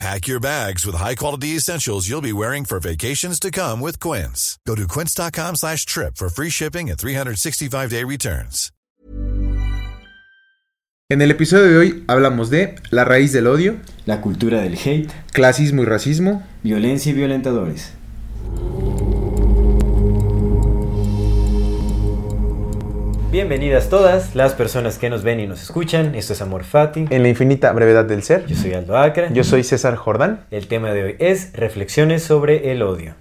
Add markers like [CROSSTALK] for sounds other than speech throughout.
Pack your bags with high-quality essentials you'll be wearing for vacations to come with Quince. Go to quince.com slash trip for free shipping and 365-day returns. En el episodio de hoy hablamos de la raíz del odio, La cultura del hate, clasismo y racismo, violencia y violentadores. Bienvenidas todas las personas que nos ven y nos escuchan. Esto es Amor Fati. en la infinita brevedad del ser. Yo soy Aldo Acra. Yo soy César Jordán. El tema de hoy es reflexiones sobre el odio.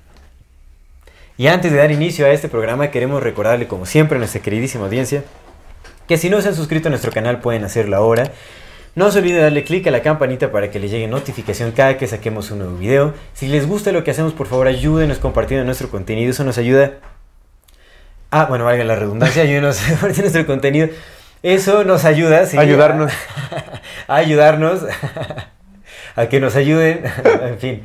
Y antes de dar inicio a este programa, queremos recordarle, como siempre, a nuestra queridísima audiencia, que si no se han suscrito a nuestro canal pueden hacerlo ahora. No se olviden de darle clic a la campanita para que les llegue notificación cada que saquemos un nuevo video. Si les gusta lo que hacemos, por favor ayúdenos compartiendo nuestro contenido. Eso nos ayuda. Ah, bueno, valga la redundancia, ayúdenos [LAUGHS] a compartir nuestro contenido. Eso nos ayuda. sí, Ayudarnos. A, [LAUGHS] a ayudarnos. [LAUGHS] A que nos ayuden. En fin.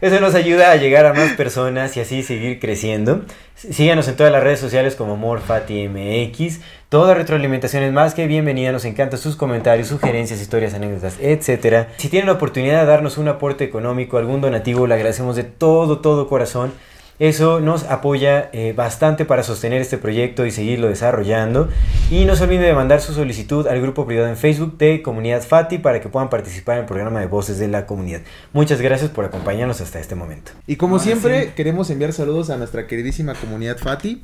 Eso nos ayuda a llegar a más personas y así seguir creciendo. Síganos en todas las redes sociales como MorFatiMX. Toda retroalimentación es más que bienvenida. Nos encantan sus comentarios, sugerencias, historias, anécdotas, etc. Si tienen la oportunidad de darnos un aporte económico, algún donativo, le agradecemos de todo, todo corazón. Eso nos apoya eh, bastante para sostener este proyecto y seguirlo desarrollando. Y no se olviden de mandar su solicitud al grupo privado en Facebook de Comunidad Fati para que puedan participar en el programa de voces de la comunidad. Muchas gracias por acompañarnos hasta este momento. Y como Ahora siempre, sí. queremos enviar saludos a nuestra queridísima comunidad Fati.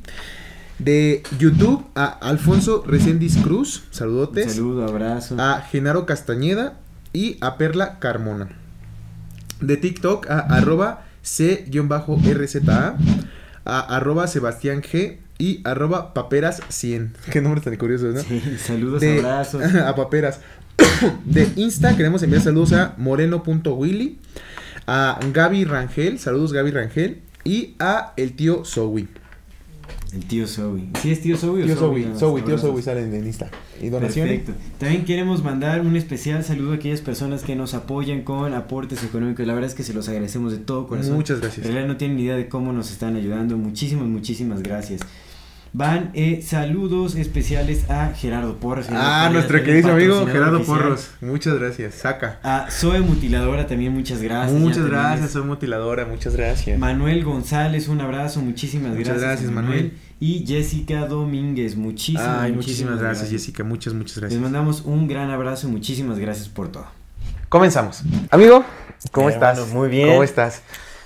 De YouTube a Alfonso Reséndiz Cruz, saludotes. saludo, abrazo. A Genaro Castañeda y a Perla Carmona. De TikTok a arroba C-RZA, a arroba Sebastián G y arroba Paperas 100. [LAUGHS] Qué nombre tan curioso, ¿no? Sí, saludos, De- abrazos. [LAUGHS] a Paperas. [COUGHS] De Insta queremos enviar saludos a moreno.willy, a Gaby Rangel, saludos Gaby Rangel, y a el tío Zoe. El tío Zoe. ¿Sí es tío Zoe o Tío Zoe, Nada más, Zoe, tío. Zoe salen en Insta. ¿Y donaciones? Perfecto. También queremos mandar un especial saludo a aquellas personas que nos apoyan con aportes económicos. La verdad es que se los agradecemos de todo corazón. Muchas gracias. En realidad no tienen ni idea de cómo nos están ayudando. Muchísimas, muchísimas gracias. Van eh, saludos especiales a Gerardo Porras. Gerardo Ah, Porras, nuestro querido amigo Gerardo oficial. Porros. Muchas gracias. Saca. A Zoe Mutiladora también muchas gracias. muchas gracias, soy mutiladora. Muchas gracias. Manuel González, un abrazo, muchísimas Muchas gracias. gracias, a Manuel. Y Jessica Domínguez, muchísimas, Ay, muchísimas gracias, Jessica. Muchas, muchas Les gracias. mandamos un gran abrazo y muchísimas gracias por todo. Comenzamos. Amigo, ¿cómo estás? muy bien. ¿Cómo estás?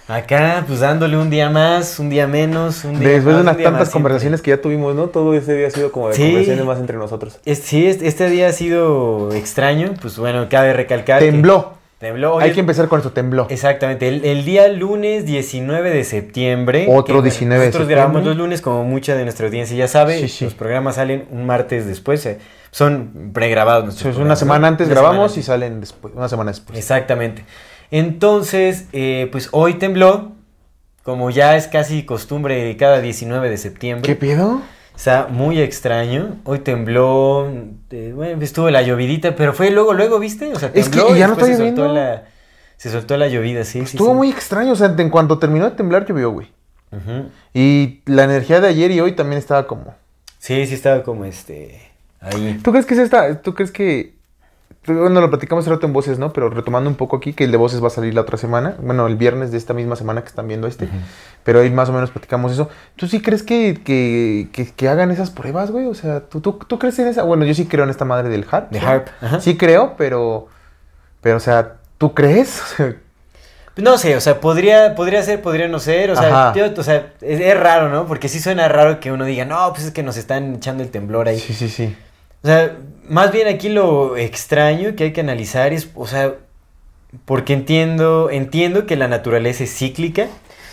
Acá, pues dándole un día más, un día menos, un día Después más, de unas un día tantas más, conversaciones que ya tuvimos, ¿no? Todo ese día ha sido como de Sí. conversaciones más entre nosotros. Es- sí, es- este día ha sido extraño, pues bueno, cabe recalcar. que- Tembló. tembló. Hoy Hay es- que empezar con esto, tembló. Exactamente, el, el día lunes 19 de septiembre. Otro que, 19 de Nosotros grabamos septiembre. los lunes, como mucha de nuestra audiencia ya sabe. Sí, sí. Los programas salen un martes después. eh, son pregrabados Eso una semana antes Una grabamos semana y salen después, una semana después. Exactamente. Entonces, eh, pues hoy tembló, como ya es casi costumbre cada 19 de septiembre. ¿Qué pedo? Está muy extraño. Hoy tembló, eh, bueno, estuvo la llovidita, pero fue luego, luego, ¿viste? O sea, Es que tembló y ya no está se soltó lloviendo. la, se soltó la llovida, sí, sí, Estuvo sí. muy extraño, o sea, en cuanto terminó de temblar llovió, güey. Y la energía de ayer y hoy también estaba como... Sí, sí estaba como este, ahí. ¿Tú crees que es esta? ¿Tú crees que... Bueno, lo platicamos hace rato en voces, ¿no? Pero retomando un poco aquí, que el de voces va a salir la otra semana. Bueno, el viernes de esta misma semana que están viendo este. Pero ahí más o menos platicamos eso. ¿Tú sí crees que, que, que- que hagan esas pruebas, güey? O sea, ¿tú, tú, tú crees en esa? Bueno, yo sí creo en esta madre del HARP. De ¿sí? HARP, ajá. Sí creo, pero... Pero, o sea, ¿tú crees? O [LAUGHS] sea, No sé, o sea, podría, podría ser, podría no ser, sea, o sea, es, es raro, ¿no? Porque sí suena raro que uno diga, no, pues es que nos están echando el temblor ahí. sí, sí, sí. O sea, más bien aquí lo extraño que hay que analizar es, o sea, porque entiendo, entiendo que la naturaleza es cíclica,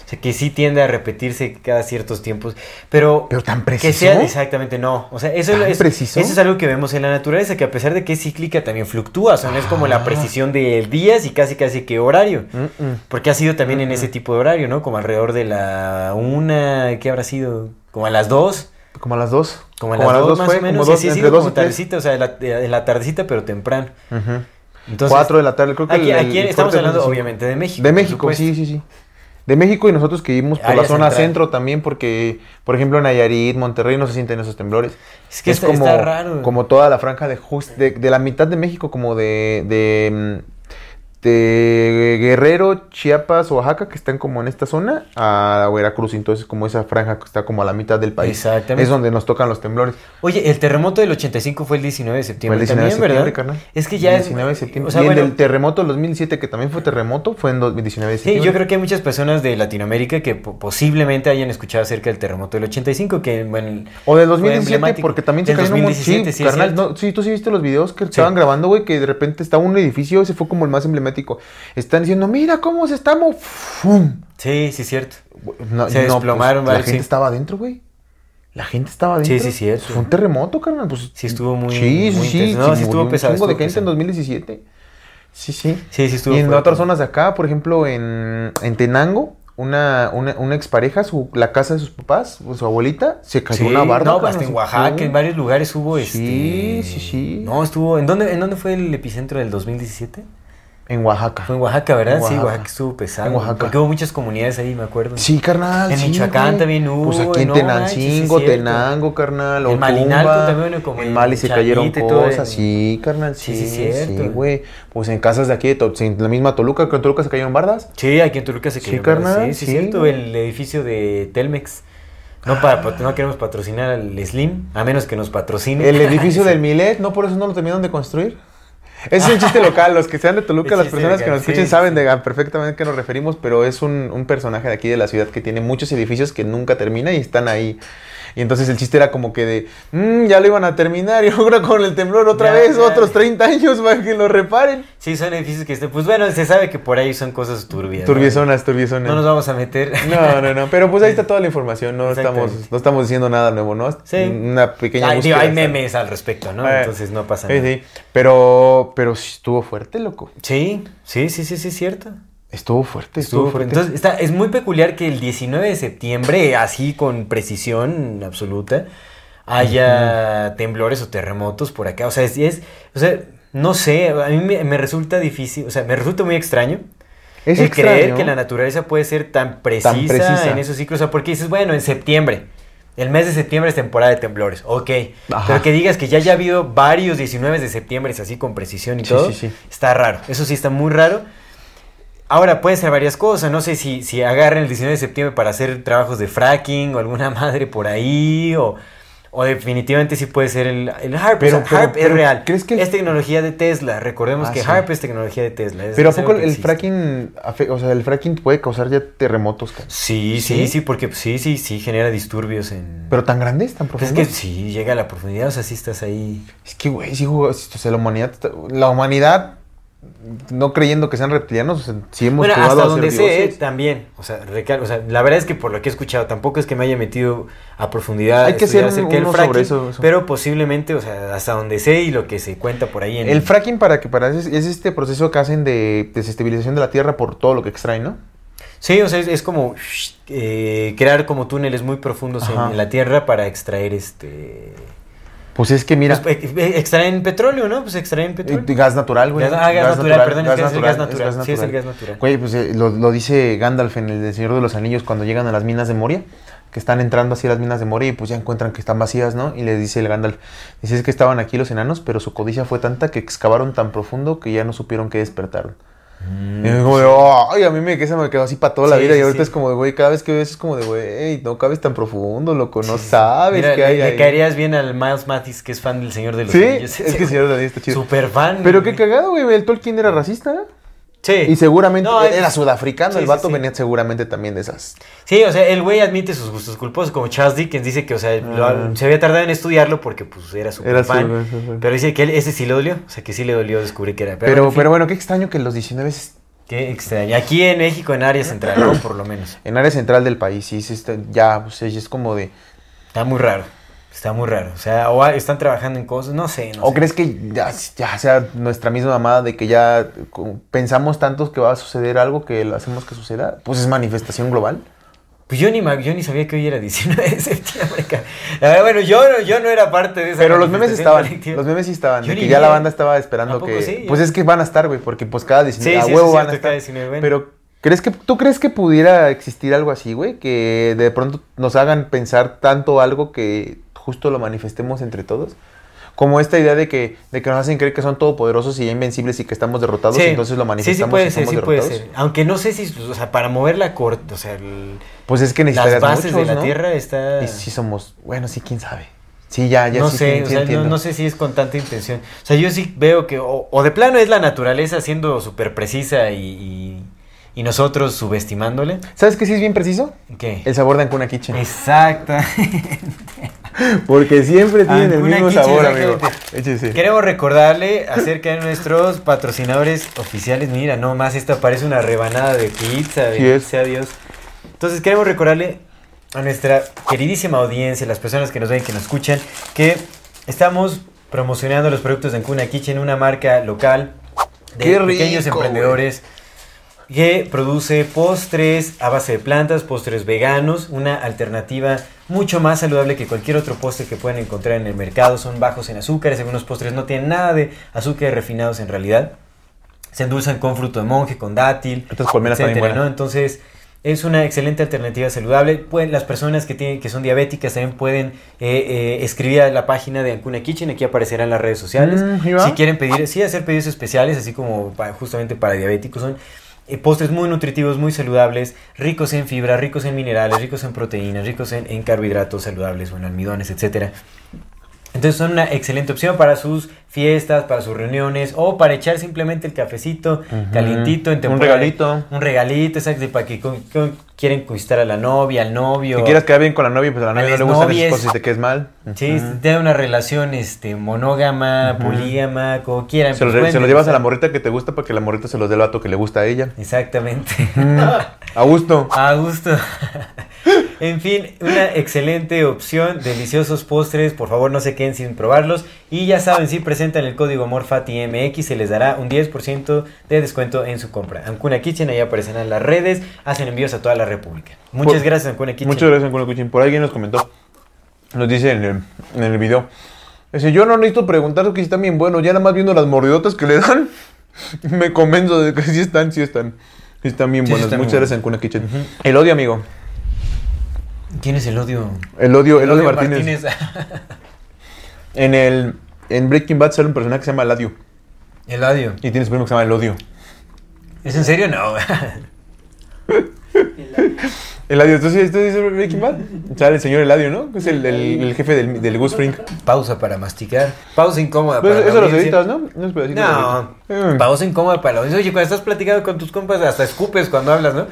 o sea, que sí tiende a repetirse cada ciertos tiempos, pero, Pero tan que preciso. sea exactamente no, o sea, eso ¿Tan es, preciso? eso es algo que vemos en la naturaleza, que a pesar de que es cíclica también fluctúa, o sea, no es como Ah. la precisión de días y casi casi que horario. Mm, mm. Porque ha sido también en ese tipo de horario, ¿no? Como alrededor de la una, ¿qué habrá sido? Como a las dos. Como a las 2. Como a las 2 más fue, o menos. como sí, dos, sí, como 2 y 3. tardecita, o sea, en la, en la tardecita, pero temprano. Entonces, 4 de la tarde, creo que aquí, el- el aquí estamos hablando obviamente de México. De México, sí, sí, sí. De México y nosotros que vivimos por Área la zona central. centro también, porque, por ejemplo, en Nayarit, Monterrey no se sienten esos temblores. Es que está, está raro. como toda la franja de, just- de, de la mitad de México, como de, de, mm, de Guerrero, Chiapas, Oaxaca, que están como en esta zona, a Veracruz. Entonces, como esa franja que está como a la mitad del país. Exactamente. Es donde nos tocan los temblores. Oye, el terremoto del 85 fue el 19 de Fue septiembre el 19 de septiembre, ¿verdad? carnal. Es que ya El es- 19 de septiembre. o sea, y el bueno, del terremoto del 2007, que también fue terremoto, fue en do- 19 de Sí, septiembre. yo creo que hay muchas personas de Latinoamérica que po- posiblemente hayan escuchado acerca del terremoto del 85, que bueno, O del fue 2017, emblemático. porque también se cayeron un mon- 2017, sí, es carnal, no, sí, tú sí viste los videos que estaban grabando, güey, que de repente estaba un edificio, ese fue como el más emblemático. Están diciendo, mira cómo se estamos. ¡Fum! Sí, sí, cierto. No, Se no, desplomaron pues, La gente sí. estaba adentro, güey. La gente estaba Sí, adentro. sí, cierto. Fue un terremoto, carnal. Pues, Sí, estuvo muy- Sí, muy sí, sí. intenso. No, sí estuvo un pesado, chingo de gente en pesado. 2017. Sí, sí. Sí, sí estuvo Y en fuerte. otras zonas de acá, por ejemplo, en, en Tenango, una, una, una expareja, su, la casa de sus papás, pues, su abuelita, se cayó Sí, una barda. no, hasta en se Oaxaca, fue. en varios lugares hubo Sí, este... sí, sí. No, estuvo... ¿En dónde, ¿En dónde fue el epicentro del 2017? En Oaxaca. Fue en Oaxaca, ¿verdad? En Sí, Oaxaca. Oaxaca estuvo pesado. En Oaxaca. Porque hubo muchas comunidades ahí, me acuerdo. Sí, carnal. En sí, Michoacán güey. también hubo, Pues aquí en no Tenancingo, sí. Tenango, carnal. En Malinalco también, como En Mali se cayeron cosas, sí, carnal. Sí, Sí, sí, sí, cierto. güey. Pues en casas de aquí, de en la misma Toluca, que en Toluca se cayeron bardas. Sí, aquí en Toluca se Sí, cayó. carnal, Sí, sí, sí, cierto. El edificio de Telmex. No, para, no queremos patrocinar al Slim, a menos que nos patrocine. El edificio [LAUGHS] del Milet, no por eso no lo terminaron de construir. Ese es un chiste local, los que sean de Toluca, las personas que nos escuchen sí, saben de perfectamente a qué nos referimos, pero es un, un personaje de aquí de la ciudad que tiene muchos edificios que nunca termina y están ahí. Y entonces el chiste era como que de, "Mm, ya lo iban a terminar [LAUGHS] y ahora con el temblor otra Ya, vez, ya. otros 30 años para que lo reparen. Sí, son edificios que están. Pues bueno, se sabe que por ahí son cosas turbias. ¿no? Turbiezonas, turbiezonas. No nos vamos a meter. No, no, no, pero pues ahí está toda la información, no estamos, no estamos diciendo nada nuevo, ¿no? Sí. Una pequeña Ay, digo, hay está- memes al respecto, ¿no? Eh, Entonces no pasa Sí, nada. sí, pero, pero sí estuvo fuerte, loco. Sí, sí, sí, sí, sí, cierto. Estuvo fuerte, estuvo, Estuvo, fuerte. entonces, está, es muy peculiar que el 19 de septiembre, así con precisión absoluta, haya temblores o terremotos por acá. O sea, es, es- o sea, no sé, a mí me, me resulta difícil, o sea, me resulta muy extraño. es el extraño. creer que la naturaleza puede ser tan precisa, precisa. en esos ciclos. O sea, porque dices, bueno, en septiembre. El mes de septiembre es temporada de temblores, ok. Ajá. Pero que digas que ya haya habido varios 19 de septiembre así con precisión y Sí, todo, sí, sí. está raro. Eso sí está muy raro. Ahora, pueden ser varias cosas. No sé si, si agarren el 19 de septiembre para hacer trabajos de fracking o alguna [LAUGHS] madre por ahí. O, o definitivamente sí puede ser el, el HARP. Pero- o sea, pero- HARP pero, es real. ¿crees que el- Es tecnología de Tesla. Recordemos Ah, que sí. HARP es tecnología de Tesla. Es- Pero ¿a poco el existe. fracking, o sea, el fracking puede causar ya terremotos, cara? Sí, sí, ¿Sí? sí, porque sí, sí, sí genera disturbios en... Pero tan grandes, tan Pues es profundos. que sí, llega a la profundidad, o sea, sí estás ahí. Es que, güey, sí, o sea, la humanidad, la humanidad, no creyendo que sean reptilianos, o sea, sí hemos Bueno, jugado hasta ser donde sé, eh, también. O sea, recal- o sea, la verdad es que por lo que he escuchado, tampoco es que me haya metido a profundidad. Hay que un- acerca del fracking, sobre eso, eso. Pero posiblemente, o sea, hasta donde sé y lo que se cuenta por ahí en... El fracking para que para es, es este proceso que hacen de desestabilización de la tierra por todo lo que extraen, ¿no? Sí, o sea, es, es como eh, crear como túneles muy profundos en la tierra para extraer este... Pues es que mira, pues, eh, eh, extraen petróleo, ¿no? Pues extraen petróleo. eh, gas natural, güey. Gas- ah, gas natural, perdón, es el gas natural. es Sí, es el gas natural. Güey, pues eh, lo, lo dice Gandalf en el Señor de los Anillos cuando llegan a las minas de Moria, que están entrando así a las minas de Moria y pues ya encuentran que están vacías, ¿no? Y le dice el Gandalf, dice es que estaban aquí los enanos, pero su codicia fue tanta que excavaron tan profundo que ya no supieron que despertaron. Mm, Y es como de, ay, a mí me, que se me quedó así para toda la Sí, vida. sí, y ahorita sí. es como de, güey, cada vez que ves es como de, güey, no cabes tan profundo, loco, no sí, sí. sabes Mira, qué le- hay le ahí. caerías bien al Miles Mathis, que es fan del Señor de los Sí, Anillos. es que el señor de Anillos está chido. Super fan. Pero qué cagado, güey, el Tolkien era racista. Sí. Y seguramente No, era es- sudafricano, sí, el vato sí. venía seguramente también de esas. Sí, o sea, el güey admite sus gustos culposos, como Charles Dickens dice que, o sea, lo- Ah. se había tardado en estudiarlo porque, pues, era super Era su- fan. su- su- Pero dice que él, ese sí le dolió, o sea, que sí le dolió descubrir que era. Pero, en fin, pero bueno, qué extraño que los 19 es Qué extraño. Aquí en México, en área central, ¿no? Por lo menos. en área central del país, sí, sí está- ya, pues es es como de... Está muy raro. Está muy raro. O sea, o están trabajando en cosas, no sé, no ¿O sé. crees que ya, ya sea nuestra misma mamada de que ya pensamos tantos que va a suceder algo que lo hacemos que suceda? Pues es manifestación global. Pues yo ni, yo ni sabía que hoy era 19 de septiembre. bueno, yo, no- yo no era parte de esa Pero los memes estaban, colectiva. los memes sí estaban, de que ya la banda estaba esperando ¿A poco que... sí? Pues es que van a estar, güey, porque pues cada 19, Sí, a sí, huevo van a estar. cada 19. Pero, ¿crees que, ¿tú crees que pudiera existir algo así, güey? Que de pronto nos hagan pensar tanto algo que justo lo manifestemos entre todos. Como esta idea de que, de que nos hacen creer que son todopoderosos y invencibles y que estamos derrotados, y entonces lo manifestamos Sí, sí puede y ser, sí puede derrotados. ser. Aunque no sé si, o sea, para mover la corte, o sea, el- Pues es que las necesitarías bases muchos, de la ¿no? Tierra está... Y sí somos, bueno, sí, quién sabe. Sí, ya, ya no sí, sé, sí, o sí sea, no, no sé si es con tanta intención. O sea, yo sí veo que o, o de plano es la naturaleza siendo súper precisa y, y, y nosotros subestimándole. ¿Sabes qué sí es bien preciso? ¿Qué? El sabor de Ancuna Kitchen. Exacto. [LAUGHS] Porque siempre tienen el mismo sabor, amigo. Échese. Queremos recordarle acerca de nuestros patrocinadores oficiales. Mira, no más, esta parece una rebanada de pizza. Sí bendito es. sea Dios. Entonces queremos recordarle a nuestra queridísima audiencia, las personas que nos ven, que nos escuchan, que estamos promocionando los productos de Ancuna Kitchen, una marca local de Qué pequeños rico, emprendedores que produce postres a base de plantas, postres veganos, una alternativa mucho más saludable que cualquier otro postre que pueden encontrar en el mercado. Son bajos en azúcares, algunos postres no tienen nada de azúcares refinados en realidad. Se endulzan con fruto de monje, con dátil, también etcétera. ¿no? Entonces, es una excelente alternativa saludable. Pueden, las personas que, tienen, que son diabéticas también pueden eh, eh, escribir a la página de Ancuna Kitchen. Aquí aparecerán las redes sociales. Mm, si quieren pedir, sí, hacer pedidos especiales, así como para- justamente para diabéticos. Son postres muy nutritivos, muy saludables, ricos en fibra, ricos en minerales, ricos en proteínas, ricos en, en carbohidratos saludables, bueno, almidones, etcétera. Entonces son una excelente opción para sus fiestas, para sus reuniones o para echar simplemente el cafecito calientito en Un temporada. regalito. Un regalito, exacto, para que con- con- quieren conquistar a la novia, al novio. Si quieras quedar bien con la novia, pues a la novia no le gustan esas cosas y te quedes mal. Sí, Ujú. tener una relación este, monógama, polígama, como quieran. Se pues, se lo llevas a la morrita que te gusta para que la morrita se los dé el vato que le gusta a ella. Exactamente. A gusto. [LAUGHS] A gusto. [LAUGHS] en fin, una excelente opción, deliciosos postres, por favor no se queden sin probarlos. Y ya saben, si presentan el código AMORFATIMX se les dará un 10% de descuento en su compra. Ancuna Kitchen, ahí aparecerán las redes, hacen envíos a toda la República. Muchas Por- gracias Ancuna Kitchen. Muchas gracias, Ancuna Kitchen. Por alguien nos comentó. Nos dice en el, en el video. Dice, yo no necesito preguntar que si están bien buenos. Ya nada más viendo las mordidotas que le dan, [LAUGHS] me convenzo de que sí están, sí están. Sí están bien Sí, sí buenas. están Muchas gracias, Ancuna Kitchen. El odio, amigo. ¿Quién es el odio? El odio, el odio Martínez. En el en Breaking Bad sale un personaje que se llama Eladio. el odio. Y tiene su primo que se llama El Odio. ¿Es en serio? No. [LAUGHS] Eladio, ¿tú sí esto dice Breaking Bad? Sale el señor Eladio, ¿no? Es el, el- el jefe del, del Goose Frink. Pausa para masticar. Pausa incómoda Pues para la eso los audiencia. editas, ¿no? No, de- Eh. pausa incómoda para la audiencia. Oye, cuando estás platicando con tus compas, hasta escupes cuando hablas, ¿no?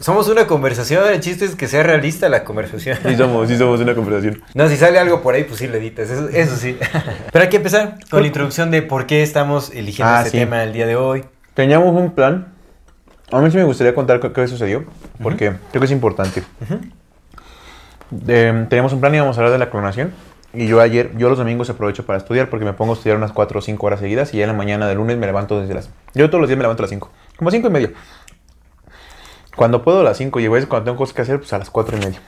Somos una conversación, el chiste es que sea realista la conversación. Sí somos, sí somos una conversación. [LAUGHS] No, si sale algo por ahí, pues sí lo editas, eso, eso sí. [LAUGHS] Pero hay que empezar con la introducción de por qué estamos eligiendo Ah, este sí. tema el día de hoy. Teníamos un plan. A mí sí me gustaría contar qué, qué sucedió, porque creo que es importante. Eh, teníamos un plan y íbamos a hablar de la clonación. Y yo ayer, yo los domingos aprovecho para estudiar porque me pongo a estudiar unas 4 o 5 horas seguidas y ya en la mañana del lunes me levanto desde las... Yo todos los días me levanto a las 5, como 5 y media. Cuando puedo a las 5 y a veces cuando tengo cosas que hacer, pues a las 4 y media.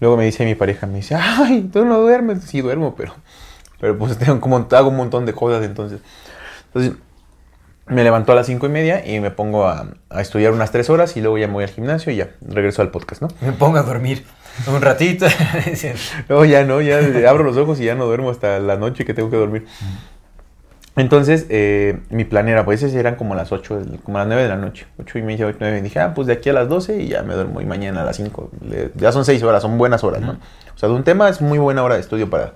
Luego me dice mi pareja, me dice, ay, tú no duermes. Sí, duermo, pero, pero pues tengo como, hago un montón de cosas entonces. Entonces, me levanto a las 5 y media y me pongo a, a estudiar unas 3 horas y luego ya me voy al gimnasio y ya regreso al podcast, ¿no? Me pongo a dormir un ratito. [LAUGHS] Luego ya no, ya abro los ojos y ya no duermo hasta la noche que tengo que dormir. Entonces, eh, mi plan era, pues, eran como las 8, del- como las 9 de la noche. 8 y media, 8, 9. Y dije, ah, pues de aquí a las 12 y ya me duermo. Y mañana a las 5. Le- ya son 6 horas, son buenas horas, ¿no? O sea, de un tema es muy buena hora de estudio para,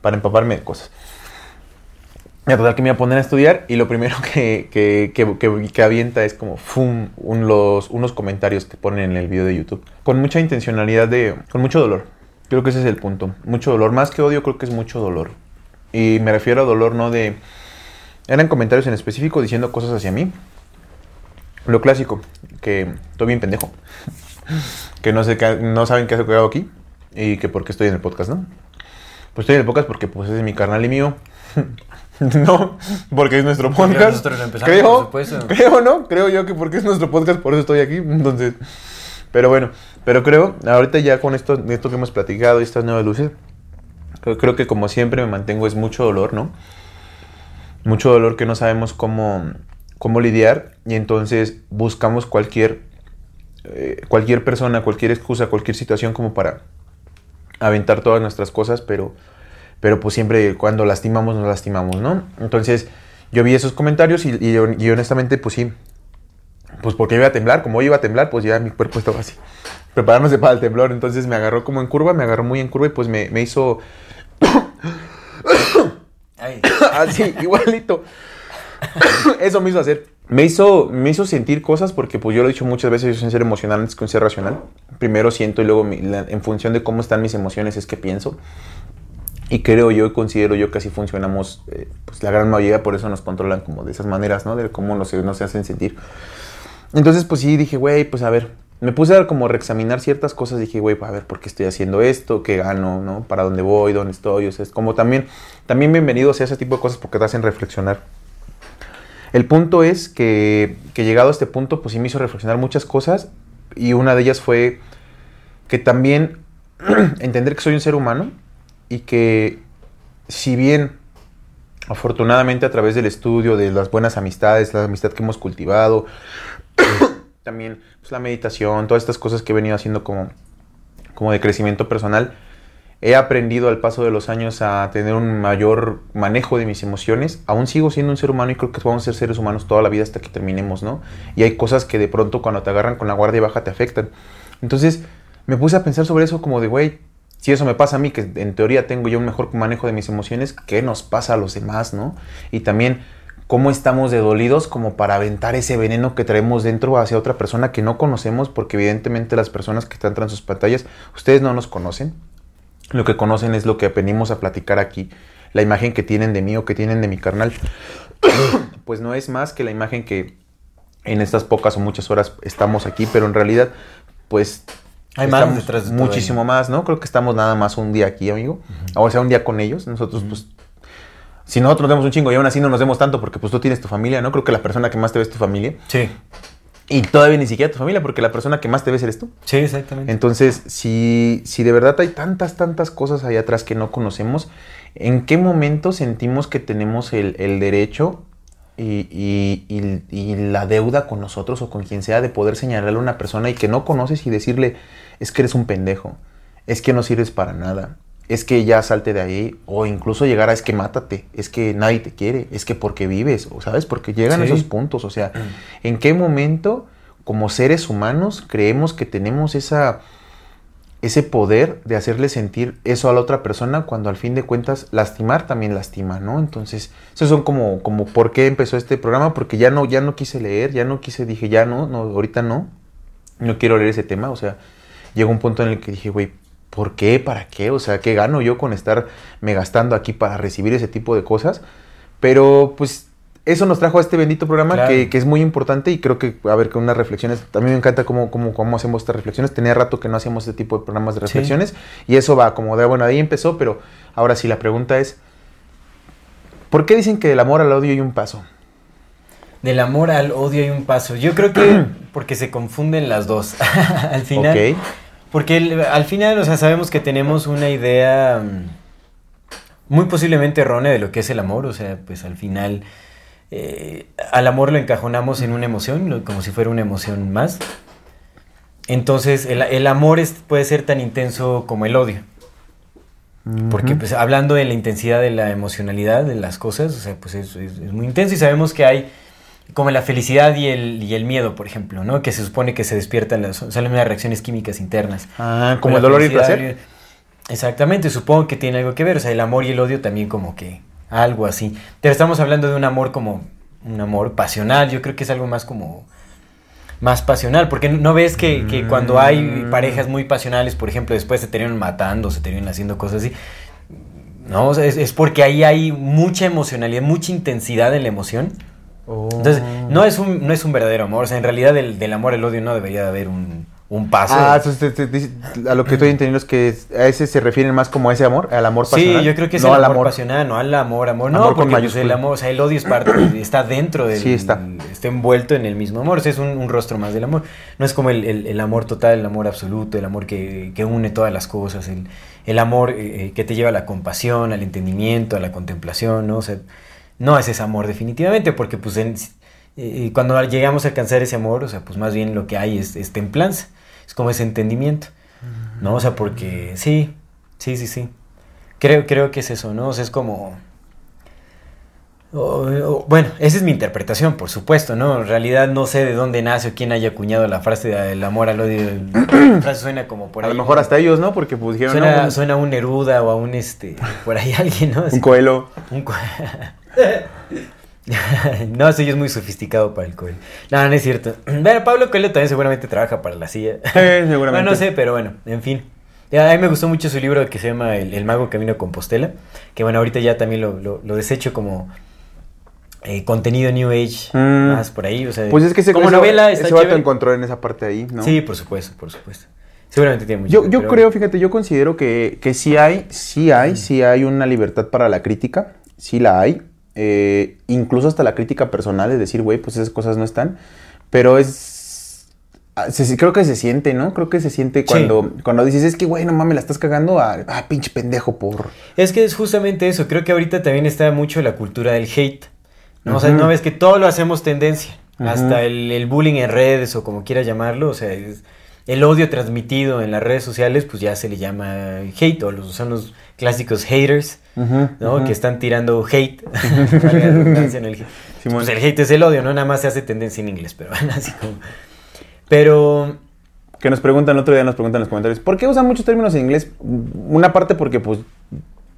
para empaparme de cosas. Ya, total que me iba a poner a estudiar y lo primero [LAUGHS] que, que, que, que- que avienta es como fum, un- los, unos comentarios que ponen en el video de YouTube. Con mucha intencionalidad de... con mucho dolor. Creo que ese es el punto. Mucho dolor. Más que odio, creo que es mucho dolor. Y me refiero a dolor no de... Eran comentarios en específico diciendo cosas hacia mí. Lo clásico, que estoy bien pendejo. [LAUGHS] que no, sé qué- no saben qué hago aquí y que por qué estoy en el podcast, ¿no? Pues estoy en el podcast porque pues es mi carnal y mío. [LAUGHS] no, porque es nuestro podcast. lo creo, creo, ¿no? Creo yo que porque es nuestro podcast, por eso estoy aquí. Entonces, Pero bueno, pero creo, ahorita ya con esto, esto que hemos platicado y estas nuevas luces, creo, creo que como siempre me mantengo es mucho dolor, ¿no? Mucho dolor que no sabemos cómo, cómo lidiar y entonces buscamos cualquier, eh, cualquier persona, cualquier excusa, cualquier situación como para aventar todas nuestras cosas, pero, pero pues siempre cuando lastimamos nos lastimamos, ¿no? Entonces yo vi esos comentarios y, honestamente pues sí, pues porque iba a temblar, como iba a temblar, pues ya mi cuerpo estaba así, [LAUGHS] preparándose para el temblor, entonces me agarró como en curva, me agarró muy en curva y pues me, me hizo [COUGHS] Así, igualito. [COUGHS] Eso me hizo hacer. Me hizo, me hizo sentir cosas porque pues yo lo he dicho muchas veces, yo soy ser emocional antes que un ser racional. Primero siento y luego en función de cómo están mis emociones es que pienso. Y creo yo y considero yo que así funcionamos, eh, pues la gran mayoría por eso nos controlan como de esas maneras, ¿no? De cómo nos, nos hacen sentir. Entonces pues sí, dije, güey, pues a ver, me puse a como reexaminar ciertas cosas, dije, güey, a ver, ¿por qué estoy haciendo esto? ¿Qué gano? ¿No? ¿Para dónde voy? ¿Dónde estoy? O sea, es como también, también bienvenido sea ese tipo de cosas porque te hacen reflexionar. El punto es que, que llegado a este punto, pues sí me hizo reflexionar muchas cosas y una de ellas fue que también [CLEARS THROAT] entender que soy un ser humano y que si bien afortunadamente a través del estudio, de las buenas amistades, la amistad que hemos cultivado, [CLEARS THROAT] también pues, la meditación, todas estas cosas que he venido haciendo como, como de crecimiento personal, he aprendido al paso de los años a tener un mayor manejo de mis emociones. Aún sigo siendo un ser humano y creo que vamos a ser seres humanos toda la vida hasta que terminemos, ¿no? Y hay cosas que de pronto cuando te agarran con la guardia baja te afectan. Entonces me puse a pensar sobre eso como de, güey, si eso me pasa a mí, que en teoría tengo yo un mejor manejo de mis emociones, ¿qué nos pasa a los demás, no? Y también cómo estamos de dolidos como para aventar ese veneno que traemos dentro hacia otra persona que no conocemos, porque evidentemente las personas que están tras sus pantallas, ustedes no nos conocen. Lo que conocen es lo que venimos a platicar aquí, la imagen que tienen de mí o que tienen de mi carnal. [COUGHS] pues no es más que la imagen que en estas pocas o muchas horas estamos aquí, pero en realidad, pues Hay más detrás de muchísimo más, ¿no? Creo que estamos nada más un día aquí, amigo. O sea, un día con ellos. Nosotros, pues, si nosotros nos vemos un chingo y aún así no nos vemos tanto porque pues tú tienes tu familia, ¿no? Creo que la persona que más te ve es tu familia. sí, Y todavía ni siquiera tu familia porque la persona que más te ves eres tú. sí, exactamente. Entonces, si, si de verdad hay tantas, tantas cosas ahí atrás que no conocemos, ¿en qué momento sentimos que tenemos el, el derecho y, y- y- y la deuda con nosotros o con quien sea de poder señalarle a una persona y que no conoces y decirle, es que eres un pendejo, es que no sirves para nada, es que ya salte de ahí, o incluso llegar a es que mátate, es que nadie te quiere, es que porque vives, o sabes, porque llegan Sí. esos puntos, o sea, ¿en qué momento como seres humanos creemos que tenemos esa ese poder de hacerle sentir eso a la otra persona cuando al fin de cuentas lastimar también lastima, ¿no? Entonces, esos son como, como por qué empezó este programa, porque ya no, ya no quise leer, ya no quise, dije, ya no, no, ahorita no, no quiero leer ese tema, o sea, llegó un punto en el que dije, güey, ¿por qué? ¿Para qué? O sea, ¿qué gano yo con estar me gastando aquí para recibir ese tipo de cosas? Pero pues eso nos trajo a este bendito programa Claro. que, que es muy importante y creo que, a ver, con unas reflexiones, también me encanta cómo, cómo, cómo hacemos estas reflexiones. Tenía rato que no hacíamos este tipo de programas de reflexiones y eso va como de, bueno, ahí empezó, pero ahora sí la pregunta es, ¿por qué dicen que del amor al odio hay un paso? Del amor al odio hay un paso. Yo creo que [CLEARS THROAT] porque se confunden las dos. [LAUGHS] al final. Ok. Porque el- al final, o sea, sabemos que tenemos una idea mm, muy posiblemente errónea de lo que es el amor. O sea, pues al final eh, al amor lo encajonamos en una emoción, como si fuera una emoción más. Entonces, el, el amor es- puede ser tan intenso como el odio. Porque pues hablando de la intensidad de la emocionalidad de las cosas, o sea, pues es, es- es muy intenso y sabemos que hay como la felicidad y el, y el miedo, por ejemplo, ¿no? Que se supone que se despiertan las, salen unas reacciones químicas internas. Ah, como el dolor y el placer. Exactamente, supongo que tiene algo que ver, o sea, el amor y el odio también como que algo así. Pero estamos hablando de un amor como un amor pasional, yo creo que es algo más como más pasional, porque no ves que, que cuando hay Mm. parejas muy pasionales, por ejemplo, después se terminan matando, se terminan haciendo cosas así. No, o sea, es, es porque ahí hay mucha emocionalidad, mucha intensidad en la emoción. Oh. Entonces, no es un, no es un verdadero amor. O sea, en realidad del, del amor al odio no debería de haber un, un paso. Ah, entonces te- a lo que estoy entendiendo es que a ese se refieren más como a ese amor, al amor pasional. Sí, yo creo que es no el amor, pasional, no al amor, amor. No, Amor porque pues, el amor, o sea, el odio es parte, está dentro del... Sí, está. Está envuelto en el mismo amor, o sea, es un, un rostro más del amor. No es como el, el- el amor total, el amor absoluto, el amor que, que une todas las cosas, el, el amor eh, que te lleva a la compasión, al entendimiento, a la contemplación, ¿no? O sea, no es ese amor definitivamente, porque pues en- eh, cuando llegamos a alcanzar ese amor, o sea, pues más bien lo que hay es, es templanza, es como ese entendimiento, ¿no? O sea, porque sí, sí, sí, sí. Creo, creo que es eso, ¿no? O sea, es como... o- o- bueno, esa es mi interpretación, por supuesto, ¿no? En realidad no sé de dónde nace o quién haya acuñado la frase del amor al odio. La [CLEARS THROAT] frase suena como por A ahí. lo mejor hasta ellos, ¿no? Porque pues dijeron, Suena, no, un, suena a un Neruda o a un, este, por ahí [LAUGHS] alguien, ¿no? Así- un coelo. un co- [LAUGHS] [LAUGHS] no, eso ya es muy sofisticado para el Coelho. No, no es cierto. [CLEARS THROAT] Bueno, Pablo Coelho también seguramente trabaja para la CIA. Seguramente. Bueno, no sé, pero bueno, en fin. A mí me gustó mucho su libro que se llama El, El Mago Camino a Compostela. Que bueno, ahorita ya también lo, lo, lo desecho como eh, contenido New Age. Mm. Más por ahí. O sea, Pues es que ese, como ese- novela ese está vato chévere. encontró en esa parte ahí, ¿no? Sí, por supuesto, por supuesto. Seguramente tiene mucho. Yo, yo pero creo, fíjate, yo considero que, que sí hay, sí hay, sí hay una libertad para la crítica, sí la hay, eh, incluso hasta la crítica personal, es decir, güey, pues esas cosas no están, pero es, ah, se- creo que se siente, ¿no? Creo que se siente cuando, cuando dices, es que, güey, no mames, la estás cagando, a, ah, pinche pendejo, por... Es que es justamente eso. Creo que ahorita también está mucho la cultura del hate. ¿no? O sea, no ves que todo lo hacemos tendencia. Hasta el, el bullying en redes o como quieras llamarlo. O sea, es- el odio transmitido en las redes sociales, pues ya se le llama hate. O los, son los clásicos haters, ¿no? Que están tirando hate. [LAUGHS] [LAUGHS] En el. Pues el hate es el odio, ¿no? Nada más se hace tendencia en inglés, pero [LAUGHS] así como. Pero. Que nos preguntan, otro día nos preguntan en los comentarios, ¿por qué usan muchos términos en inglés? Una parte porque, pues,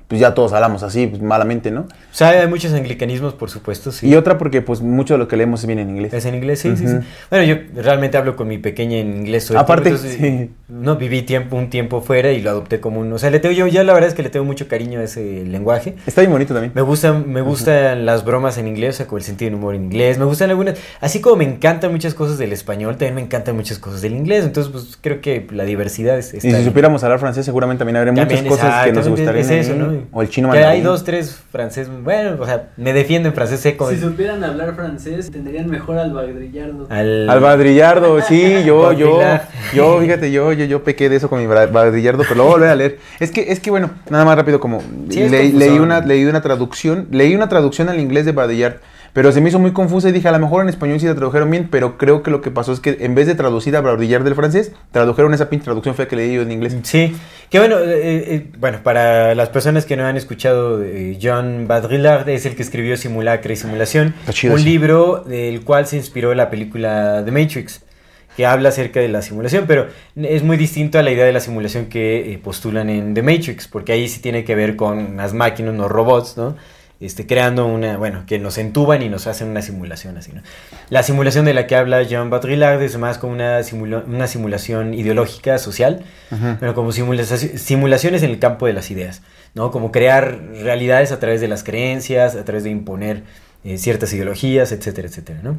pues ya todos hablamos así, pues, malamente, ¿no? O sea, hay muchos anglicanismos, por supuesto, sí. Y otra porque, pues, mucho de lo que leemos viene en inglés. ¿Es en inglés? Sí, sí, sí. Bueno, yo realmente hablo con mi pequeña en inglés. el Aparte, tiempo, entonces, sí. No, viví tiempo, un tiempo fuera y lo adopté como un... O sea, le tengo, yo ya la verdad es que le tengo mucho cariño a ese lenguaje. Está bien bonito también. Me gustan, me gustan las bromas en inglés, o sea, con el sentido del humor en inglés. Me gustan algunas... Así como me encantan muchas cosas del español, también me encantan muchas cosas del inglés. Entonces, pues, creo que la diversidad es... Y si ahí. supiéramos hablar francés, seguramente también habría muchas cosas que nos gustarían. es eso, ahí. ¿No? O el chino Que hay dos, tres francés... Bueno, o sea, me defiendo en francés seco. Si supieran hablar francés, entenderían mejor al Bagdrillardo. Al... Al Badrillardo, sí, yo, yo, yo, fíjate, yo, yo, yo pequé de eso con mi Badrillardo, pero lo voy a volver a leer. Es que, es que bueno, nada más rápido, como Sí, leí, una, leí una traducción, leí una traducción al inglés de Badillard, pero se me hizo muy confusa y dije, a lo mejor en español sí la tradujeron bien, pero creo que lo que pasó es que en vez de traducir a Badillard del francés, tradujeron esa pinche traducción fea que leí yo en inglés. Sí, que bueno, eh, eh, bueno, para las personas que no han escuchado, eh, John Baudrillard es el que escribió Simulacra y Simulación, chido un ese. libro del cual se inspiró la película The Matrix, que habla acerca de la simulación, pero es muy distinto a la idea de la simulación que eh, postulan en The Matrix, porque ahí sí tiene que ver con las máquinas, los robots, ¿no? Este, creando una, bueno, que nos entuban y nos hacen una simulación así, ¿no? La simulación de la que habla John Baudrillard es más como una, simula- una simulación ideológica, social, bueno, como simula- simulaciones en el campo de las ideas, ¿no? Como crear realidades a través de las creencias, a través de imponer eh, ciertas ideologías, etcétera, etcétera, ¿no?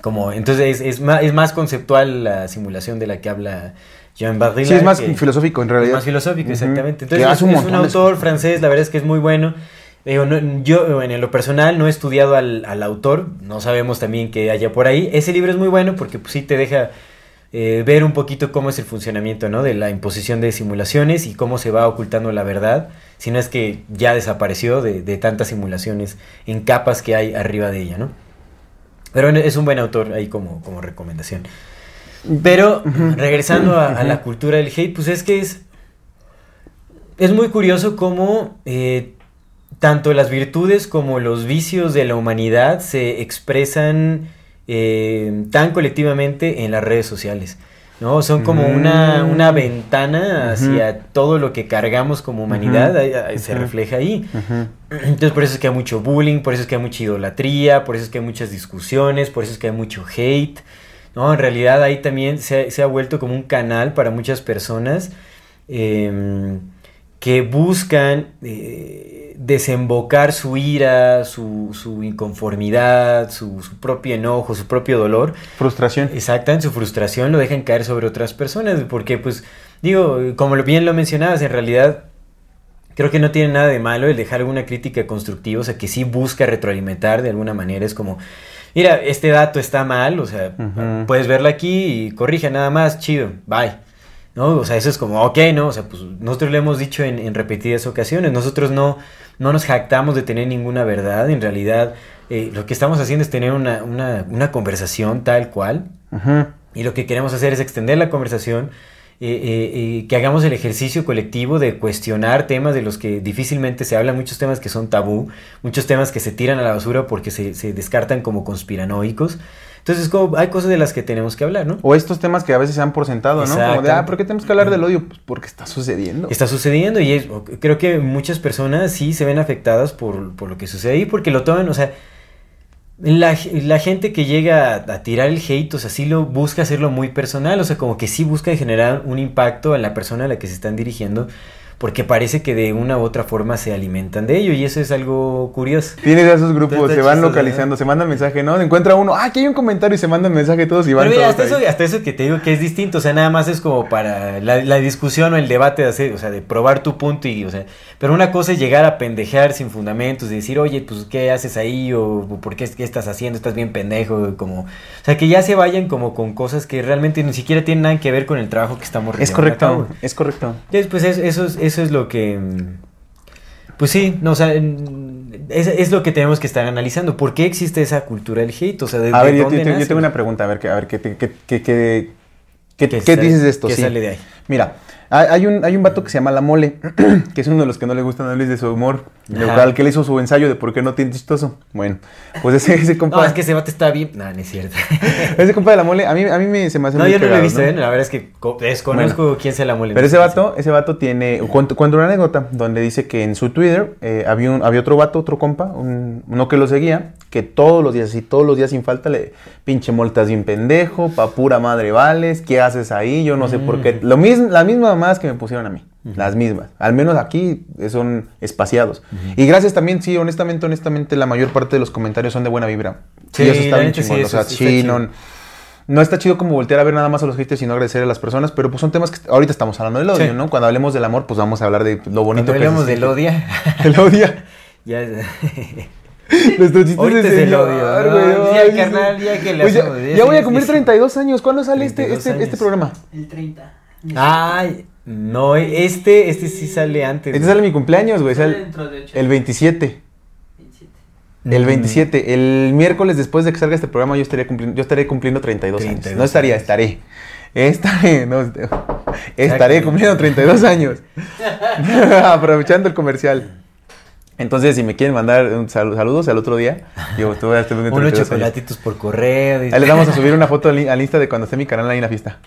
Como, entonces es, es más, es más conceptual la simulación de la que habla Jean Baudrillard. Sí, es más que- filosófico en es realidad. más filosófico, exactamente. Entonces es, un es autor francés, la verdad es que es muy bueno. Digo, no- yo en lo personal no he estudiado al, al autor, no sabemos también que haya por ahí. Ese libro es muy bueno porque pues, sí te deja eh, ver un poquito cómo es el funcionamiento ¿no? de la imposición de simulaciones y cómo se va ocultando la verdad, si no es que ya desapareció de, de tantas simulaciones en capas que hay arriba de ella, ¿no? Pero es un buen autor ahí como, como recomendación. Pero regresando a, a la cultura del hate, pues es que es, es muy curioso cómo eh, tanto las virtudes como los vicios de la humanidad se expresan eh, tan colectivamente en las redes sociales. ¿no? Son como una, Mm. una ventana hacia todo lo que cargamos como humanidad, se refleja ahí. Entonces por eso es que hay mucho bullying, por eso es que hay mucha idolatría, por eso es que hay muchas discusiones, por eso es que hay mucho hate. No, en realidad ahí también se, ha- se ha vuelto como un canal para muchas personas eh, que buscan eh, desembocar su ira, su, su inconformidad, su, su propio enojo, su propio dolor. Frustración. Exacta, en su frustración lo dejan caer sobre otras personas, porque pues digo, como bien lo mencionabas, en realidad creo que no tiene nada de malo el dejar alguna crítica constructiva, o sea, que sí busca retroalimentar de alguna manera, es como, mira, este dato está mal, o sea, puedes verlo aquí y corrige nada más, chido, bye. ¿No? O sea, eso es como, ok, ¿no? O sea, pues nosotros lo hemos dicho en, en repetidas ocasiones, nosotros no, no nos jactamos de tener ninguna verdad, en realidad eh, lo que estamos haciendo es tener una, una, una conversación tal cual, y lo que queremos hacer es extender la conversación, eh, eh, eh, que hagamos el ejercicio colectivo de cuestionar temas de los que difícilmente se habla, muchos temas que son tabú, muchos temas que se tiran a la basura porque se, se descartan como conspiranoicos. Entonces, como, hay cosas de las que tenemos que hablar, ¿no? O estos temas que a veces se han por sentado, ¿no? Como de, ah, ¿por qué tenemos que hablar del odio? Pues porque está sucediendo. Está sucediendo y es- creo que muchas personas sí se ven afectadas por, por lo que sucede ahí porque lo toman, o sea, la, la gente que llega a, a tirar el hate, o sea, sí lo busca hacerlo muy personal, o sea, como que sí busca generar un impacto en la persona a la que se están dirigiendo porque parece que de una u otra forma se alimentan de ello y eso es algo curioso. Tienes a esos grupos, se van chistoso, localizando, ¿no? se mandan mensaje, ¿no? Encuentra uno, ah, aquí hay un comentario y se mandan mensaje todos y van Pero mira, todos hasta ahí. eso, hasta eso que te digo que es distinto, o sea, nada más es como para la, la discusión o el debate de hacer, o sea, de probar tu punto y, o sea, pero una cosa es llegar a pendejear sin fundamentos y decir, oye, pues, ¿qué haces ahí? O, ¿por qué, qué estás haciendo? Estás bien pendejo, como, o sea, que ya se vayan como con cosas que realmente ni siquiera tienen nada que ver con el trabajo que estamos Es a cabo. correcto, es correcto. Entonces, pues, eso, eso, es, eso es lo que, pues sí, no, o sea, es, es lo que tenemos que estar analizando. ¿Por qué existe esa cultura del hate? O sea, ¿de, A de ver, yo, dónde yo tengo- yo tengo una pregunta, a ver, a ver, ¿qué, qué, qué, qué, qué- qué- ¿Qué qué sale- dices de esto? qué Sí. sale de ahí? Mira, hay un, hay un vato que se llama La Mole, [CLEARS THROAT] que es uno de los que no le gusta hablar de su humor, de Ajá. al que le hizo su ensayo de por qué no tiene chistoso. Bueno, pues ese, ese [LAUGHS] compa, No, es que ese bate está bien. No, no es cierto. [LAUGHS] ese compa de La Mole, a mí, a mí me, se me hace No, muy yo no lo he visto, ¿no? ¿eh? La verdad es que co- desconozco quién se la mole. Pero ese vato, ese vato tiene, cuento, cuento una anécdota donde dice que en su Twitter eh, había, un, había otro vato, otro compa, un- uno que lo seguía, que todos los días, y todos los días sin falta, le pinche moltas bien pendejo, pa pura madre vales, ¿qué haces ahí? Yo no sé por qué. Lo mismo, la misma más que me pusieron a mí, las mismas. Al menos aquí son espaciados. Y gracias también, sí, honestamente, honestamente, la mayor parte de los comentarios son de buena vibra. Sí, y eso está la bien neta sí, o sea, no, no está chido como voltear a ver nada más a los haters, sino agradecer a las personas, pero pues son temas que ahorita estamos hablando del odio, Sí. ¿no? Cuando hablemos del amor, pues vamos a hablar de lo bonito Cuando que es. [LAUGHS] del odio. El [LAUGHS] odio. ya. [LAUGHS] Nuestro chiste Ahorita de es el señor, odio, ¿no? ay, Ya, carnal, ya que le ya ya voy a cumplir sí, sí. 32 años. ¿Cuándo sale este, 32 este, este programa? El 30. Ay, no, este, este sí sale antes. Este sale mi cumpleaños, güey. Sale sale dentro de 8. el 27. 27. El Mm. 27. El miércoles después de que salga este programa yo estaría cumpliendo, yo estaré cumpliendo 32, años. 32 No estaría, años. estaré. Estaré, no, estaré cumpliendo 32 años. [LAUGHS] [LAUGHS] Aprovechando el comercial. Entonces, si me quieren mandar un sal- saludos al otro día, yo te voy a [LAUGHS] Unos 32 años. chocolatitos por correo. dice. Ahí les vamos a subir una foto al, al Insta de cuando esté mi canal ahí en la fiesta.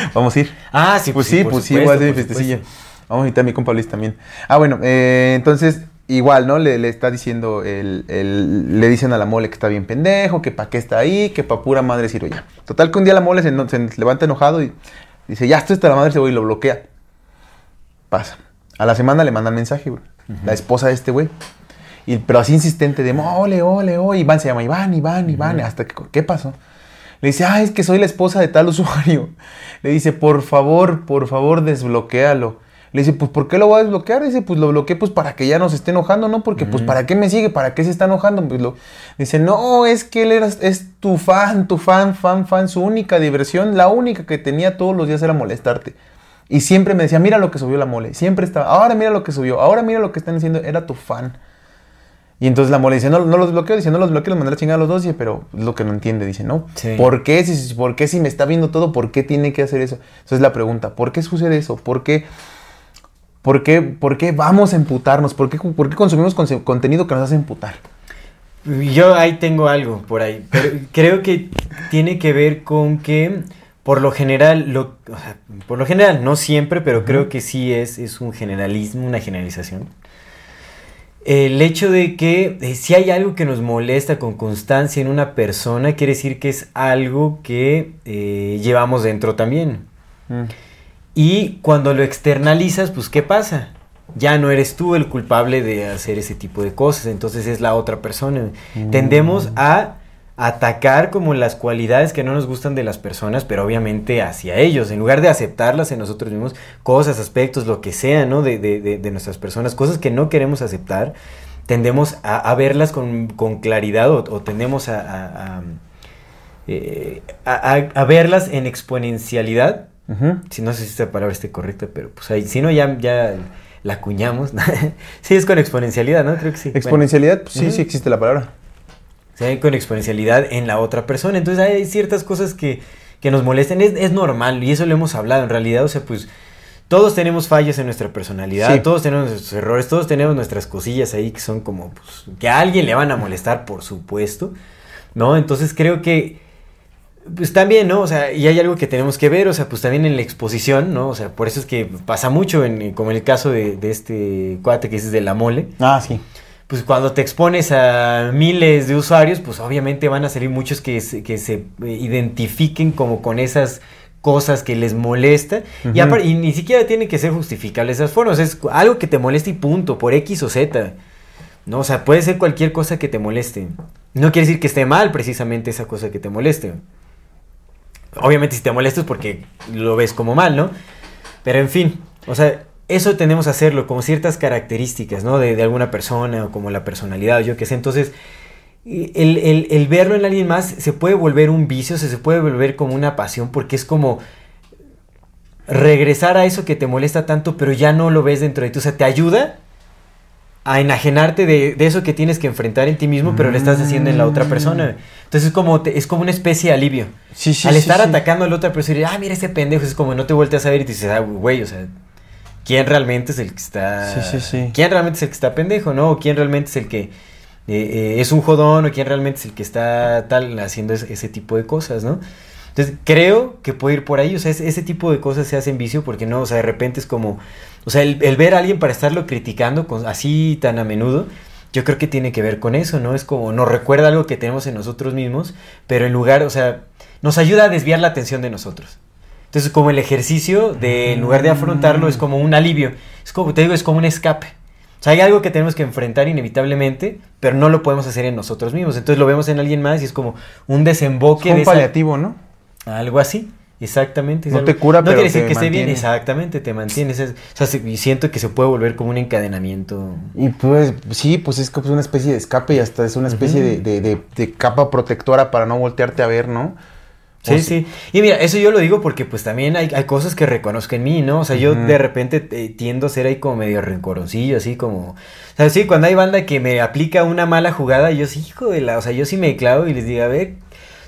[LAUGHS] Vamos a ir. Ah, sí, Pues sí, por pues sí, voy a hacer mi. Vamos a invitar a mi compa Luis también. Ah, bueno, eh, entonces, igual, ¿no? Le, le está diciendo, el, el- le dicen a la mole que está bien pendejo, que pa' qué está ahí, que pa' pura madre Ciro ya. Total que un día la mole se, se levanta enojado y dice, ya esto está la madre ese güey y lo bloquea. Pasa. A la semana le mandan mensaje, güey. La esposa de este güey. Y, pero así insistente de, ole, ole, ole. Iván se llama Iván, Iván, Iván. Hasta que, ¿qué pasó? Le dice, ah, es que soy la esposa de tal usuario. Le dice, por favor, por favor, desbloquéalo. Le dice, pues, ¿por qué lo voy a desbloquear? Dice, pues, lo bloqueé, pues, para que ya no se esté enojando, ¿no? Porque, pues, ¿para qué me sigue? ¿Para qué se está enojando? Pues, lo... Dice, no, es que él era, es tu fan, tu fan, fan, fan. Su única diversión, la única que tenía todos los días era molestarte. Y siempre me decía, mira lo que subió la mole. Siempre estaba, ahora mira lo que subió, ahora mira lo que están haciendo. Era tu fan. Y entonces la mole dice, no, no los bloqueo, dice, no los bloqueo, los mandé a la chingada a los dos, dice, pero es lo que no entiende, dice, no. Sí. ¿Por qué? Si, ¿Por qué si me está viendo todo? ¿Por qué tiene que hacer eso? Esa es la pregunta. ¿Por qué sucede eso? ¿Por qué? ¿Por qué, por qué vamos a emputarnos? ¿Por qué, por qué consumimos contenido que nos hace emputar? Yo ahí tengo algo por ahí, pero creo que tiene que ver con que por lo general, lo, o sea, por lo general, no siempre, pero creo que sí es, es un generalismo, una generalización. El hecho de que eh, si hay algo que nos molesta con constancia en una persona, quiere decir que es algo que eh, llevamos dentro también. Mm. Y cuando lo externalizas, pues ¿qué pasa? Ya no eres tú el culpable de hacer ese tipo de cosas, entonces es la otra persona. Mm. Tendemos a atacar como las cualidades que no nos gustan de las personas, pero obviamente hacia ellos, en lugar de aceptarlas en nosotros mismos, cosas, aspectos, lo que sea, ¿no? De, de, de, de nuestras personas, cosas que no queremos aceptar, tendemos a, a verlas con, con, claridad o, o tendemos a, a, eh, a, verlas en exponencialidad. Uh -huh. Si no sé si esta palabra esté correcta, pero pues ahí, si no ya, ya la acuñamos. [LAUGHS] sí, es con exponencialidad, ¿no? Creo que sí. Exponencialidad, bueno. pues sí, uh -huh. sí existe la palabra. Se con exponencialidad en la otra persona. Entonces hay ciertas cosas que, que nos molestan. Es, es, normal y eso lo hemos hablado. En realidad, o sea, pues todos tenemos fallas en nuestra personalidad, sí. todos tenemos nuestros errores, todos tenemos nuestras cosillas ahí que son como, pues, que a alguien le van a molestar, por supuesto, ¿no? Entonces creo que, pues también, ¿no? O sea, y hay algo que tenemos que ver, o sea, pues también en la exposición, ¿no? O sea, por eso es que pasa mucho, en, como en el caso de, de este cuate que dices de la mole. Ah, sí pues cuando te expones a miles de usuarios, pues obviamente van a salir muchos que se, que se identifiquen como con esas cosas que les molesta uh -huh. y, y, ni siquiera tienen que ser justificables esas formas, es algo que te moleste y punto, por X o Z. No, o sea, puede ser cualquier cosa que te moleste. No quiere decir que esté mal precisamente esa cosa que te moleste. Obviamente si te molesta es porque lo ves como mal, ¿no? Pero en fin, o sea, eso tenemos que hacerlo, como ciertas características, ¿no? De, de, alguna persona, o como la personalidad, o yo qué sé. Entonces, el, el, el, verlo en alguien más se puede volver un vicio, se, se puede volver como una pasión, porque es como regresar a eso que te molesta tanto, pero ya no lo ves dentro de ti. O sea, te ayuda a enajenarte de, de eso que tienes que enfrentar en ti mismo, pero lo estás haciendo en la otra persona. Entonces es como, te, es como una especie de alivio. Sí, sí, Al estar sí, atacando a la otra persona y ah, mira ese pendejo, es como no te volteas a ver y te dices, ah, güey, o sea, quién realmente es el que está. Sí, sí, sí. ¿Quién realmente es el que está pendejo, no? O quién realmente es el que eh, eh, es un jodón, o quién realmente es el que está tal haciendo ese, ese, tipo de cosas, ¿no? Entonces, creo que puede ir por ahí, o sea, ese, ese tipo de cosas se hacen vicio porque no, o sea, de repente es como, o sea, el, el ver a alguien para estarlo criticando con, así tan a menudo, yo creo que tiene que ver con eso, ¿no? Es como, nos recuerda algo que tenemos en nosotros mismos, pero en lugar, o sea, nos ayuda a desviar la atención de nosotros. Entonces, como el ejercicio de, en lugar de afrontarlo, es como un alivio. Es como, te digo, es como un escape. O sea, hay algo que tenemos que enfrentar inevitablemente, pero no lo podemos hacer en nosotros mismos. Entonces lo vemos en alguien más y es como un desemboque. Es un de paliativo, esa... ¿no? Algo así. Exactamente. No te cura, no pero quiere decir te que esté bien, exactamente, te mantienes. Es, o sea, y siento que se puede volver como un encadenamiento. Y pues, sí, pues es como una especie de escape y hasta es una especie uh -huh. de, de, de, de, capa protectora para no voltearte a ver, ¿no? Sí, sí, sí. Y mira, eso yo lo digo porque pues también hay, hay cosas que reconozco en mí, ¿no? O sea, yo uh -huh. de repente eh, tiendo a ser ahí como medio rencorosillo, así como... O sea, sí, cuando hay banda que me aplica una mala jugada, yo sí, hijo de la... O sea, yo sí me clavo y les digo, a ver...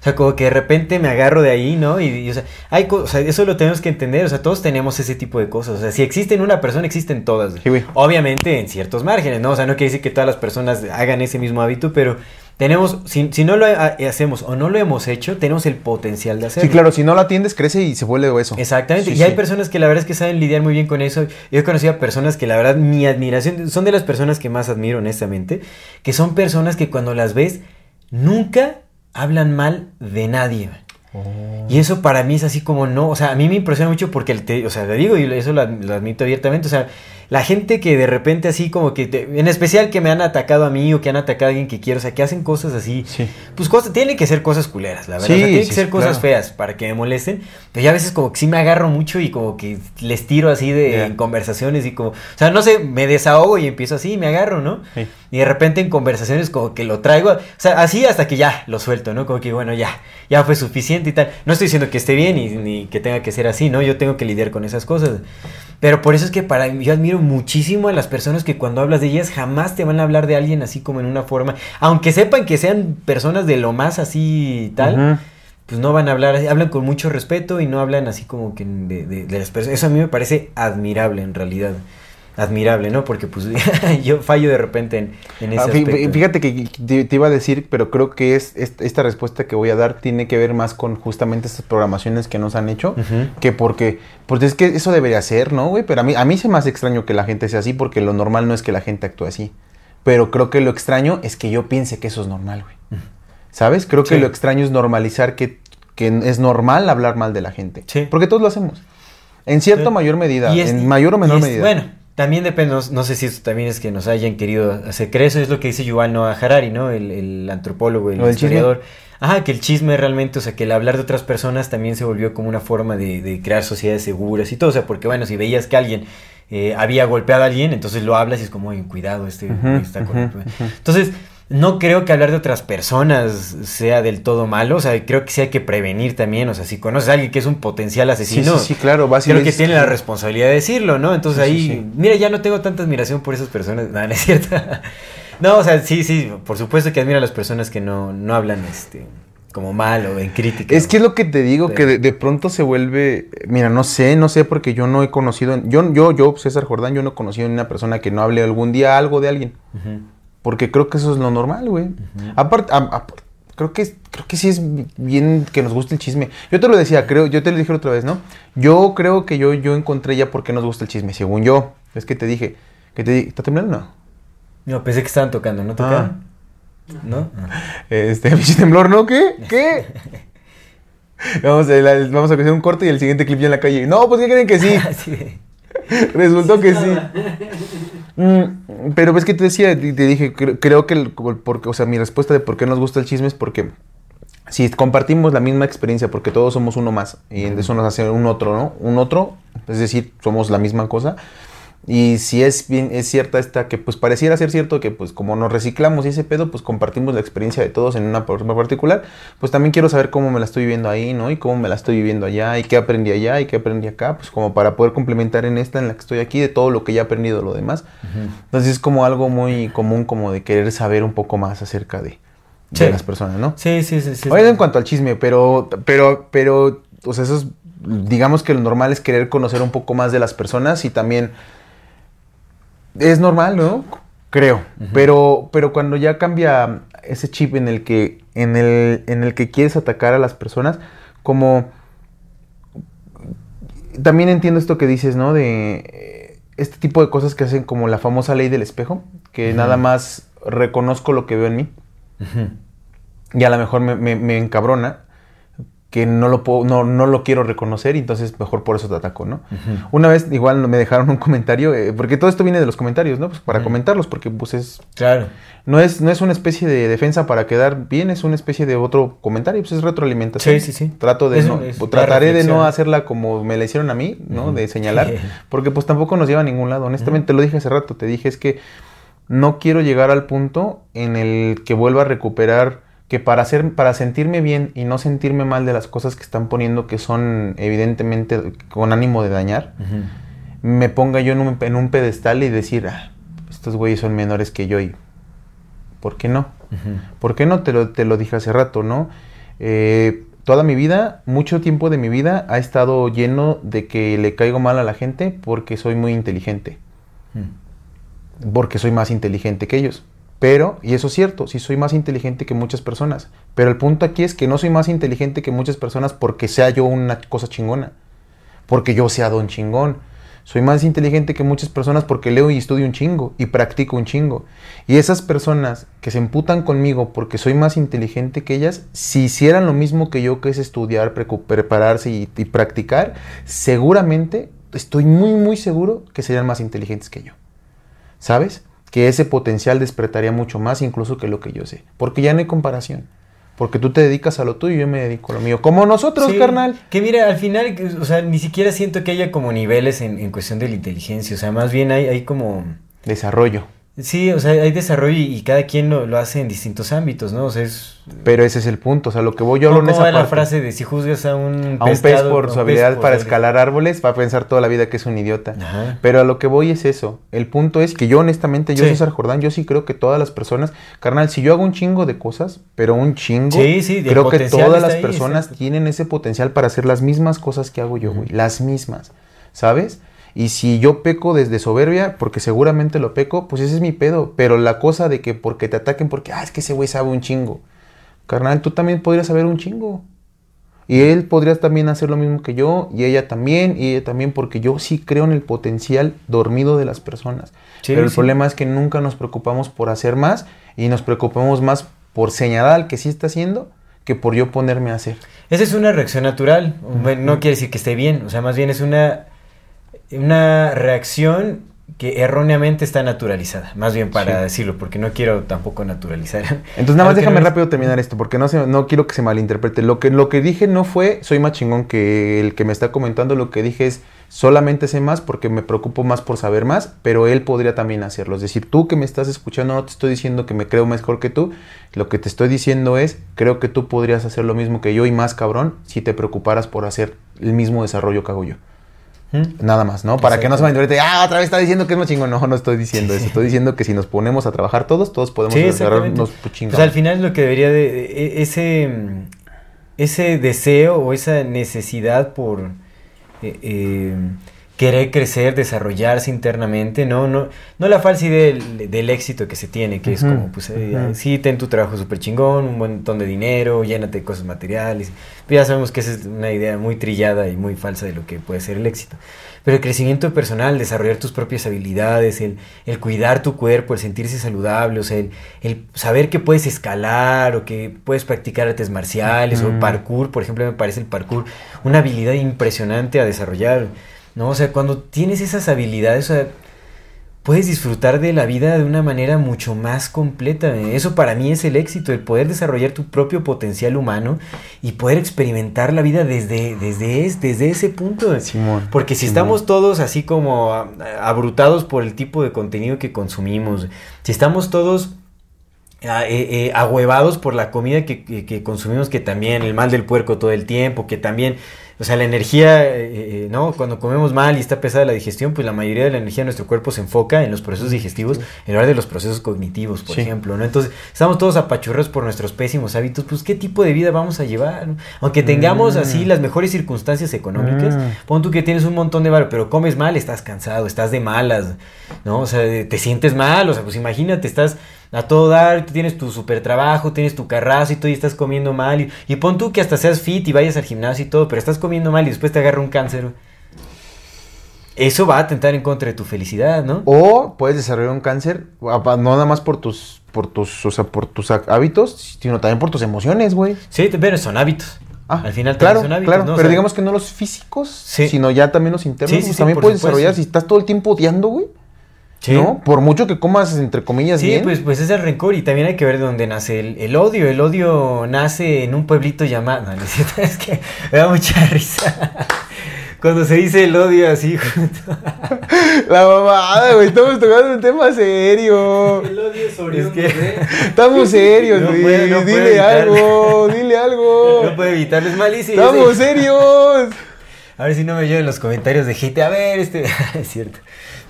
O sea, como que de repente me agarro de ahí, ¿no? Y, y o, sea, hay o sea, eso lo tenemos que entender. O sea, todos tenemos ese tipo de cosas. O sea, si existe en una persona, existen todas. Sí, Obviamente en ciertos márgenes, ¿no? O sea, no quiere decir que todas las personas hagan ese mismo hábito, pero tenemos, si, si, no lo hacemos o no lo hemos hecho, tenemos el potencial de hacerlo. Sí, claro, si no lo atiendes, crece y se vuelve eso. Exactamente, sí, y sí. hay personas que la verdad es que saben lidiar muy bien con eso. Yo he conocido a personas que la verdad, mi admiración, son de las personas que más admiro, honestamente, que son personas que cuando las ves, nunca hablan mal de nadie. Oh. Y eso para mí es así como no, o sea, a mí me impresiona mucho porque, te, o sea, le digo y eso lo, lo admito abiertamente, o sea, la gente que de repente así como que, te, en especial que me han atacado a mí o que han atacado a alguien que quiero, o sea, que hacen cosas así, sí. pues cosas, tienen que ser cosas culeras, la verdad, sí, o sea, tienen sí, que ser cosas claro. feas para que me molesten, pero ya a veces como que sí me agarro mucho y como que les tiro así de yeah. en conversaciones y como, o sea, no sé, me desahogo y empiezo así, me agarro, ¿no? Sí. Y de repente en conversaciones como que lo traigo, o sea, así hasta que ya lo suelto, ¿no? Como que bueno, ya, ya fue suficiente y tal. No estoy diciendo que esté bien y, ni que tenga que ser así, ¿no? Yo tengo que lidiar con esas cosas. Pero por eso es que para yo admiro muchísimo a las personas que cuando hablas de ellas jamás te van a hablar de alguien así como en una forma, aunque sepan que sean personas de lo más así tal. Uh -huh. Pues no van a hablar, hablan con mucho respeto y no hablan así como que de, de, de las personas. Eso a mí me parece admirable en realidad admirable, ¿no? Porque pues [LAUGHS] yo fallo de repente en, en ese ah, aspecto. Fíjate que te, te, iba a decir, pero creo que es, es, esta respuesta que voy a dar tiene que ver más con justamente estas programaciones que nos han hecho, uh -huh. que porque, porque es que eso debería ser, ¿no, güey? Pero a mí, a mí se me hace extraño que la gente sea así, porque lo normal no es que la gente actúe así. Pero creo que lo extraño es que yo piense que eso es normal, güey. Uh -huh. ¿Sabes? Creo sí. que lo extraño es normalizar que, que es normal hablar mal de la gente. Sí. Porque todos lo hacemos. En cierta mayor medida, es- en mayor o menor es- medida. Bueno, también depende, no, no sé si esto también es que nos hayan querido hacer creer, eso es lo que dice Yuval Noah Harari, ¿no? El, el antropólogo, el chisme. historiador. Ajá, que el chisme realmente, o sea, que el hablar de otras personas también se volvió como una forma de, de crear sociedades seguras y todo, o sea, porque bueno, si veías que alguien eh, había golpeado a alguien, entonces lo hablas y es como, oye, cuidado, este está ujú. Entonces, no creo que hablar de otras personas sea del todo malo, o sea, creo que sí hay que prevenir también, o sea, si conoces a alguien que es un potencial asesino, sí, sí, claro, vas creo que tiene la responsabilidad de decirlo, ¿no? Entonces ahí, mira, ya no tengo tanta admiración por esas personas, [LAUGHS] no, no es cierto. no, o sea, sí, sí, por supuesto que admiro a las personas que no, no hablan este como mal o en crítica. Es que es lo que te digo, Pero- que de, de pronto se vuelve, mira, no sé, no sé, porque yo no he conocido, yo, yo, yo, César Jordán, yo no he conocido a una persona que no hable algún día algo de alguien, porque creo que eso es lo normal, güey. ujú. Aparte, creo que, creo que sí es bien que nos guste el chisme. Yo te lo decía, creo, yo te lo dije otra vez, ¿no? Yo creo que yo, yo encontré ya por qué nos gusta el chisme, según yo. Es que te dije, que te dije, ¿está temblando? No. No, pensé que estaban tocando, ¿no tocaron? ¿No? Ah. Este, [LAUGHS] pinche temblor, ¿no? ¿Qué? ¿Qué? [LAUGHS] Vamos a, la- vamos a hacer un corte y el siguiente clip ya en la calle. No, pues ¿qué creen que sí? [LAUGHS] Sí. Resultó que sí. Mm, pero ves que te decía, te dije, cre- creo que, el, porque, o sea, mi respuesta de por qué nos gusta el chisme es porque si compartimos la misma experiencia, porque todos somos uno más, y eso nos hace un otro, ¿no? Un otro, es decir, somos la misma cosa. Y si es bien, es cierta esta que pues pareciera ser cierto que pues como nos reciclamos y ese pedo, pues compartimos la experiencia de todos en una forma particular, pues también quiero saber cómo me la estoy viviendo ahí, ¿no? Y cómo me la estoy viviendo allá, y qué aprendí allá, y qué aprendí acá, pues como para poder complementar en esta en la que estoy aquí de todo lo que ya he aprendido lo demás. Entonces es como algo muy común como de querer saber un poco más acerca de, de Sí. las personas, ¿no? Sí, sí, sí. sí. Oye, en cuanto al chisme, pero, pero, pero, o sea, eso es, digamos que lo normal es querer conocer un poco más de las personas y también es normal, ¿no? Creo. Pero, pero cuando ya cambia ese chip en el que, en el, en el que quieres atacar a las personas, como también entiendo esto que dices, ¿no? De eh, este tipo de cosas que hacen como la famosa ley del espejo, que nada más reconozco lo que veo en mí y a lo mejor me, me- me encabrona que no lo puedo, no, no lo quiero reconocer y entonces mejor por eso te ataco, ¿no? Una vez igual me dejaron un comentario, eh, porque todo esto viene de los comentarios, ¿no? Pues para comentarlos, porque pues es, Claro. no es, no es una especie de defensa para quedar bien, es una especie de otro comentario, pues es retroalimentación. Sí, sí, sí. Trato de no, es trataré de no hacerla como me la hicieron a mí, ¿no? De señalar, porque pues tampoco nos lleva a ningún lado. Honestamente, te lo dije hace rato, te dije es que no quiero llegar al punto en el que vuelva a recuperar que para hacer para sentirme bien y no sentirme mal de las cosas que están poniendo que son evidentemente con ánimo de dañar, me ponga yo en un, en un pedestal y decir, ah, estos güeyes son menores que yo y ¿por qué no? ¿Por qué no? Te lo, te lo dije hace rato, ¿no? Eh, toda mi vida, mucho tiempo de mi vida ha estado lleno de que le caigo mal a la gente porque soy muy inteligente, Ujú. porque soy más inteligente que ellos. Pero, y eso es cierto, sí soy más inteligente que muchas personas. Pero el punto aquí es que no soy más inteligente que muchas personas porque sea yo una cosa chingona. Porque yo sea don chingón. Soy más inteligente que muchas personas porque leo y estudio un chingo y practico un chingo. Y esas personas que se emputan conmigo porque soy más inteligente que ellas, si hicieran lo mismo que yo, que es estudiar, prepararse y, y practicar, seguramente, estoy muy, muy seguro que serían más inteligentes que yo. ¿Sabes? Que ese potencial despertaría mucho más incluso que lo que yo sé. Porque ya no hay comparación. Porque tú te dedicas a lo tuyo y yo me dedico a lo mío. Como nosotros, Sí, carnal. Que mira, al final, o sea, ni siquiera siento que haya como niveles en, en cuestión de la inteligencia. O sea, más bien hay, hay como. Desarrollo. Sí, o sea, hay desarrollo y, y cada quien lo, lo hace en distintos ámbitos, ¿no? O sea, es. Pero ese es el punto. O sea, lo que voy yo hablo ¿Cómo en esa va la frase de si juzgas a un a un pez por su habilidad para escalar árboles va a pensar toda la vida que es un idiota. Ajá. Pero a lo que voy es eso. El punto es que yo honestamente, yo Sí. César Jordán, yo sí creo que todas las personas, carnal, si yo hago un chingo de cosas, pero un chingo, Sí, sí, creo que todas las ahí, personas exacto. tienen ese potencial para hacer las mismas cosas que hago yo, güey, las mismas, ¿sabes? Y si yo peco desde soberbia, porque seguramente lo peco, pues ese es mi pedo. Pero la cosa de que porque te ataquen, porque, ah, es que ese güey sabe un chingo. Carnal, tú también podrías saber un chingo. Y él podría también hacer lo mismo que yo, y ella también, y ella también, porque yo sí creo en el potencial dormido de las personas. Sí, Pero el sí. problema es que nunca nos preocupamos por hacer más y nos preocupamos más por señalar al que sí está haciendo que por yo ponerme a hacer. Esa es una reacción natural. No quiere decir que esté bien. O sea, más bien es una una reacción que erróneamente está naturalizada, más bien para Sí. decirlo, porque no quiero tampoco naturalizar. Entonces nada más déjame no rápido terminar esto, porque no, se- no quiero que se malinterprete. Lo que, lo que dije no fue soy más chingón que el que me está comentando, lo que dije es solamente sé más porque me preocupo más por saber más, pero él podría también hacerlo. Es decir, tú que me estás escuchando no te estoy diciendo que me creo mejor que tú, lo que te estoy diciendo es creo que tú podrías hacer lo mismo que yo y más cabrón si te preocuparas por hacer el mismo desarrollo que hago yo. ¿Mm? Nada más, ¿no? Para que no se Exacto. malinterprete, ah, otra vez está diciendo que es más chingón. No, no estoy diciendo eso. Estoy diciendo que si nos ponemos a trabajar todos, todos podemos Sí, unos Pues chingados. al final lo que debería de... e- Ese, mm, ese deseo o esa necesidad por eh, eh, querer crecer, desarrollarse internamente, no, no, no la falsa idea del, del éxito que se tiene, que es como, pues, eh, sí, ten tu trabajo súper chingón, un montón de dinero, llénate de cosas materiales. Pero ya sabemos que esa es una idea muy trillada y muy falsa de lo que puede ser el éxito. Pero el crecimiento personal, desarrollar tus propias habilidades, el, el cuidar tu cuerpo, el sentirse saludable, o sea, el, el saber que puedes escalar o que puedes practicar artes marciales o Ujú. parkour, por ejemplo, me parece el parkour una habilidad impresionante a desarrollar, ¿no? O sea, cuando tienes esas habilidades, o sea, puedes disfrutar de la vida de una manera mucho más completa. Eso para mí es el éxito, el poder desarrollar tu propio potencial humano y poder experimentar la vida desde, desde, es- desde ese punto. Simón. Porque si Simón. estamos todos así como abrutados por el tipo de contenido que consumimos, si estamos todos ah, eh, eh, ahuevados por la comida que, que- que consumimos, que también el mal del puerco todo el tiempo, que también, o sea, la energía, eh, eh, ¿no? Cuando comemos mal y está pesada la digestión, pues la mayoría de la energía de nuestro cuerpo se enfoca en los procesos digestivos en lugar de los procesos cognitivos, por Sí. ejemplo, ¿no? Entonces, estamos todos apachurrados por nuestros pésimos hábitos, pues, ¿qué tipo de vida vamos a llevar? Aunque tengamos Mm. así las mejores circunstancias económicas, Mm. Pon tú que tienes un montón de varo, pero comes mal, estás cansado, estás de malas, ¿no? O sea, te sientes mal, o sea, pues imagínate, estás a todo dar, tú tienes tu super trabajo, tienes tu carrazo y todo y estás comiendo mal. Y, y pon tú que hasta seas fit y vayas al gimnasio y todo, pero estás comiendo mal y después te agarra un cáncer. Eso va a atentar en contra de tu felicidad, ¿no? O puedes desarrollar un cáncer, no nada más por tus, por tus, o sea, por tus hábitos, sino también por tus emociones, güey. Sí, pero son hábitos. Ah, Al final claro, también son hábitos, claro, ¿no? O pero sea, digamos que no los físicos, Sí. sino ya también los internos. Sí, sí, pues sí, también por puedes desarrollar si estás todo el tiempo odiando, güey. Sí. ¿No? Por mucho que comas, entre comillas, Sí, bien. pues, pues es el rencor y también hay que ver de dónde nace el, el odio. El odio nace en un pueblito llamado... No, no es [LAUGHS] que me da mucha risa. [LAUGHS] Cuando se dice el odio así... [LAUGHS] La mamada, güey, estamos tocando un tema serio. El odio es que- Estamos serios, No güey. puede- no puede dile algo, dile algo. No puedo evitarlo, es malísimo. Estamos serios. A ver si no me lleven los comentarios de hate. A ver, este... [LAUGHS] es cierto.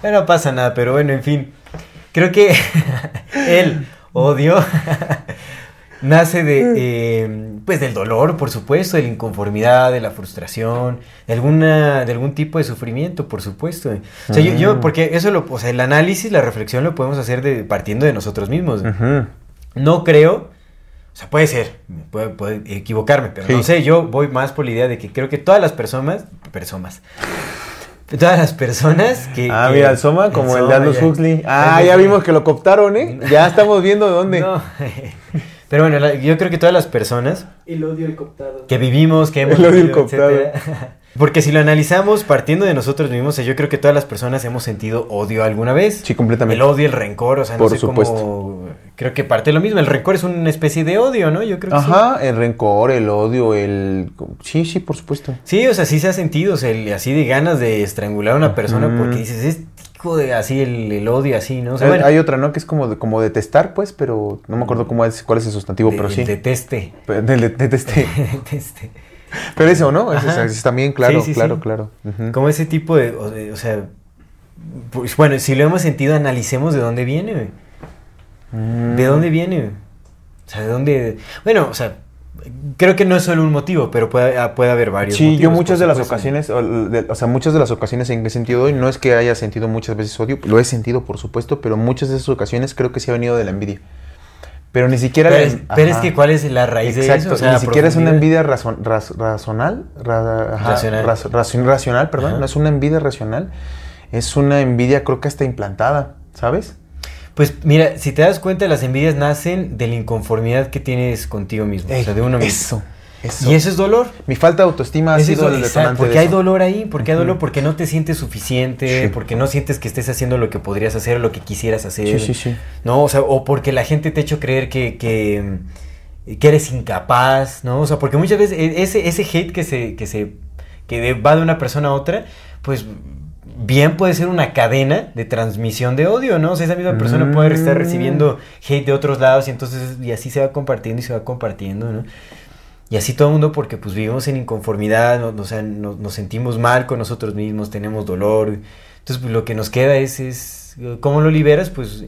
Pero no pasa nada, pero bueno, en fin. Creo que [LAUGHS] el odio [LAUGHS] nace de, eh, pues del dolor, por supuesto, de la inconformidad, de la frustración, de alguna, de algún tipo de sufrimiento, por supuesto. O sea, yo, yo, Mm. porque eso lo, o sea, el análisis, la reflexión lo podemos hacer de, partiendo de nosotros mismos. No creo, o sea, puede ser, puede, puede equivocarme, pero Sí. no sé, yo voy más por la idea de que creo que todas las personas, personas, todas las personas que... Ah, que- mira, el Soma como el de Soma, Aldous. Huxley. Ah, ya vimos que lo cooptaron, ¿eh? Ya estamos viendo de dónde. [LAUGHS] No. Pero bueno, la- yo creo que todas las personas El odio el cooptado. que vivimos, que hemos El odio vivido, cooptado. etcétera. [LAUGHS] Porque si lo analizamos partiendo de nosotros mismos, yo creo que todas las personas hemos sentido odio alguna vez. Sí, completamente. El odio, el rencor, o sea, no Por sé supuesto. cómo... Creo que parte de lo mismo. El rencor es una especie de odio, ¿no? Yo creo que sí. Ajá, el rencor, el odio, el... Sí, sí, por supuesto. Sí, o sea, sí se ha sentido, o sea, el- así de ganas de estrangular a una persona porque dices, es hijo de así el, el odio así, ¿no? O sea, hay, bueno, hay otra, ¿no? Que es como, de, como detestar, pues, pero no me acuerdo cómo es, cuál es el sustantivo, de- pero sí. deteste. [LAUGHS] Del de- deteste. [LAUGHS] Deteste. Pero eso, ¿no? Es también, claro, Sí, sí, claro, claro. Como ese tipo de, o, de- o sea, pues bueno, si lo hemos sentido, analicemos de dónde viene, güey. Mm. ¿De dónde viene? O sea, ¿de dónde? Bueno, o sea, creo que no es solo un motivo, pero puede, ah, puede haber varios Sí, motivos, yo muchas de las ocasiones, o, de- o sea, muchas de las ocasiones en que he sentido hoy, no es que haya sentido muchas veces odio, lo he sentido por supuesto, pero muchas de esas ocasiones creo que sí ha venido de la envidia. Pero ni siquiera... Pero, es, pero es ajá. que, ¿cuál es la raíz Exacto, de eso? O sea, ni siquiera es una envidia razon- raz- razonal, ra- ajá, Racional. raz- racional, perdón, Ajá. no es una envidia racional, es una envidia creo que hasta implantada, ¿sabes? Pues mira, si te das cuenta, las envidias nacen de la inconformidad que tienes contigo mismo, o sea, de uno mismo. Eso. Eso. Y eso es dolor. Mi falta de autoestima ha Es sido eso, el detonante porque de hay eso. dolor ahí, porque hay dolor, porque no te sientes suficiente, Sí. porque no sientes que estés haciendo lo que podrías hacer, lo que quisieras hacer. Sí, sí, sí. ¿no? O sea, o porque la gente te ha hecho creer que, que, que eres incapaz, ¿no? O sea, porque muchas veces e- ese, ese hate que se, que se, que va de una persona a otra, pues bien puede ser una cadena de transmisión de odio, ¿no? O sea, esa misma persona puede estar recibiendo hate de otros lados y entonces, y así se va compartiendo y se va compartiendo, ¿no? Y así todo el mundo porque pues vivimos en inconformidad, no- o sea, no- nos sentimos mal con nosotros mismos, tenemos dolor. Entonces pues, lo que nos queda es, es, ¿cómo lo liberas? Pues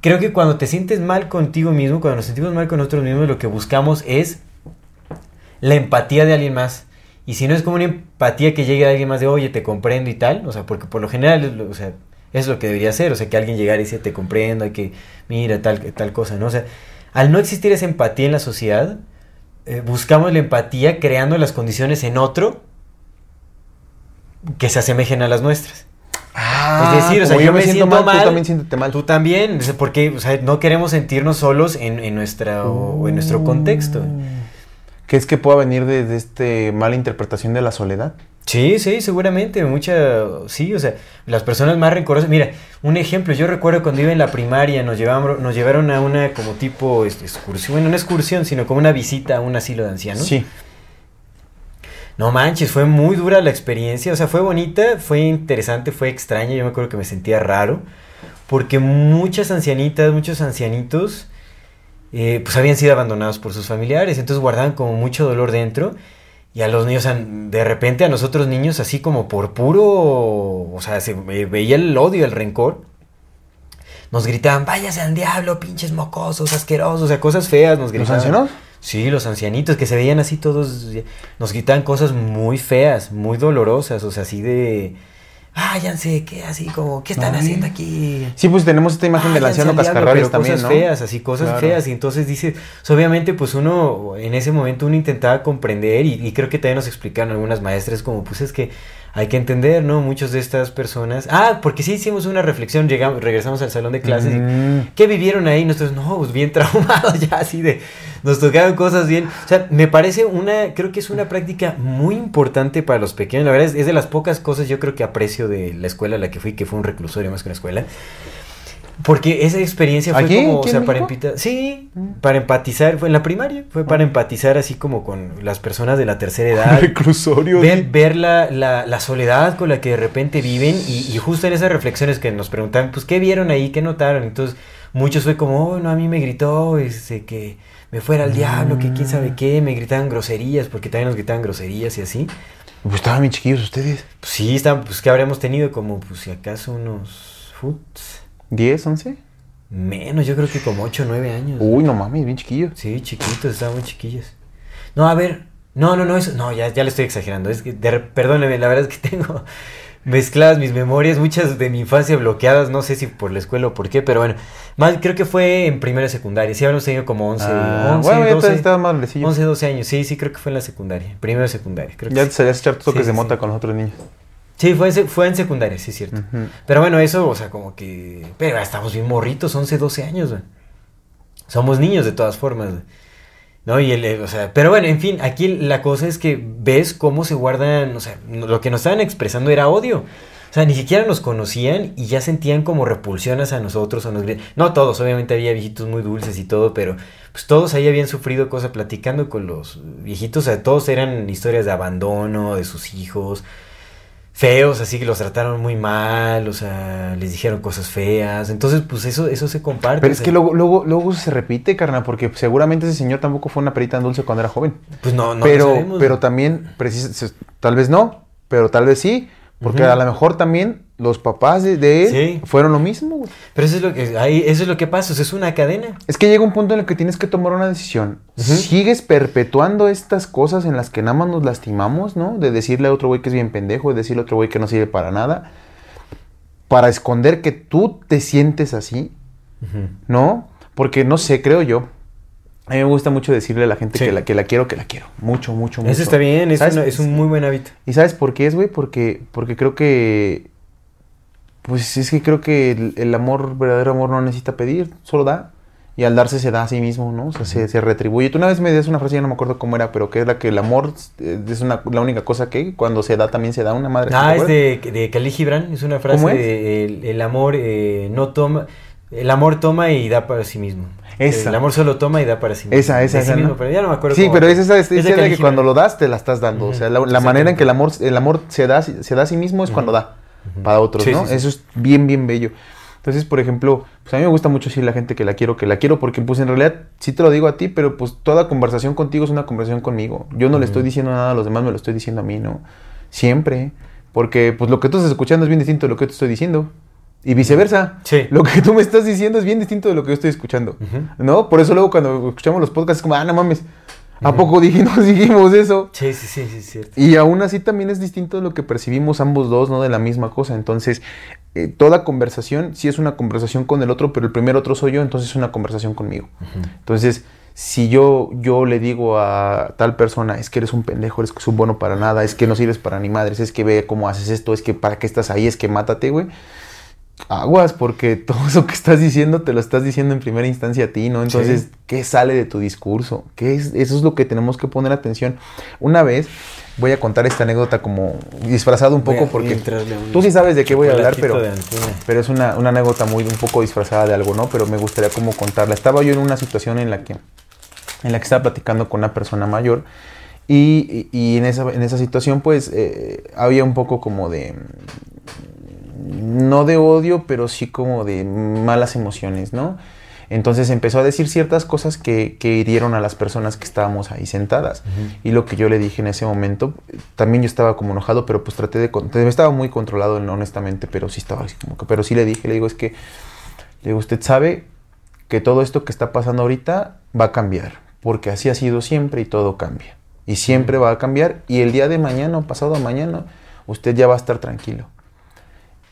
creo que cuando te sientes mal contigo mismo, cuando nos sentimos mal con nosotros mismos, lo que buscamos es la empatía de alguien más. Y si no es como una empatía que llegue de alguien más de, oye, te comprendo y tal, o sea, porque por lo general, es lo- o sea, es lo que debería ser, o sea, que alguien llegara y dice, te comprendo, hay que, mira, tal, tal cosa, ¿no? O sea, al no existir esa empatía en la sociedad, eh, buscamos la empatía creando las condiciones en otro que se asemejen a las nuestras. Ah, es decir, o sea, yo, me siento, mal, tú también siéntete mal. Tú también, porque o sea, no queremos sentirnos solos en, en nuestra, o en nuestro contexto. ¿Qué es que pueda venir de, de este mala interpretación de la soledad? Sí, sí, seguramente, mucha, sí, o sea, las personas más rencorosas, mira, un ejemplo, yo recuerdo cuando iba en la primaria, nos llevaron, nos llevaron a una como tipo excursión, bueno, no excursión, sino como una visita a un asilo de ancianos. Sí. No manches, fue muy dura la experiencia, o sea, fue bonita, fue interesante, fue extraña, yo me acuerdo que me sentía raro, porque muchas ancianitas, muchos ancianitos, eh, pues habían sido abandonados por sus familiares, entonces guardaban como mucho dolor dentro, y a los niños, o sea, de repente a nosotros niños, así como por puro, o sea, se ve- veía el odio, el rencor, nos gritaban, váyase al diablo, pinches mocosos, asquerosos, o sea, cosas feas nos ¿Los gritaban. ancianos? Sí, los ancianitos que se veían así todos, nos gritaban cosas muy feas, muy dolorosas, o sea, así de, váyanse, ¿qué? Así como, ¿qué están haciendo aquí? Sí, pues tenemos esta imagen del Váyanse anciano cascarrabias pero también, cosas ¿no? feas, así cosas Claro. feas, y entonces dice, o sea, obviamente pues uno, en ese momento uno intentaba comprender, y, y creo que también nos explicaron algunas maestras como, pues es que hay que entender, ¿no? Muchas de estas personas, ah, porque sí hicimos una reflexión, llegamos, regresamos al salón de clases, y, Mm. ¿Qué vivieron ahí? Nosotros, no, pues bien [LAUGHS] traumados ya, así de, nos tocaron cosas bien. O sea, me parece una, creo que es una práctica muy importante para los pequeños. La verdad es, es de las pocas cosas yo creo que aprecio de la escuela a la que fui, que fue un reclusorio más que una escuela. Porque esa experiencia fue ¿Aquí? como, o ¿Aquí sea, para empatizar, sí, para empatizar, fue en la primaria, fue para empatizar así como con las personas de la tercera [LAUGHS] edad. Reclusorio. ver, ver la, la- la soledad con la que de repente viven y, y justo en esas reflexiones que nos preguntan, pues, ¿qué vieron ahí? ¿Qué notaron? Entonces, muchos fue como, oh, no, a mí me gritó este, que me fuera al diablo, que quién sabe qué, me gritaban groserías, porque también nos gritaban groserías y así. Pues estaban bien chiquillos ustedes. Pues sí, están, pues, que habríamos tenido? Como, pues, si acaso unos, futs, ¿10, 11? menos, yo creo que como 8 o 9 años. Uy, no mames, bien chiquillos. Sí, chiquitos, estaban muy chiquillos. No, a ver, no, no, no, eso, no, ya, ya le estoy exagerando. Es que, de- perdóneme, la verdad es que [LAUGHS] tengo mezcladas mis memorias, muchas de mi infancia bloqueadas, no sé si por la escuela o por qué, pero bueno, más creo que fue en primera secundaria. Sí, habíamos tenido como 11, Ah, 11, bueno, ya 12, estaba grandecillo. 11, 12 años. Sí, sí, creo que fue en la secundaria, primero y secundaria. Creo que Ya sí. te salías a echar toques Sí, de sí, sí. con los otros niños. Sí, fue fue en secundaria, sí, es cierto. Ujú. Pero bueno, eso, o sea, como que. Pero estamos bien morritos, 11, 12 años, güey. Somos niños de todas formas, güey. ¿No? Y el, o sea, pero bueno, en fin, aquí la cosa es que ves cómo se guardan, o sea, lo que nos estaban expresando era odio. O sea, ni siquiera nos conocían y ya sentían como repulsión hacia nosotros. O nos no todos, obviamente había viejitos muy dulces y todo, pero pues todos ahí habían sufrido cosas platicando con los viejitos. O sea, todos eran historias de abandono de sus hijos, feos, así que los trataron muy mal, o sea, les dijeron cosas feas. Entonces, pues eso, eso se comparte. Pero o es sea, que luego, luego, luego se repite, carnal, porque seguramente ese señor tampoco fue una perita tan dulce cuando era joven. Pues no, no pero, pero también, precis- tal vez no, pero tal vez sí, porque a lo mejor también los papás de, de él Sí. fueron lo mismo. güey. Pero eso es lo que, ahí, eso es lo que pasa, o sea, es una cadena. Es que llega un punto en el que tienes que tomar una decisión. Sigues perpetuando estas cosas en las que nada más nos lastimamos, ¿no? De decirle a otro güey que es bien pendejo, de decirle a otro güey que no sirve para nada, para esconder que tú te sientes así, ¿no? Porque no sé, creo yo. A mí me gusta mucho decirle a la gente Sí. que, la, que la quiero, que la quiero. Mucho, mucho, mucho. Eso está bien, es, es un muy buen hábito. ¿Y sabes por qué es, güey? Porque, porque creo que. Pues es que creo que el, el amor, verdadero amor, no necesita pedir, solo da. y al darse se da a sí mismo, ¿no? O sea, se, se retribuye. Tú una vez me decías una frase, ya no me acuerdo cómo era, pero que era que el amor eh, es una, la única cosa que cuando se da también se da una madre. ¿te Ah, es de, de Khalil Gibran, es una frase de el, el amor eh, no toma, el amor toma y da para sí mismo. Esa. El amor solo toma y da para sí mismo. Esa, esa, De sí esa, mismo, ¿no? pero ya no me acuerdo Sí, cómo- pero es esa es, de que cuando lo das, te la estás dando. O sea, la, la manera en que el amor, el amor se, da, se da a sí mismo es cuando da para otros, Sí, ¿no? sí. Eso es bien, bien bello. Entonces, por ejemplo, pues a mí me gusta mucho decir la gente que la quiero, que la quiero, porque pues en realidad sí te lo digo a ti, pero pues toda conversación contigo es una conversación conmigo. Yo no le estoy diciendo nada a los demás, me lo estoy diciendo a mí, ¿no? Siempre. Porque pues lo que tú estás escuchando es bien distinto de lo que yo te estoy diciendo. Y viceversa. Sí. Lo que tú me estás diciendo es bien distinto de lo que yo estoy escuchando. ¿No? Por eso luego cuando escuchamos los podcasts es como, ah, no mames. ¿A poco dijimos, [LAUGHS] dijimos eso? Sí, sí, sí, sí, es cierto. Y aún así también es distinto de lo que percibimos ambos dos, ¿no? De la misma cosa. Entonces, eh, toda conversación sí es una conversación con el otro, pero el primer otro soy yo, entonces es una conversación conmigo. Entonces, si yo, yo le digo a tal persona, es que eres un pendejo, eres que es un bueno para nada, es que no sirves para ni madres, es que ve cómo haces esto, es que para qué estás ahí, es que mátate, güey. Aguas, porque [LAUGHS] todo eso que estás diciendo te lo estás diciendo en primera instancia a ti, ¿no? Entonces, Sí. ¿qué sale de tu discurso? ¿Qué es? Eso es lo que tenemos que poner atención. Una vez voy a contar esta anécdota como disfrazado un poco a- porque un tú sí sabes de qué voy a hablar, pero, pero es una, una anécdota muy un poco disfrazada de algo, ¿no? Pero me gustaría como contarla. Estaba yo en una situación en la que en la que estaba platicando con una persona mayor y, y- y en, esa, en esa situación pues eh, había un poco como de no de odio, pero sí como de malas emociones, ¿no? Entonces empezó a decir ciertas cosas que, que hirieron a las personas que estábamos ahí sentadas. Y lo que yo le dije en ese momento, también yo estaba como enojado, pero pues traté de... con- Estaba muy controlado, honestamente, pero sí estaba así como que... Pero sí le dije, le digo, es que... Le digo, usted sabe que todo esto que está pasando ahorita va a cambiar, porque así ha sido siempre y todo cambia. Y siempre va a cambiar y el día de mañana o pasado mañana usted ya va a estar tranquilo.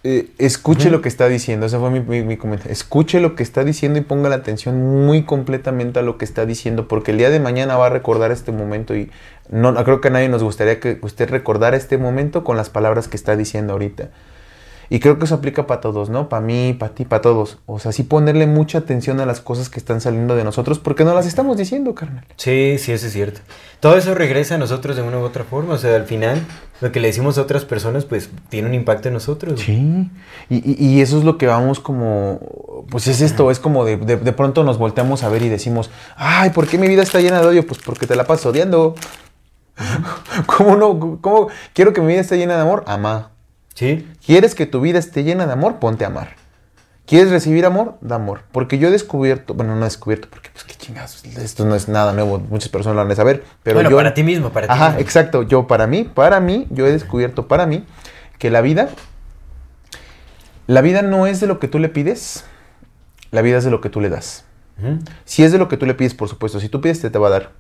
Eh, escuche lo que está diciendo, ese fue mi, mi- mi comentario. Escuche lo que está diciendo y ponga la atención muy completamente a lo que está diciendo, porque el día de mañana va a recordar este momento y no no creo que a nadie nos gustaría que usted recordara este momento con las palabras que está diciendo ahorita. Y creo que eso aplica para todos, ¿no? Para mí, para ti, para todos. O sea, sí ponerle mucha atención a las cosas que están saliendo de nosotros porque no las estamos diciendo, carnal. Sí, sí, eso es cierto. Todo eso regresa a nosotros de una u otra forma. O sea, al final, lo que le decimos a otras personas, pues tiene un impacto en nosotros. Sí. Y, y- y eso es lo que vamos como. Pues es esto, es como de, de, de pronto nos volteamos a ver y decimos, ay, ¿por qué mi vida está llena de odio? Pues porque te la pasas odiando. [LAUGHS] ¿Cómo no? ¿Cómo? Quiero que mi vida esté llena de amor, ama. Sí. ¿Quieres que tu vida esté llena de amor? Ponte a amar. ¿Quieres recibir amor? Da amor. Porque yo he descubierto, bueno, no he descubierto, porque pues qué chingados, esto no es nada nuevo, muchas personas lo han de saber, pero bueno, yo... para ti mismo, para ti Ajá, mismo. exacto, yo para mí, para mí, yo he descubierto para mí que la vida, la vida no es de lo que tú le pides, la vida es de lo que tú le das. Si es de lo que tú le pides, por supuesto, si tú pides, te, te va a dar,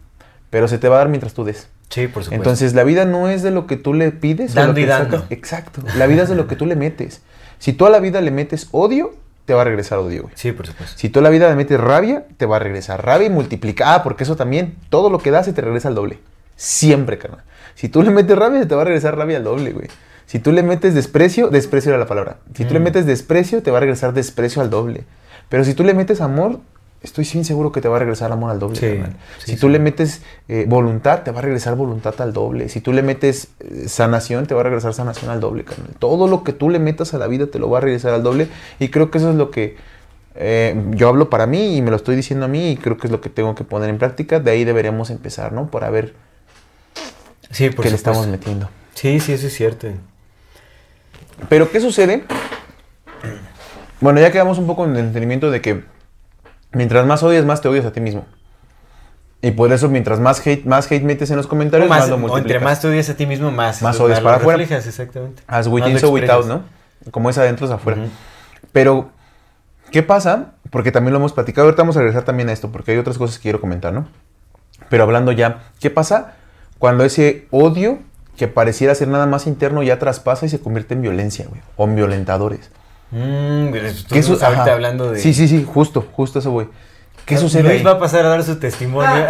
pero se te va a dar mientras tú des. Sí, por supuesto. Entonces, la vida no es de lo que tú le pides. o Dando lo que y dando. sacas. Exacto. La vida es de lo que tú le metes. Si tú a la vida le metes odio, te va a regresar odio, güey. Sí, por supuesto. Si tú a la vida le metes rabia, te va a regresar rabia y multiplica. Ah, porque eso también, todo lo que das se te regresa al doble. Siempre, carnal. Si tú le metes rabia, se te va a regresar rabia al doble, güey. Si tú le metes desprecio, desprecio era la palabra. Si tú le Mm. metes desprecio, te va a regresar desprecio al doble. Pero si tú le metes amor, estoy bien seguro que te va a regresar amor al doble, Sí, si tú sí. le metes eh, voluntad, te va a regresar voluntad al doble. Si tú le metes eh, sanación, te va a regresar sanación al doble, carnal. Todo lo que tú le metas a la vida te lo va a regresar al doble. Y creo que eso es lo que eh, yo hablo para mí y me lo estoy diciendo a mí y creo que es lo que tengo que poner en práctica. De ahí deberíamos empezar, ¿no? Para ver Sí, qué le estamos metiendo. Sí, sí, eso es cierto. Pero ¿qué sucede? Bueno, ya quedamos un poco en el entendimiento de que mientras más odias, más te odias a ti mismo. Y por eso, mientras más hate, más hate metes en los comentarios, O más, más, lo o entre multiplicas. más te odias a ti mismo, más, Más odias para afuera. exactamente. As Más within, so without. ¿no? Como es adentro, es afuera. Pero, ¿qué pasa? Porque también lo hemos platicado. Ahorita vamos a regresar también a esto, porque hay otras cosas que quiero comentar, ¿no? Pero hablando ya, ¿qué pasa cuando ese odio que pareciera ser nada más interno ya traspasa y se convierte en violencia, güey? O en violentadores. Mm, ¿Qué estuvimos su- ahorita hablando de... Sí, sí, sí, justo, justo eso, güey. ¿Qué sucede Luis ahí? va a pasar a dar su testimonio. [LAUGHS]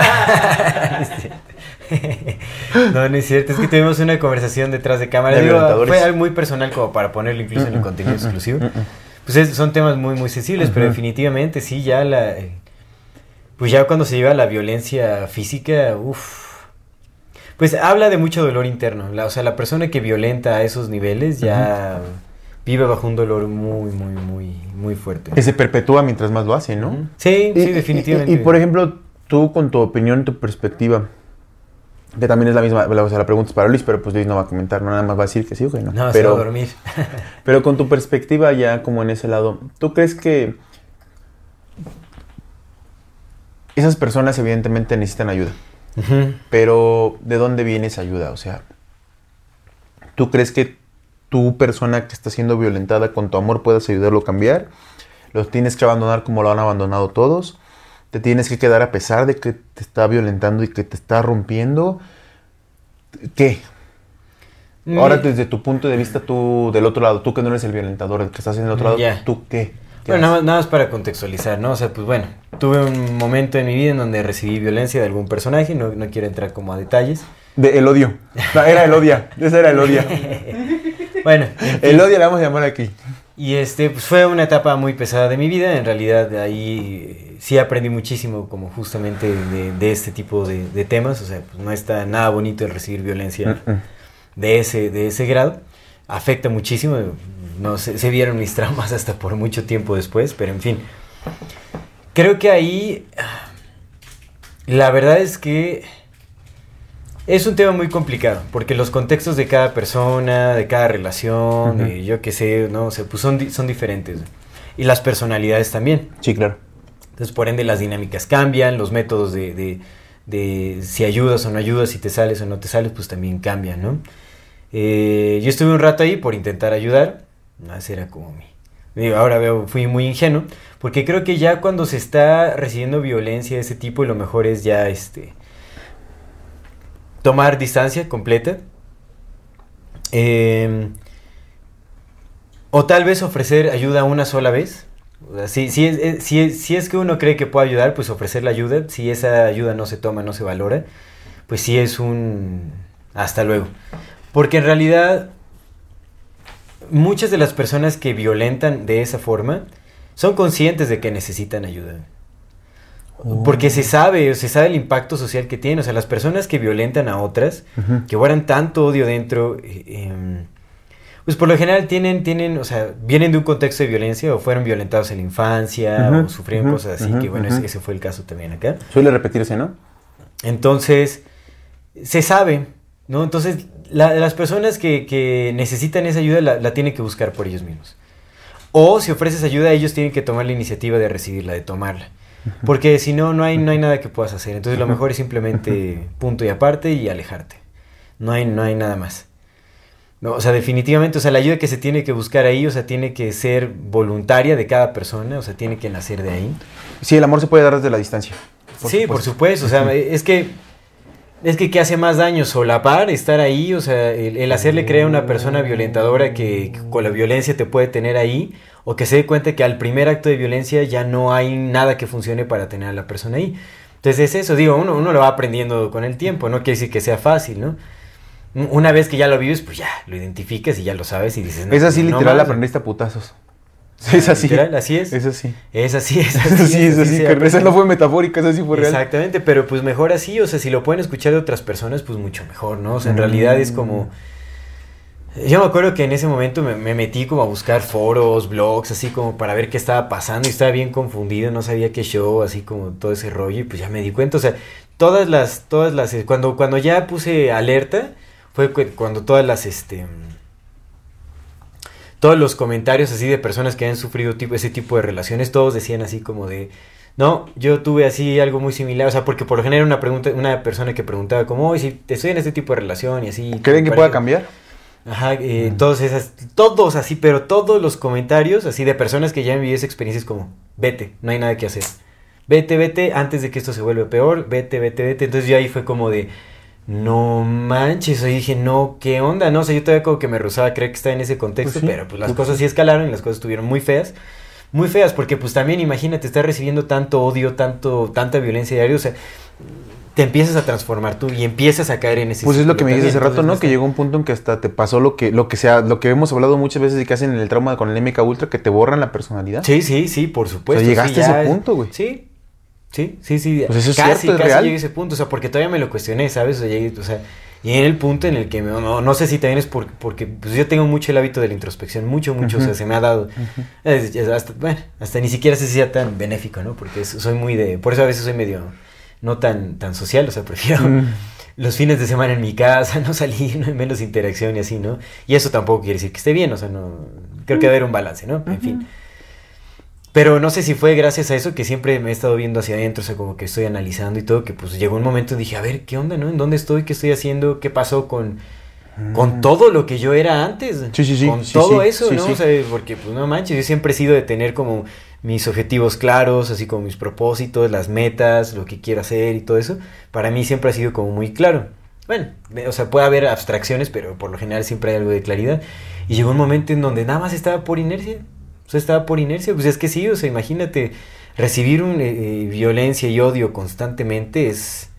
[LAUGHS] no, no es cierto. Es que tuvimos una conversación detrás de cámara. De Digo, fue algo muy personal como para ponerlo incluso en el contenido exclusivo. Pues es- son temas muy, muy sensibles, pero definitivamente sí, ya la... eh, pues ya cuando se lleva a la violencia física, uff. Pues habla de mucho dolor interno. La- o sea, la persona que violenta a esos niveles ya vive bajo un dolor muy, muy, muy, muy fuerte. Que se perpetúa mientras más lo hace, ¿no? Sí, Y- sí, definitivamente. Y, y, por ejemplo, tú con tu opinión, tu perspectiva, que también es la misma, o sea, la pregunta es para Luis, pero pues Luis no va a comentar, no nada más va a decir que sí o que no. no, se va pero, a dormir. [LAUGHS] pero con tu perspectiva ya como en ese lado, ¿tú crees que esas personas evidentemente necesitan ayuda? Pero ¿de dónde viene esa ayuda? O sea, ¿tú crees que tu persona que está siendo violentada con tu amor puedas ayudarlo a cambiar? ¿Los tienes que abandonar como lo han abandonado todos? ¿Te tienes que quedar a pesar de que te está violentando y que te está rompiendo? ¿Qué? Ahora Mm, desde tu punto de vista, tú del otro lado, tú que no eres el violentador, el que estás en el otro lado. ¿tú qué? ¿Qué Bueno, nada más, nada más para contextualizar, ¿no? O sea, pues bueno, tuve un momento en mi vida en donde recibí violencia de algún personaje, no, no quiero entrar como a detalles. De el odio. No, era el odia. Ese era el odia. [LAUGHS] Bueno, en fin. El odia le vamos a llamar aquí. Y este, pues fue una etapa muy pesada de mi vida. En realidad, ahí eh, sí aprendí muchísimo, como justamente de, de este tipo de, de temas. O sea, pues no está nada bonito el recibir violencia Mm, mm. de ese, de ese grado. Afecta muchísimo. No sé, se vieron mis [LAUGHS] traumas hasta por mucho tiempo después, pero en fin. Creo que ahí. La verdad es que. Es un tema muy complicado, porque los contextos de cada persona, de cada relación, yo qué sé, ¿no? O sea, pues son, di- son diferentes. Y las personalidades también. Sí, claro. Entonces, por ende, las dinámicas cambian, los métodos de, de- de si ayudas o no ayudas, si te sales o no te sales, pues también cambian, ¿no? Eh, yo estuve un rato ahí por intentar ayudar. Ese era como mi... digo, ahora veo, fui muy ingenuo, porque creo que ya cuando se está recibiendo violencia de ese tipo, lo mejor es ya, este... Tomar distancia completa. Eh, o tal vez ofrecer ayuda una sola vez. Si, si, es, es- si, si es que uno cree que puede ayudar, pues ofrecer la ayuda. Si esa ayuda no se toma, no se valora, pues sí es un hasta luego. Porque en realidad muchas de las personas que violentan de esa forma son conscientes de que necesitan ayuda. Porque se sabe, se sabe el impacto social que tiene. O sea, las personas que violentan a otras, que guardan tanto odio dentro, eh, em, pues por lo general tienen, tienen, o sea, vienen de un contexto de violencia o fueron violentados en la infancia o sufrieron cosas así, que bueno, ese, ese fue el caso también acá. Suele repetirse, ¿no? Entonces, se sabe, ¿no? Entonces, la- las personas que, que necesitan esa ayuda la, la tienen que buscar por ellos mismos. O si ofreces ayuda, ellos tienen que tomar la iniciativa de recibirla, de tomarla. Porque si no, no hay, no hay nada que puedas hacer. Entonces, lo mejor es simplemente [LAUGHS] punto y aparte y alejarte. No hay, no hay nada más. No, o sea, definitivamente, o sea, la ayuda que se tiene que buscar ahí, o sea, tiene que ser voluntaria de cada persona, o sea, tiene que nacer de ahí. Sí, el amor se puede dar desde la distancia. sí, por supuesto. O sea, es que. Es que ¿qué hace más daño? Solapar, estar ahí, o sea, el, el hacerle creer a una persona violentadora que, que con la violencia te puede tener ahí, o que se dé cuenta que al primer acto de violencia ya no hay nada que funcione para tener a la persona ahí. Entonces es eso, digo, uno, uno lo va aprendiendo con el tiempo, no quiere decir que sea fácil, ¿no? Una vez que ya lo vives, pues ya, lo identificas y ya lo sabes y dices... no, Es así, no literal, más. aprendiste a putazos. [LAUGHS] Es así. Literal, así es. Es así. Es así, [LAUGHS] es Es así. así, es así. que aprende. Esa no fue metafórica, esa sí fue real. Exactamente, pero pues mejor así, o sea, si lo pueden escuchar de otras personas, pues mucho mejor, ¿no? O sea, en realidad es como... Yo me acuerdo que en ese momento me, me metí como a buscar foros, blogs, así como para ver qué estaba pasando y estaba bien confundido, no sabía qué show, así como todo ese rollo y pues ya me di cuenta, o sea, todas las, todas las, cuando, cuando ya puse alerta, fue cu- cuando todas las, este, todos los comentarios así de personas que han sufrido tipo, ese tipo de relaciones, todos decían así como de, no, yo tuve así algo muy similar, o sea, porque por lo general una pregunta, una persona que preguntaba como, oye, si estoy en este tipo de relación y así. ¿Creen que pueda cambiar? Ajá, eh, todos esas, todos así, pero todos los comentarios así de personas que ya han vivido esa experiencia es como, vete, no hay nada que hacer. Vete, vete, antes de que esto se vuelva peor, vete, vete, vete. Entonces yo ahí fue como de, no manches, y dije, no, ¿qué onda? No, o sea, yo todavía como que me rozaba creer que estaba en ese contexto, Pues sí, pero pues las pues cosas sí escalaron y las cosas estuvieron muy feas. Muy feas, porque pues también imagínate, estar recibiendo tanto odio, tanto, tanta violencia diaria, o sea, te empiezas a transformar tú y empiezas a caer en ese Pues es lo que me dices hace rato, ¿no? Que está- llegó un punto en que hasta te pasó lo que, lo que sea, lo que hemos hablado muchas veces y que hacen en el trauma con el MK Ultra, que te borran la personalidad. Sí, sí, sí, por O supuesto. sea, llegaste sí, a ese es- punto, güey. Sí. Sí, sí, sí. Pues eso es casi, es casi real. llegué a ese punto. O sea, porque todavía me lo cuestioné, ¿sabes? O sea, llegué- o sea, y en el punto en el que me- no, no sé si también es por- porque pues yo tengo mucho el hábito de la introspección, mucho, mucho, o sea, se me ha dado. Es- es hasta, bueno, hasta ni siquiera sé si sea tan benéfico, ¿no? Porque soy muy de. Por eso a veces soy medio. No tan, tan social, o sea, prefiero los fines de semana en mi casa, [LAUGHS] no salir, no hay menos interacción y así, ¿no? Y eso tampoco quiere decir que esté bien, o sea, no. Creo que debe haber un balance, ¿no? En fin. Pero no sé si fue gracias a eso que siempre me he estado viendo hacia adentro, o sea, como que estoy analizando y todo, que pues llegó un momento y dije, a ver, ¿qué onda, no? ¿En dónde estoy? ¿Qué estoy haciendo? ¿Qué pasó con, con todo lo que yo era antes? Mm. Sí, sí, sí, Con sí, todo sí, eso, sí, ¿no? O sea, porque pues no manches, yo siempre he sido de tener como mis objetivos claros, así como mis propósitos, las metas, lo que quiero hacer y todo eso. Para mí siempre ha sido como muy claro. Bueno, o sea, puede haber abstracciones, pero por lo general siempre hay algo de claridad. Y llegó un momento en donde nada más estaba por inercia. O sea, estaba por inercia. Pues es que sí, o sea, imagínate, recibir un, eh, eh, violencia y odio constantemente es,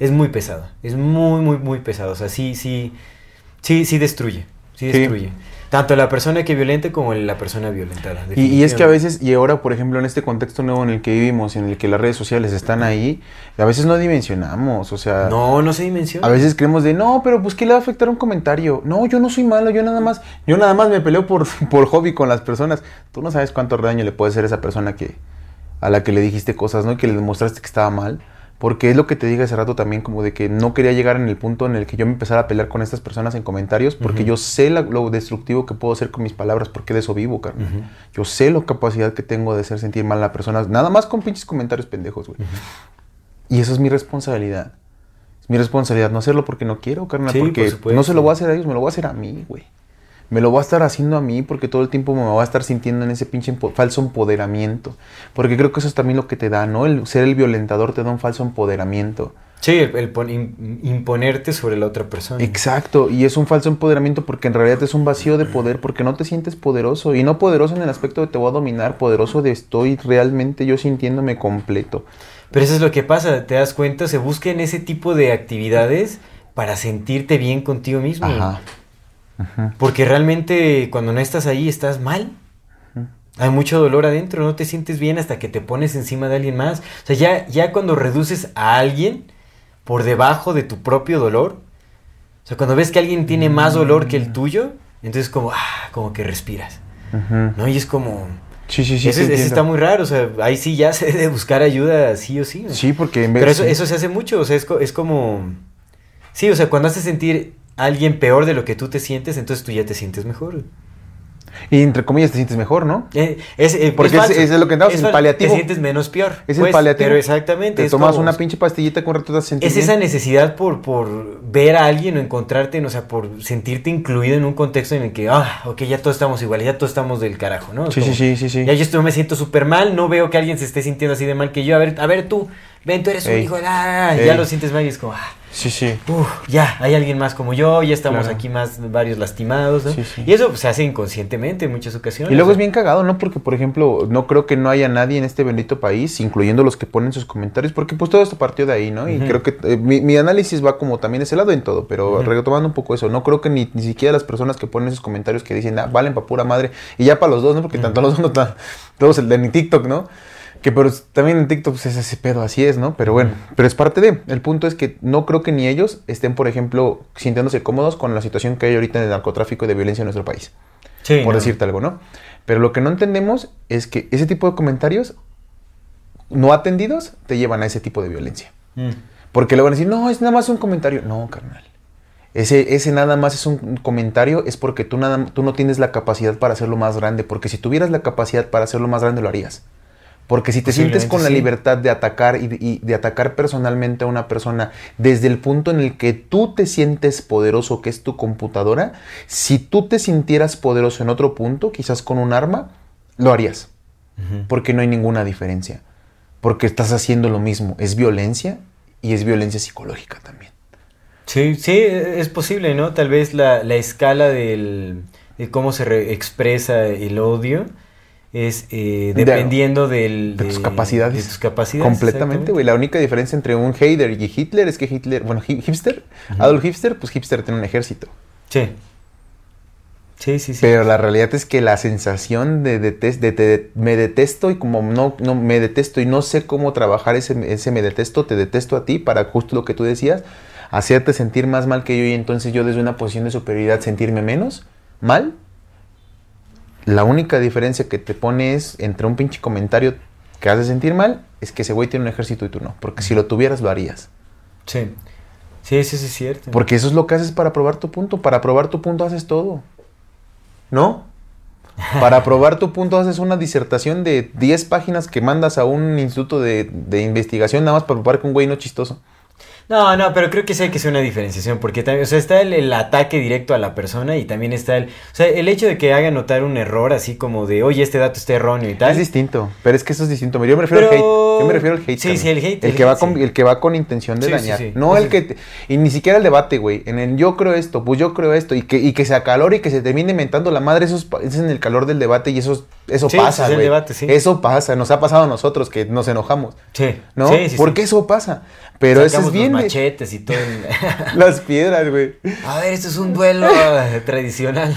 es muy pesado. Es muy, muy, muy pesado. O sea, sí, sí, sí, sí destruye. Sí Sí. Tanto la persona que violente como la persona violentada. Y, y es que a veces, y ahora por ejemplo en este contexto nuevo en el que vivimos, en el que las redes sociales están ahí, a veces no dimensionamos, o sea, No, no se dimensiona. a veces creemos de, no, pero pues ¿qué le va a afectar un comentario? No, yo no soy malo, yo nada más, yo nada más me peleo por, [LAUGHS] por hobby con las personas. Tú no sabes cuánto daño le puede hacer a esa persona que, a la que le dijiste cosas, ¿no? Y que le demostraste que estaba mal. Porque es lo que te dije hace rato también, como de que no quería llegar en el punto en el que yo me empezara a pelear con estas personas en comentarios, porque yo sé la- lo destructivo que puedo hacer con mis palabras, porque de eso vivo, carnal. Yo sé la capacidad que tengo de hacer sentir mal a las personas, nada más con pinches comentarios pendejos, güey. Y eso es mi responsabilidad. Es mi responsabilidad no hacerlo porque no quiero, carnal, Sí, porque no se lo voy a hacer a ellos, me lo voy a hacer a mí, güey. Me lo voy a estar haciendo a mí porque todo el tiempo me voy a estar sintiendo en ese pinche falso empoderamiento. Porque creo que eso es también lo que te da, ¿no? El ser el violentador te da un falso empoderamiento. Sí, el, el pon- im- imponerte sobre la otra persona. Exacto, y es un falso empoderamiento porque en realidad es un vacío de poder porque no te sientes poderoso y no poderoso en el aspecto de te voy a dominar, poderoso de estoy realmente yo sintiéndome completo. Pero eso es lo que pasa, te das cuenta, se buscan ese tipo de actividades para sentirte bien contigo mismo. Ajá. Porque realmente cuando no estás ahí estás mal. Hay mucho dolor adentro, no te sientes bien hasta que te pones encima de alguien más. O sea, ya, ya cuando reduces a alguien por debajo de tu propio dolor, o sea, cuando ves que alguien tiene más dolor que el tuyo, entonces como, ah, como que respiras. ¿no? Y es como, Sí, sí, sí. entiendo. está muy raro, o sea, ahí sí ya [LAUGHS] se debe buscar ayuda sí o sí. ¿no? Sí, porque en vez Pero eso, eso se hace mucho, o sea, es, co- es como... Sí, o sea, cuando haces sentir alguien peor de lo que tú te sientes, entonces tú ya te sientes mejor. Y entre comillas te sientes mejor, ¿no? Eh, es, eh, Porque es- es lo que andamos, el paliativo. Te sientes menos peor. Es el pues, paliativo. Pero exactamente. Te es tomas como- una pinche pastillita con rato sentir Es esa necesidad por, por ver a alguien o encontrarte, o sea, por sentirte incluido en un contexto en el que, ah, ok, ya todos estamos iguales, ya todos estamos del carajo, ¿no? Sí, sí, como, sí, sí, sí. Ya yo estoy, me siento súper mal, no veo que alguien se esté sintiendo así de mal que yo. A ver, a ver tú, ven, tú eres un hijo. Ey. Ya lo sientes mal y es como, ah, Sí, sí. Uf, ya, hay alguien más como yo, ya estamos Claro. aquí más, varios lastimados, ¿no? Sí, sí. Y eso pues, se hace inconscientemente en muchas ocasiones. Y luego es bien cagado, ¿no? Porque, por ejemplo, no creo que no haya nadie en este bendito país, incluyendo los que ponen sus comentarios, porque pues todo esto partió de ahí, ¿no? Y creo que eh, mi, mi análisis va como también ese lado en todo, pero retomando un poco eso, no creo que ni, ni siquiera las personas que ponen esos comentarios que dicen, ah, valen pa' pura madre, y ya para los dos, ¿no? Porque tanto los dos, no tan- todos el de en TikTok, ¿no? Que pero también en TikTok pues, es ese pedo, así es, ¿no? Pero bueno, pero es parte de. El punto es que no creo que ni ellos estén, por ejemplo, sintiéndose cómodos con la situación que hay ahorita en el narcotráfico y de violencia en nuestro país sí, por no. decirte algo, ¿no? Pero lo que no entendemos es que ese tipo de comentarios no atendidos te llevan a ese tipo de violencia. Mm. Porque le van a decir, no, es nada más un comentario. No, carnal. Ese, ese nada más es un comentario, es porque tú, nada, tú no tienes la capacidad para hacerlo más grande. Porque si tuvieras la capacidad para hacerlo más grande, lo harías. Porque si te sientes con la sí. libertad de atacar y de, y de atacar personalmente a una persona desde el punto en el que tú te sientes poderoso, que es tu computadora, si tú te sintieras poderoso en otro punto, quizás con un arma, lo harías. Porque no hay ninguna diferencia. Porque estás haciendo lo mismo. Es violencia y es violencia psicológica también. Sí, sí, es posible, ¿no? Tal vez la, la escala del, de cómo se re- expresa el odio es eh, De- dependiendo del, De tus capacidades. De tus capacidades. Completamente, güey. La única diferencia entre un hater y Hitler es que Hitler, bueno, hi- hipster, Ujú. Adolf Hipster, pues Hipster tiene un ejército. Sí. Sí, sí, sí. Pero la realidad es que la sensación de, detes- de te- me detesto y como no, no me detesto y no sé cómo trabajar ese, ese me detesto, te detesto a ti para justo lo que tú decías, hacerte sentir más mal que yo y entonces yo desde una posición de superioridad sentirme menos mal. La única diferencia que te pone es entre un pinche comentario que hace sentir mal es que ese güey tiene un ejército y tú no. Porque si lo tuvieras lo harías. Sí. Sí, sí, sí, es cierto. Porque eso es lo que haces para probar tu punto. Para probar tu punto haces todo. ¿No? Para probar tu punto haces una disertación de 10 páginas que mandas a un instituto de, de investigación nada más para probar que un güey no es chistoso. No, no, pero creo que sí hay que hacer una diferenciación, porque también, o sea, está el, el ataque directo a la persona y también está el, o sea, el hecho de que haga notar un error así como de, oye, este dato está erróneo y tal. Es distinto, pero es que eso es distinto. Yo me refiero Pero- al hate. Yo me refiero al hate. Sí, carnal. sí, el hate, El, el que, va hate, con, sí. el que va con intención de Sí, dañar. sí. No el que... te- y ni siquiera el debate, güey. En el yo creo esto, pues yo creo esto. Y que, y que se acalore y que se termine inventando la madre. Eso es, es en el calor del debate y eso, eso pasa, güey. Eso pasa. Nos ha pasado a nosotros que nos enojamos. Sí, ¿No? sí, sí, Porque sí. eso pasa. Pero eso es bien... los machetes y todo. el- [LAUGHS] Las piedras, güey. A ver, esto es un duelo [LAUGHS] tradicional.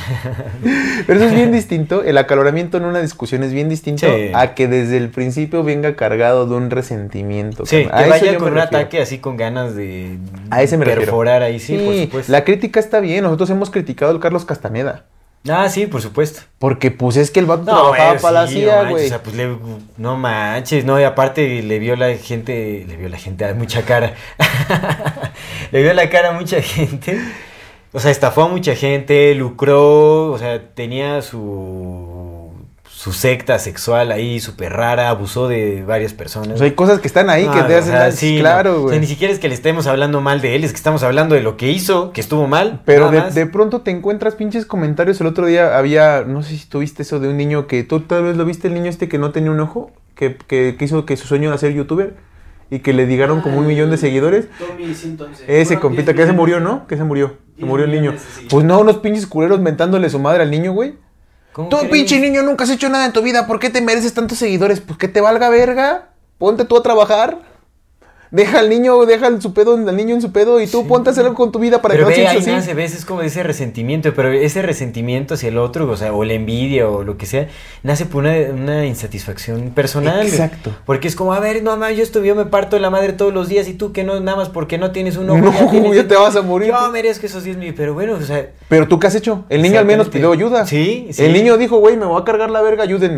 Pero eso es bien distinto. El acaloramiento en una discusión es bien distinto Sí. a que desde el principio venga cargado de un resentimiento. Sí. A que vaya con un ataque así con ganas de A ese me refiero. perforar ahí, sí, por supuesto. La crítica está bien. Nosotros hemos criticado al Carlos Castaneda. Ah, sí, por supuesto. Porque pues es que el vato trabajaba güey, para la sí, no CIA, güey. O sea, pues le, no manches, no, y aparte le vio la gente, le vio la gente a mucha cara. [LAUGHS] le vio la cara a mucha gente. O sea, estafó a mucha gente, lucró, o sea, tenía su su secta sexual ahí súper rara, abusó de varias personas. O sea, hay cosas que están ahí que Ah, te o hacen sí, no. claro, O sea, güey. ni siquiera es que le estemos hablando mal de él, es que estamos hablando de lo que hizo, que estuvo mal. Pero de, de pronto te encuentras pinches comentarios. El otro día había, no sé si tuviste eso de un niño que tú tal vez lo viste, el niño este que no tenía un ojo, que, que, que hizo que su sueño era ser youtuber y que le digaron como un millón de seguidores. Tommy 111. Ese compita 10 que se murió. ¿no? Que se murió. Se 10 murió el niño. Pues no, unos pinches culeros mentándole su madre al niño, güey. ¿Cómo Tú, crees? pinche niño, nunca has hecho nada en tu vida. ¿Por qué te mereces tantos seguidores? Pues que te valga verga. Ponte tú a trabajar. Deja al niño, deja el su pedo, al niño en su pedo y tú ponte a hacer algo con tu vida para pero que no ve, sientas nace, así. ves, es como ese resentimiento, pero ese resentimiento hacia el otro, o sea, o la envidia o lo que sea, nace por una, una insatisfacción personal. Exacto. Porque es como, a ver, no, mamá, yo estoy, yo me parto la madre todos los días y tú que no, nada más porque no tienes un ojo. No, tienes- [LAUGHS] ya te vas a morir. Yo merezco esos 10 mil, pero bueno, o sea. Pero tú, ¿qué has hecho? El niño al menos pidió ayuda. Sí, sí. El niño dijo, güey, me voy a cargar la verga, ayúdenme.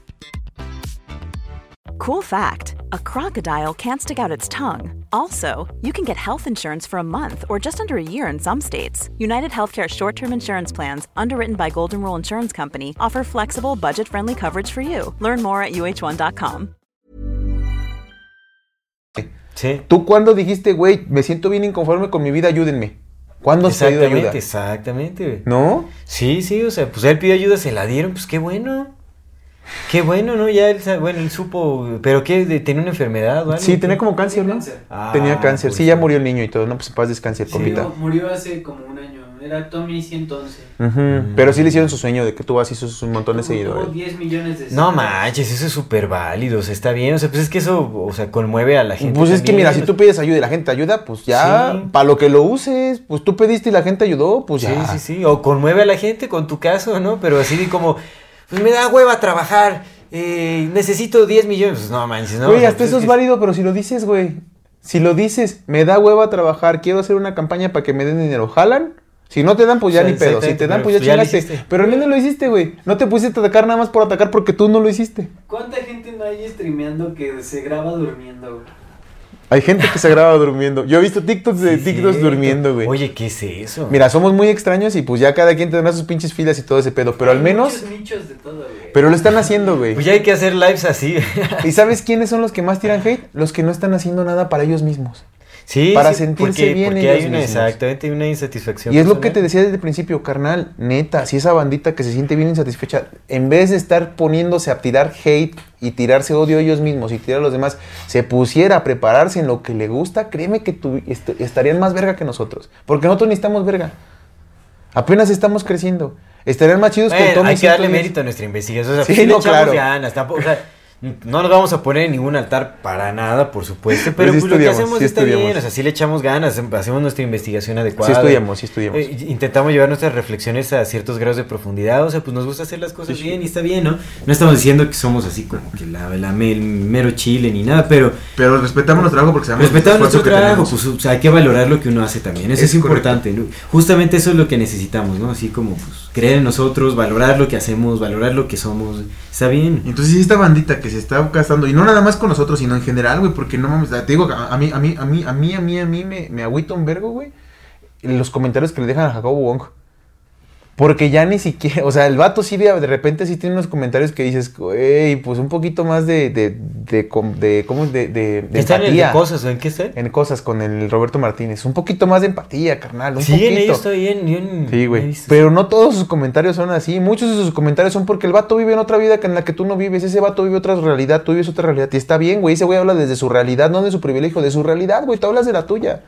Cool fact a crocodile can't stick out its tongue. Also, you can get health insurance for a month or just under a year in some states. United Healthcare short term insurance plans, underwritten by Golden Rule Insurance Company, offer flexible, budget friendly coverage for you. Learn more at uh1.com. Sí. ¿Tú cuándo dijiste, güey, me siento bien inconforme con mi vida, ayúdenme? ¿Cuándo has pedido ayuda? Exactamente, exactamente. ¿No? Sí, sí, o sea, pues él pidió ayuda, se la dieron, pues qué bueno. Qué bueno, ¿no? Ya él, bueno, él supo, pero ¿qué? De- ¿Tenía una enfermedad o algo? Sí, tenía como cáncer, ¿no? cáncer. Ah, tenía cáncer. pues Sí, ya murió el niño y todo. No, pues paz descanse el Sí, compita. No, murió hace como un año. Era Tommy 111. Ujú, Pero sí le hicieron su sueño de que tuvo así sus un montón de seguidores. tuvo 10 millones de No seguidores. manches, eso es súper válido, o sea, está bien, o sea, pues es que eso, o sea, conmueve a la gente. Pues es que mira, si tú pides ayuda y la gente te ayuda, pues ya, Sí. para lo que lo uses, pues tú pediste y la gente ayudó, pues Sí, ya. sí, sí, o conmueve a la gente con tu caso, ¿no? Pero así de como, pues me da hueva trabajar, eh, necesito 10 millones, pues no manches, ¿no? Güey, hasta pues eso es válido, pero si lo dices, güey. Si lo dices, me da hueva trabajar, quiero hacer una campaña para que me den dinero, ¿jalan? Si no te dan, pues ya O sea, ni pedo. Si te dan, pues ya pues ya chingaste. Pero ni no lo hiciste, güey. No te pusiste a atacar nada más por atacar porque tú no lo hiciste. ¿Cuánta gente no hay streameando que se graba durmiendo? güey? Hay gente que se graba durmiendo. Yo he visto TikToks de Sí, TikToks durmiendo, güey. Oye, ¿qué es eso? Mira, somos muy extraños y pues ya cada quien tendrá sus pinches filas y todo ese pedo. Pero al menos. Muchos nichos de todo, güey. Pero lo están haciendo, güey. Pues ya hay que hacer lives así. ¿Y sabes quiénes son los que más tiran hate? Los que no están haciendo nada para ellos mismos. Sí, para sí, sentirse porque, bien porque ellos hay una, mismos. exactamente, hay una insatisfacción. Y es lo que te decía desde el principio, carnal, neta, si esa bandita que se siente bien insatisfecha, en vez de estar poniéndose a tirar hate y tirarse odio a ellos mismos y tirar a los demás, se pusiera a prepararse en lo que le gusta, créeme que tu- est- estarían más verga que nosotros. Porque nosotros necesitamos verga. Apenas estamos creciendo. Estarían más chidos que Bueno, tomen hay que darle 110. mérito a nuestra investigación. O sea, Sí, no, claro. ganas. Tampoco, o sea, no nos vamos a poner en ningún altar para nada, por supuesto. Pero Pero sí pues, lo que hacemos sí está bien. O sea, sí le echamos ganas. Hacemos nuestra investigación adecuada. Sí estudiamos, sí estudiamos. Eh, intentamos llevar nuestras reflexiones a ciertos grados de profundidad. O sea, pues nos gusta hacer las cosas bien y está bien, ¿no? No estamos diciendo que somos así como que la, la el mero chile ni nada, pero Pero respetamos nuestro trabajo porque sabemos Respetando nuestro trabajo, pues o sea, hay que valorar lo que uno hace también. Eso es, importante. ¿no? Justamente eso es lo que necesitamos, ¿no? Así como pues, creer en nosotros, valorar lo que hacemos, valorar lo que somos. Está bien. Entonces, esta bandita que se está gastando, y no nada más con nosotros, sino en general, güey, porque no mames, te digo, a a mí, a mí, a mí, a mí, a mí, a mí me, me agüita un vergo, güey, los comentarios que le dejan a Jacobo Wong. Porque ya ni siquiera, [LAUGHS] o sea, el vato sí de, de repente sí tiene unos comentarios que dices, güey, pues un poquito más de, de, de, ¿cómo? De, de, de ¿Está en el empatía. cosas en qué está? En cosas con el Roberto Martínez. Un poquito más de empatía, carnal. Un Sí, en poquito. estoy bien. Yo en- Sí, güey. Pero no todos sus comentarios son así. Muchos de sus comentarios son porque el vato vive en otra vida que en la que tú no vives. Ese vato vive otra realidad, tú vives otra realidad. Y está bien, güey. Ese güey habla desde su realidad, no de su privilegio, de su realidad, güey. Tú hablas de la tuya.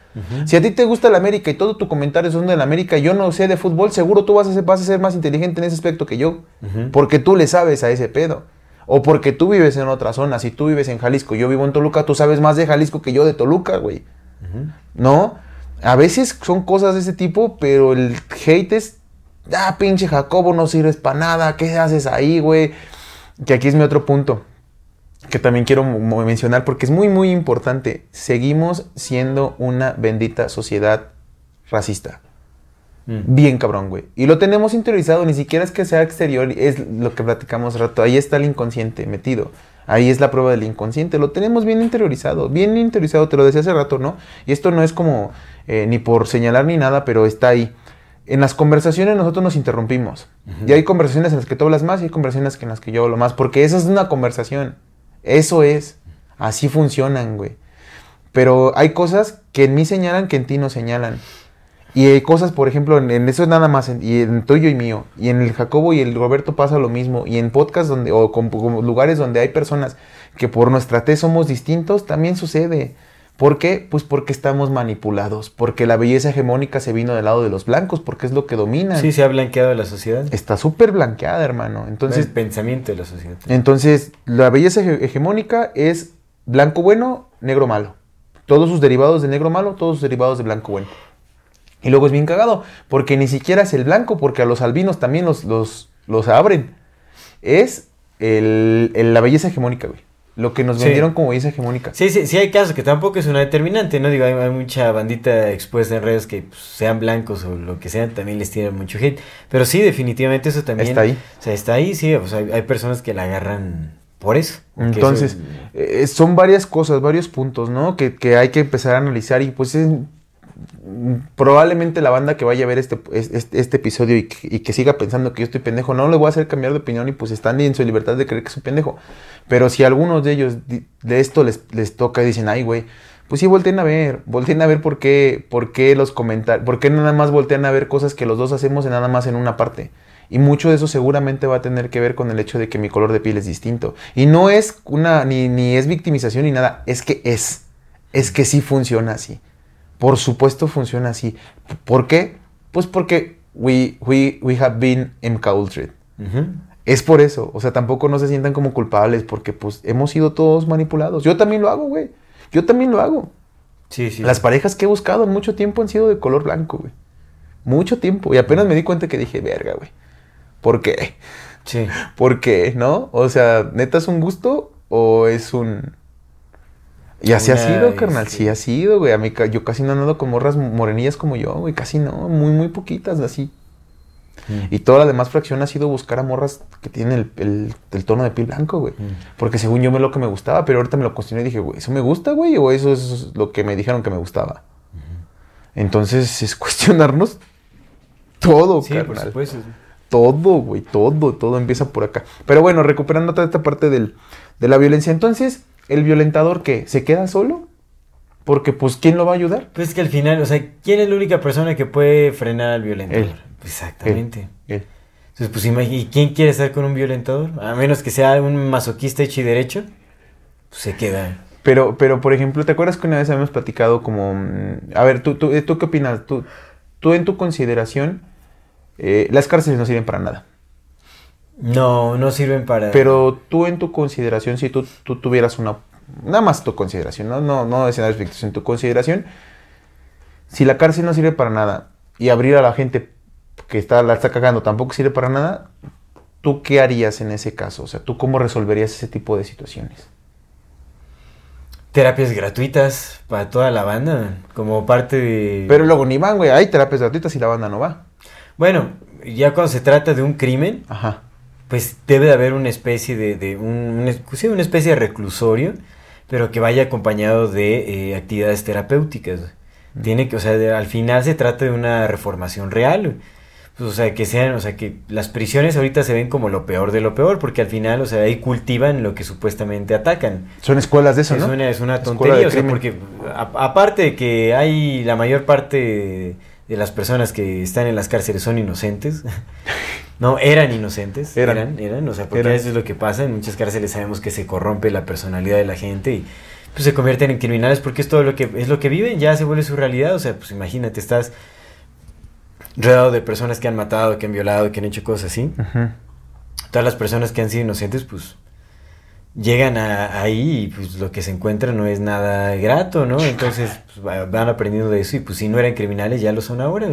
Si a ti te gusta la América y todo tu comentario son de la América, yo no sé de fútbol, seguro tú vas a ser, vas a ser más inteligente en ese aspecto que yo. Porque tú le sabes a ese pedo. O porque tú vives en otra zona. Si tú vives en Jalisco yo vivo en Toluca, tú sabes más de Jalisco que yo de Toluca, güey. ¿no? A veces son cosas de ese tipo, pero el hate es, ah, pinche Jacobo, no sirves para nada, ¿qué haces ahí, güey? Que aquí es mi otro punto, que también quiero mencionar porque es muy, muy importante. Seguimos siendo una bendita sociedad racista. Mm. Bien cabrón, güey. Y lo tenemos interiorizado, ni siquiera es que sea exterior, es lo que platicamos rato. Ahí está el inconsciente metido. Ahí es la prueba del inconsciente. Lo tenemos bien interiorizado, bien interiorizado, te lo decía hace rato, ¿no? Y esto no es como eh, ni por señalar ni nada, pero está ahí. En las conversaciones nosotros nos interrumpimos. Y hay conversaciones en las que tú hablas más y hay conversaciones en las que yo hablo más, porque esa es una conversación. Eso es. Así funcionan, güey. Pero hay cosas que en mí señalan que en ti no señalan. Y hay cosas, por ejemplo, en, en eso es nada más, en, y en tuyo y mío. Y en el Jacobo y el Roberto pasa lo mismo. Y en podcast donde, o con, con lugares donde hay personas que por nuestra tez somos distintos, también sucede. ¿Por qué? Pues porque estamos manipulados. Porque la belleza hegemónica se vino del lado de los blancos, porque es lo que dominan. Sí, se ha blanqueado la sociedad. Está súper blanqueada, hermano. Entonces, el pensamiento de la sociedad. entonces, la belleza hege- hegemónica es blanco bueno, negro malo. Todos sus derivados de negro malo, todos sus derivados de blanco bueno. Y luego es bien cagado, porque ni siquiera es el blanco, porque a los albinos también los, los, los abren. Es el, el- la belleza hegemónica, güey. Lo que nos Sí. vendieron como belleza hegemónica. Sí, sí, sí hay casos que tampoco es una determinante, ¿no? Digo, hay, hay mucha bandita expuesta en redes que pues, sean blancos o lo que sean, también les tiran mucho hate. Pero sí, definitivamente eso también... Está ahí. O sea, está ahí, sí. Hay, hay personas que la agarran por eso. Entonces, eh, son varias cosas, varios puntos, ¿no? Que, que hay que empezar a analizar y pues es- probablemente la banda que vaya a ver este, es- este, episodio y que, siga pensando que yo estoy pendejo, no le voy a hacer cambiar de opinión y pues están en su libertad de creer que soy pendejo. Pero si algunos de ellos de esto les, les toca y dicen, ay, güey, pues sí, volteen a ver, volteen a ver por qué, por qué los comentarios, por qué nada más voltean a ver cosas que los dos hacemos en nada más en una parte. Y mucho de eso seguramente va a tener que ver con el hecho de que mi color de piel es distinto. Y no es una, ni, ni es victimización ni nada, es que es. Es que sí funciona así. Por supuesto funciona así. ¿Por qué? Pues porque we, we, we have been encultured. Ujú. Es por eso. O sea, tampoco no se sientan como culpables porque pues hemos sido todos manipulados. Yo también lo hago, güey. Yo también lo hago. Sí, sí. Las parejas que he buscado en mucho tiempo han sido de color blanco, güey. Mucho tiempo. Y apenas me di cuenta que dije, verga, güey. ¿Por qué? Sí. [LAUGHS] ¿Por qué? ¿No? O sea, ¿neta es un gusto o es un... Y así ha Una, sido, carnal. este- Sí ha sido, güey. A mí yo casi no ando con morras morenillas como yo, güey. Casi no. Muy, muy poquitas, así. Mm. Y toda la demás fracción ha sido buscar a morras que tienen el, el- el tono de piel blanco, güey. Mm. Porque según yo me lo que me gustaba, pero ahorita me lo cuestioné y dije, güey, ¿eso me gusta, güey? ¿O eso es lo que me dijeron que me gustaba? Entonces [LAUGHS] es cuestionarnos todo, Sí, por carnal. supuesto. Todo, güey, todo, todo empieza por acá. Pero bueno, recuperando toda esta parte del, de la violencia. Entonces, ¿el violentador qué? ¿Se queda solo? Porque, pues, ¿quién lo va a ayudar? Pues que al final, o sea, ¿quién es la única persona que puede frenar al violentador? Él. Exactamente. Él. Entonces, pues imagínate, ¿y quién quiere estar con un violentador? A menos que sea un masoquista hecho y derecho, pues se queda. Pero, pero, por ejemplo, ¿te acuerdas que una vez habíamos platicado como... mm, A ver, ¿tú, tú, eh, ¿tú qué opinas? ¿Tú, tú en tu consideración, eh, las cárceles no sirven para nada. No, no sirven para... Pero tú en tu consideración, si tú, tú tuvieras una... Nada más tu consideración, no, no, no escenarios ficticios, en tu consideración, si la cárcel no sirve para nada y abrir a la gente que está, la está cagando tampoco sirve para nada, ¿tú qué harías en ese caso? O sea, ¿tú cómo resolverías ese tipo de situaciones? Terapias gratuitas para toda la banda, como parte de... Pero luego ni van, güey, hay terapias gratuitas y la banda no va. Bueno, ya cuando se trata de un crimen, Ajá. Pues debe de haber una especie de, de un, una, sí, una especie de reclusorio, pero que vaya acompañado de eh, actividades terapéuticas. Tiene que, o sea, de- al final se trata de una reformación real. Pues, o sea, que sean, o sea, que las prisiones ahorita se ven como lo peor de lo peor, porque al final, o sea, ahí cultivan lo que supuestamente atacan. Son escuelas de eso, es, ¿no? una, es una tontería, o sea, porque a- aparte de que hay la mayor parte de las personas que están en las cárceles son inocentes, [LAUGHS] no, eran inocentes, Eran. eran, eran, o sea, porque Eran. eso es lo que pasa, en muchas cárceles sabemos que se corrompe la personalidad de la gente y pues se convierten en criminales porque es todo lo que es lo que viven, ya se vuelve su realidad, o sea, pues imagínate, estás rodeado de personas que han matado, que han violado, que han hecho cosas así todas las personas que han sido inocentes, pues llegan a- ahí y pues lo que se encuentra no es nada grato, ¿no? Entonces pues, va- van aprendiendo de eso y pues si no eran criminales ya lo son ahora.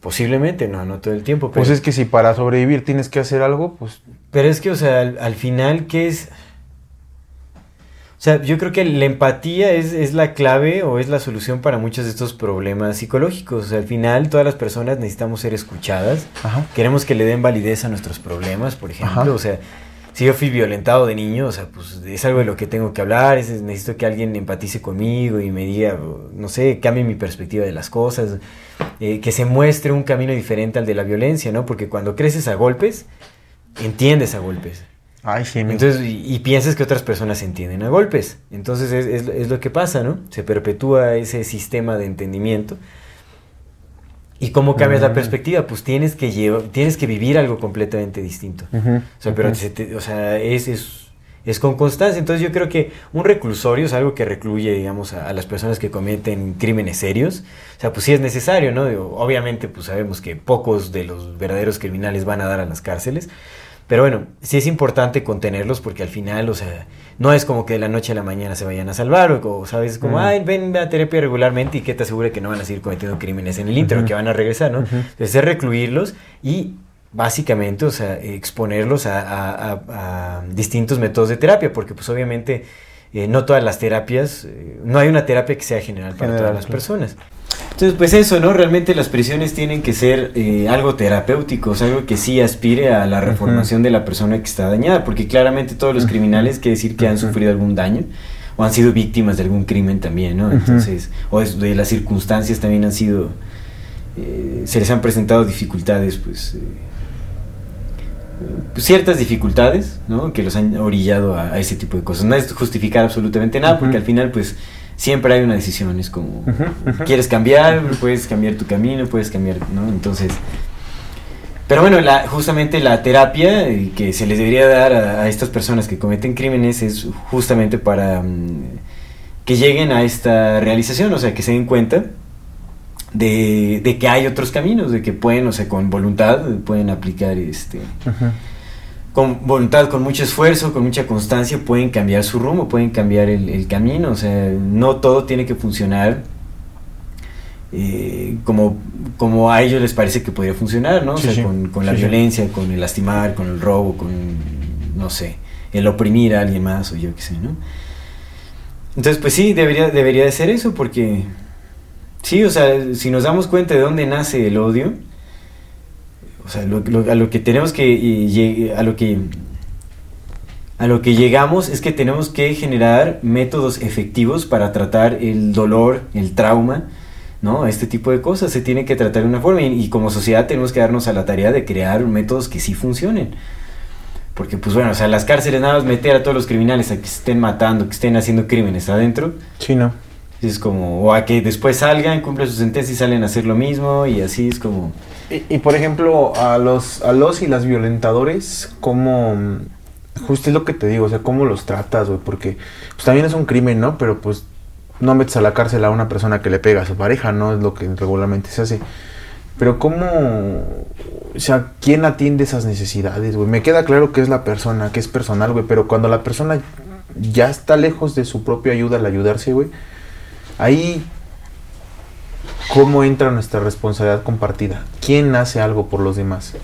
Posiblemente, no, no todo el tiempo. Pero, Pues es que si para sobrevivir tienes que hacer algo, pues pero es que, o sea, al, al final, ¿qué es? O sea, yo creo que la empatía es, es la clave o es la solución para muchos de estos problemas psicológicos. O sea, al final todas las personas necesitamos ser escuchadas. Ajá. Queremos que le den validez a nuestros problemas, por ejemplo. Ajá. O sea, si yo fui violentado de niño, o sea, pues es algo de lo que tengo que hablar. es- necesito que alguien empatice conmigo y me diga, no sé, cambie mi perspectiva de las cosas. eh, que se muestre un camino diferente al de la violencia, ¿no? Porque cuando creces a golpes, entiendes a golpes. Ay, sí, Entonces, y, y piensas que otras personas entienden a golpes. Entonces es, es- es lo que pasa, ¿no? Se perpetúa ese sistema de entendimiento. ¿Y cómo cambias la Mm. perspectiva? Pues tienes que, llevar, tienes que vivir algo completamente distinto. Ujú, O sea, pero se te- o sea, es, es, es con constancia. Entonces yo creo que un reclusorio es algo que recluye, digamos, a, a las personas que cometen crímenes serios. O sea, pues sí es necesario, ¿no? Digo, obviamente, pues sabemos que pocos de los verdaderos criminales van a dar a las cárceles. Pero bueno, sí es importante contenerlos porque al final, o sea, no es como que de la noche a la mañana se vayan a salvar o, o, sabes, como, ay, ven a terapia regularmente y que te asegure que no van a seguir cometiendo crímenes en el intro, Ujú. que van a regresar, ¿no? Entonces es recluirlos y básicamente, o sea, exponerlos a, a- a- a distintos métodos de terapia, porque pues obviamente eh, no todas las terapias, eh, no hay una terapia que sea general para General, todas las personas. Entonces, pues eso, ¿no? Realmente las prisiones tienen que ser eh, algo terapéutico, o sea, algo que sí aspire a la reformación de la persona que está dañada, porque claramente todos los criminales quiere decir que han sufrido algún daño o han sido víctimas de algún crimen también, ¿no? Entonces, o es- de las circunstancias también han sido, eh, se les han presentado dificultades, pues, eh, pues, ciertas dificultades, ¿no? Que los han orillado a, a ese tipo de cosas. No es justificar absolutamente nada, porque al final, pues, siempre hay una decisión. Es como, quieres cambiar, puedes cambiar tu camino, puedes cambiar, ¿no? Entonces, pero bueno, la, justamente la terapia eh, que se les debería dar a, a estas personas que cometen crímenes es justamente para mm, que lleguen a esta realización, o sea, que se den cuenta de, de que hay otros caminos, de que pueden, o sea, con voluntad pueden aplicar este con voluntad, con mucho esfuerzo, con mucha constancia, pueden cambiar su rumbo, pueden cambiar el, el camino. O sea, no todo tiene que funcionar eh, como, como a ellos les parece que podría funcionar, ¿no? O sea, sí. con, con la sí. violencia, con el lastimar, con el robo, con, no sé, el oprimir a alguien más o yo qué sé, ¿no? Entonces, pues sí, debería, debería de ser eso porque, sí, o sea, si nos damos cuenta de dónde nace el odio, o sea, a lo que tenemos que eh, a lo que a lo que llegamos es que tenemos que generar métodos efectivos para tratar el dolor, el trauma, ¿no? Este tipo de cosas se tiene que tratar de una forma y, y como sociedad tenemos que darnos a la tarea de crear métodos que sí funcionen. Porque pues bueno, o sea, las cárceles nada más meter a todos los criminales a que estén matando, que estén haciendo crímenes adentro, Sí, no. Es como, o a que después salgan, cumplen su sentencia y salen a hacer lo mismo y así es como... Y, y, por ejemplo, a los, a los y las violentadores, ¿cómo, justo es lo que te digo, o sea, cómo los tratas, güey? Porque pues también es un crimen, ¿no? Pero pues no metes a la cárcel a una persona que le pega a su pareja, ¿no? Es lo que regularmente se hace. Pero cómo, o sea, ¿quién atiende esas necesidades, güey? Me queda claro que es la persona, que es personal, güey, pero cuando la persona ya está lejos de su propia ayuda al ayudarse, güey, ahí ¿Cómo entra nuestra responsabilidad compartida? ¿Quién hace algo por los demás?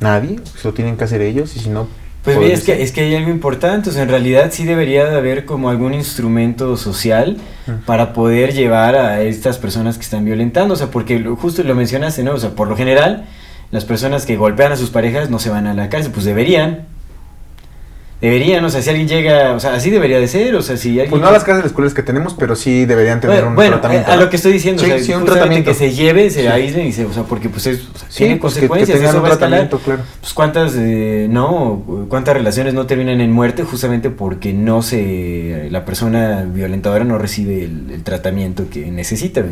Nadie, se lo tienen que hacer ellos y si no... Pues bien, es que, es que hay algo importante, o sea, en realidad sí debería de haber como algún instrumento social para poder llevar a estas personas que están violentando, o sea, porque lo, justo lo mencionaste, ¿no? O sea, por lo general, las personas que golpean a sus parejas no se van a la cárcel, pues deberían, Deberían, o sea, si alguien llega, o sea, así debería de ser, o sea, si alguien... Pues no las cárceles escuelas que tenemos, pero sí deberían tener bueno, un bueno, tratamiento. a lo que estoy diciendo, Sí, o sea, sí, un tratamiento. que se lleve, se Sí. aíslen y se, o sea, porque pues es, o sea, Sí, tienen pues, que- que consecuencias, tengan eso un va a escalar. tratamiento, claro. Pues cuántas, eh, no, cuántas relaciones no terminan en muerte justamente porque no se, la persona violentadora no recibe el, el tratamiento que necesita.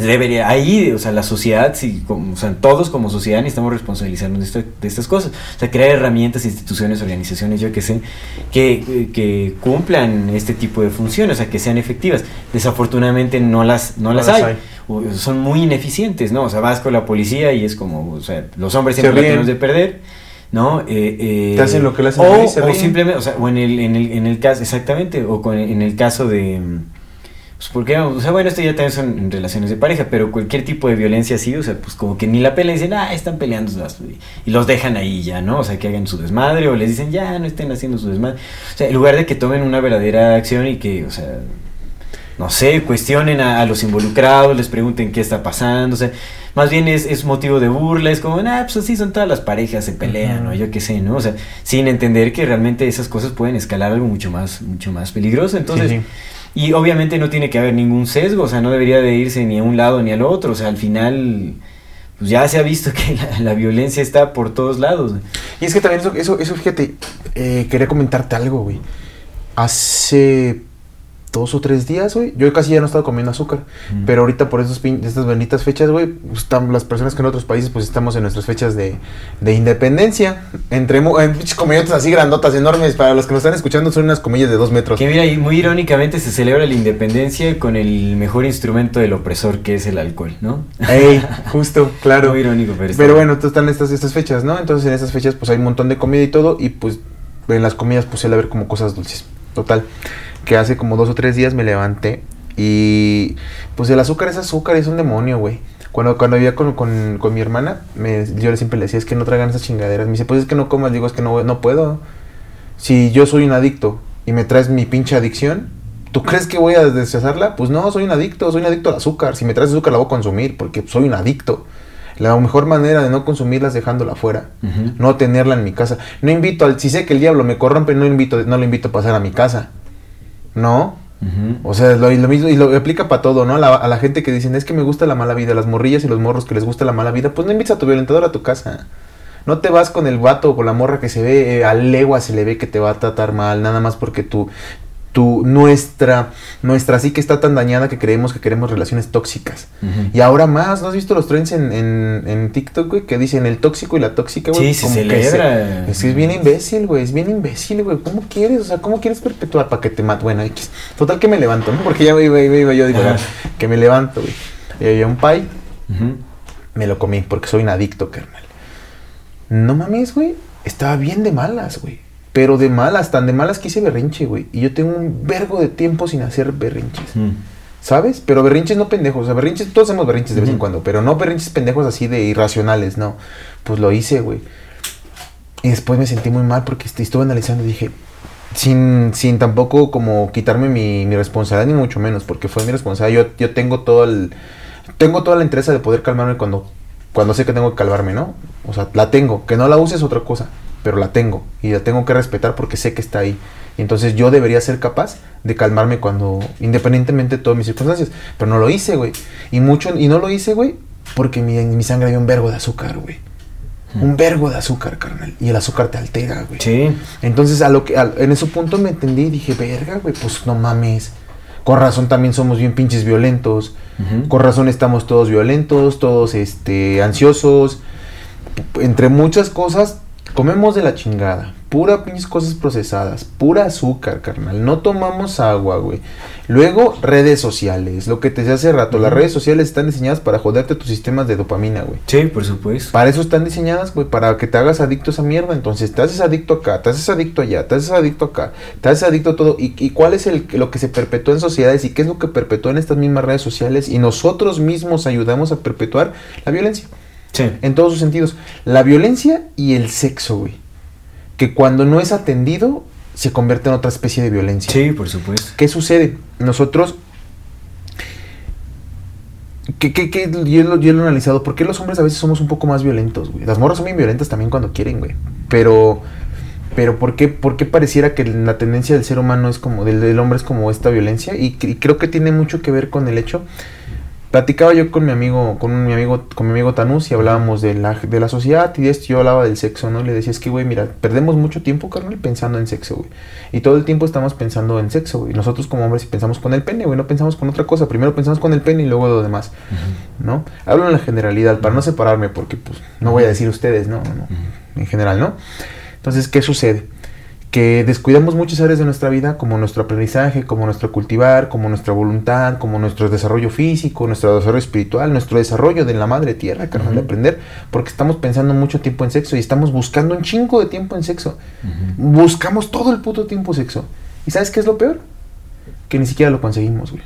Debería, ahí, o sea, la sociedad, sí, como- o sea, todos como sociedad necesitamos responsabilizarnos de, esta- de estas cosas. O sea, crear herramientas, instituciones, organizaciones, yo que sé, que, que cumplan este tipo de funciones, o sea, que sean efectivas. Desafortunadamente no las, no No las las hay. hay. O- Son muy ineficientes, ¿no? O sea, vas con la policía y es como, o sea, los hombres Se siempre ríen. tenemos de perder. ¿No? Eh, eh, Te hacen lo que le hacen a o, se simplemente, o sea, o en el, en el, en el caso, exactamente, o con, en el caso de, mm, pues porque, o sea, bueno, esto ya también son relaciones de pareja, pero cualquier tipo de violencia así, o sea, pues como que ni la pelean, dicen, ah, están peleando, y los dejan ahí ya, ¿no? O sea, que hagan su desmadre, o les dicen, ya, no estén haciendo su desmadre. O sea, en lugar de que tomen una verdadera acción y que, o sea, no sé, cuestionen a, a los involucrados, les pregunten qué está pasando, o sea, más bien es, es motivo de burla, es como, ah, pues así son todas las parejas, se pelean, ¿no? Yo qué sé, ¿no? O sea, sin entender que realmente esas cosas pueden escalar algo mucho más, mucho más peligroso, entonces... sí. Y obviamente no tiene que haber ningún sesgo, o sea, no debería de irse ni a un lado ni al otro, o sea, al final, pues ya se ha visto [LAUGHS] que la, violencia está por todos lados. Y es que también eso, eso, eso fíjate, eh, quería comentarte algo, güey. Hace dos o tres días, güey, yo casi ya no estaba comiendo azúcar. Mm. Pero ahorita por esos pin- estas benditas fechas, güey, pues, están las personas que en otros países, pues estamos en nuestras fechas de, de independencia. Entre en comillotas así grandotas, enormes. Para los que nos están escuchando, son unas comillas de dos metros. Que mira, y muy irónicamente se celebra la independencia con el mejor instrumento del opresor, que es el alcohol, ¿no? Ey, [LAUGHS] justo, claro. Muy irónico, pero Pero bien. bueno, entonces están estas, estas fechas, ¿no? Entonces en estas fechas pues hay un montón de comida y todo y pues en las comidas pues suele haber como cosas dulces. Total, que hace como dos o tres días me levanté y pues el azúcar es azúcar, es un demonio, güey. Cuando, cuando vivía con, con, con mi hermana, me, yo siempre le decía, es que no tragan esas chingaderas. Me dice, pues es que no comas, digo, es que no, no puedo. Si yo soy un adicto y me traes mi pinche adicción, ¿tú crees que voy a deshacerla? Pues no, soy un adicto, soy un adicto al azúcar. Si me traes azúcar la voy a consumir porque soy un adicto. La mejor manera de no consumirla es dejándola afuera, Ujú. no tenerla en mi casa. No invito al, si sé que el diablo me corrompe, no invito, no lo invito a pasar a mi casa. No, o sea, lo, lo mismo, y lo aplica para todo, ¿no? A la, a la gente que dicen, es que me gusta la mala vida, las morrillas y los morros que les gusta la mala vida, pues no invites a tu violentador a tu casa. No te vas con el vato o con la morra que se ve, eh, a legua se le ve que te va a tratar mal, nada más porque tu, tu, nuestra, nuestra psique está tan dañada que creemos que queremos relaciones tóxicas. Y ahora más, ¿no has visto los trends en, en, en TikTok, güey? Que dicen el tóxico y la tóxica, güey. Sí, se celebra. es que es bien imbécil, güey. Es bien imbécil, güey. ¿Cómo quieres? O sea, ¿cómo quieres perpetuar para que te mate? Bueno, X. Total que me levanto, ¿no? Porque ya me iba, iba, iba yo. Ajá. Que me levanto, güey. Y había un pie, Ujú. me lo comí porque soy un adicto, carnal. No mames, güey. Estaba bien de malas, güey. Pero de malas, tan de malas que hice berrinche, güey. Y yo tengo un vergo de tiempo sin hacer berrinches. Ujú. ¿Sabes? Pero berrinches no pendejos. O sea, berrinches, todos hacemos berrinches de vez en cuando. Pero no berrinches pendejos así de irracionales, no. Pues lo hice, güey. Y después me sentí muy mal porque est- estuve analizando y dije, sin, sin tampoco como quitarme mi, mi responsabilidad, ni mucho menos, porque fue mi responsabilidad. Yo, yo tengo todo el. Tengo toda la interés de poder calmarme cuando, cuando sé que tengo que calmarme, ¿no? O sea, la tengo. Que no la use es otra cosa, pero la tengo. Y la tengo que respetar porque sé que está ahí. Y entonces yo debería ser capaz de calmarme cuando, independientemente de todas mis circunstancias. Pero no lo hice, güey. Y mucho, y no lo hice, güey, porque mi, en mi sangre había un vergo de azúcar, güey. Un vergo de azúcar, carnal. Y el azúcar te altera, güey. Sí. Entonces, a lo que, en ese punto me entendí y dije, verga, güey, pues no mames. Con razón también somos bien pinches violentos. Con razón estamos todos violentos, todos este, ansiosos. Entre muchas cosas, comemos de la chingada. Pura pinches cosas procesadas. Pura azúcar, carnal. No tomamos agua, güey. Luego, redes sociales. Lo que te decía hace rato. Las redes sociales están diseñadas para joderte tus sistemas de dopamina, güey. Sí, por supuesto. Para eso están diseñadas, güey, para que te hagas adicto a esa mierda. Entonces, te haces adicto acá, te haces adicto allá, te haces adicto acá, te haces adicto a todo. ¿Y, y cuál es el, lo que se perpetúa en sociedades y qué es lo que perpetúa en estas mismas redes sociales? Y nosotros mismos ayudamos a perpetuar la violencia. Sí. En todos sus sentidos. La violencia y el sexo, güey. Que cuando no es atendido, se convierte en otra especie de violencia. Sí, por supuesto. ¿Qué sucede? Nosotros. ¿Qué, qué, qué? Yo, lo, yo lo he analizado. ¿Por qué los hombres a veces somos un poco más violentos, güey? Las morras son bien violentas también cuando quieren, güey. Pero. Pero ¿por qué, por qué pareciera que la tendencia del ser humano es como. Del, del hombre es como esta violencia? Y, y creo que tiene mucho que ver con el hecho. Platicaba yo con mi amigo, con mi amigo, con mi amigo Tanús y hablábamos de la, de la sociedad y de esto yo hablaba del sexo, ¿no? Le decía, es que, güey, mira, perdemos mucho tiempo, carnal, pensando en sexo, güey. Y todo el tiempo estamos pensando en sexo, güey. Nosotros como hombres pensamos con el pene, güey, no pensamos con otra cosa. Primero pensamos con el pene y luego lo demás, ¿no? Hablo en la generalidad, para no separarme, porque, pues, no voy a decir ustedes, ¿no? no en general, ¿no? Entonces, ¿qué sucede? Que descuidamos muchas áreas de nuestra vida, como nuestro aprendizaje, como nuestro cultivar, como nuestra voluntad, como nuestro desarrollo físico, nuestro desarrollo espiritual, nuestro desarrollo de la madre tierra, carnal, de Ujú. aprender, porque estamos pensando mucho tiempo en sexo y estamos buscando un chingo de tiempo en sexo. Buscamos todo el puto tiempo sexo. ¿Y sabes qué es lo peor? Que ni siquiera lo conseguimos, güey.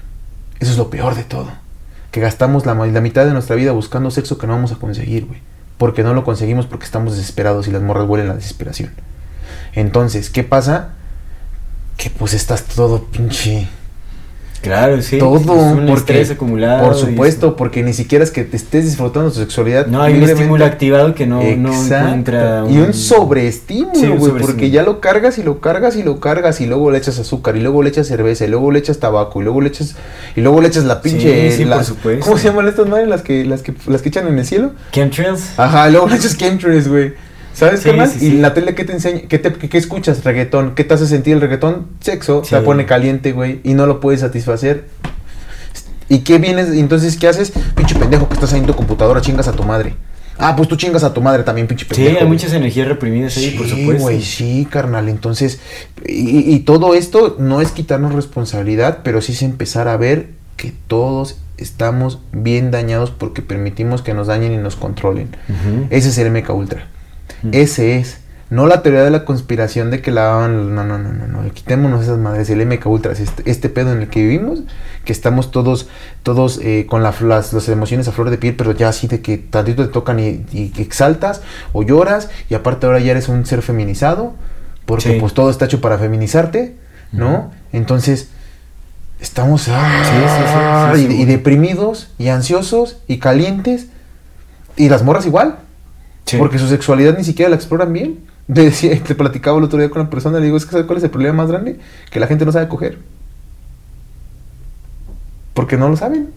Eso es lo peor de todo. Que gastamos la, la mitad de nuestra vida buscando sexo que no vamos a conseguir, güey. Porque no lo conseguimos porque estamos desesperados y las morras huelen la desesperación. Entonces, ¿qué pasa? Que pues estás todo pinche. Claro, sí. todo. Es un porque, estrés acumulado. Por supuesto, porque ni siquiera es que te estés disfrutando tu sexualidad. No, hay un estímulo activado que no, no encuentra. Y un sobreestímulo, Sí, güey, porque ya lo cargas y lo cargas y lo cargas y luego le echas azúcar y luego le echas cerveza y luego le echas tabaco y luego le echas y luego le echas la pinche Sí, sí, la- por supuesto. ¿Cómo se llaman estas madres las que las que las que echan en el cielo? Chemtrails. Ajá, y luego le echas chemtrails, güey. ¿Sabes, Sí, sí, Y sí. la tele, ¿qué te enseña? ¿Qué, te, qué, escuchas? Reggaetón. ¿Qué te hace sentir el reggaetón? Sexo. Sí. Te pone caliente, güey. Y no lo puedes satisfacer. ¿Y qué vienes? Entonces, ¿qué haces? Pinche pendejo que estás ahí en tu computadora, chingas a tu madre. Ah, pues tú chingas a tu madre también, pinche Sí, pendejo. hay güey. muchas energías reprimidas ahí, por Sí, supuesto. güey, sí, carnal. Entonces, y, y todo esto no es quitarnos responsabilidad, pero sí es empezar a ver que todos estamos bien dañados porque permitimos que nos dañen y nos controlen. Ese es el MK Ultra. Mm. Ese es. No la teoría de la conspiración de que la no, no, no, no, no, quitémonos esas madres, el MK Ultra, es este, este pedo en el que vivimos, que estamos todos, todos eh, con la, las, las emociones a flor de piel, pero ya así de que tantito te tocan y, exaltas o lloras, y aparte ahora ya eres un ser feminizado, porque Sí. pues todo está hecho para feminizarte, ¿no? Entonces, estamos ah, sí, sí, y- y deprimidos, y ansiosos, y calientes, y las morras igual. Sí. Porque su sexualidad ni siquiera la exploran bien. [LAUGHS] Te decía, te platicaba el otro día con una persona, le digo, es que ¿sabes cuál es el problema más grande? Que la gente no sabe coger. Porque no lo saben.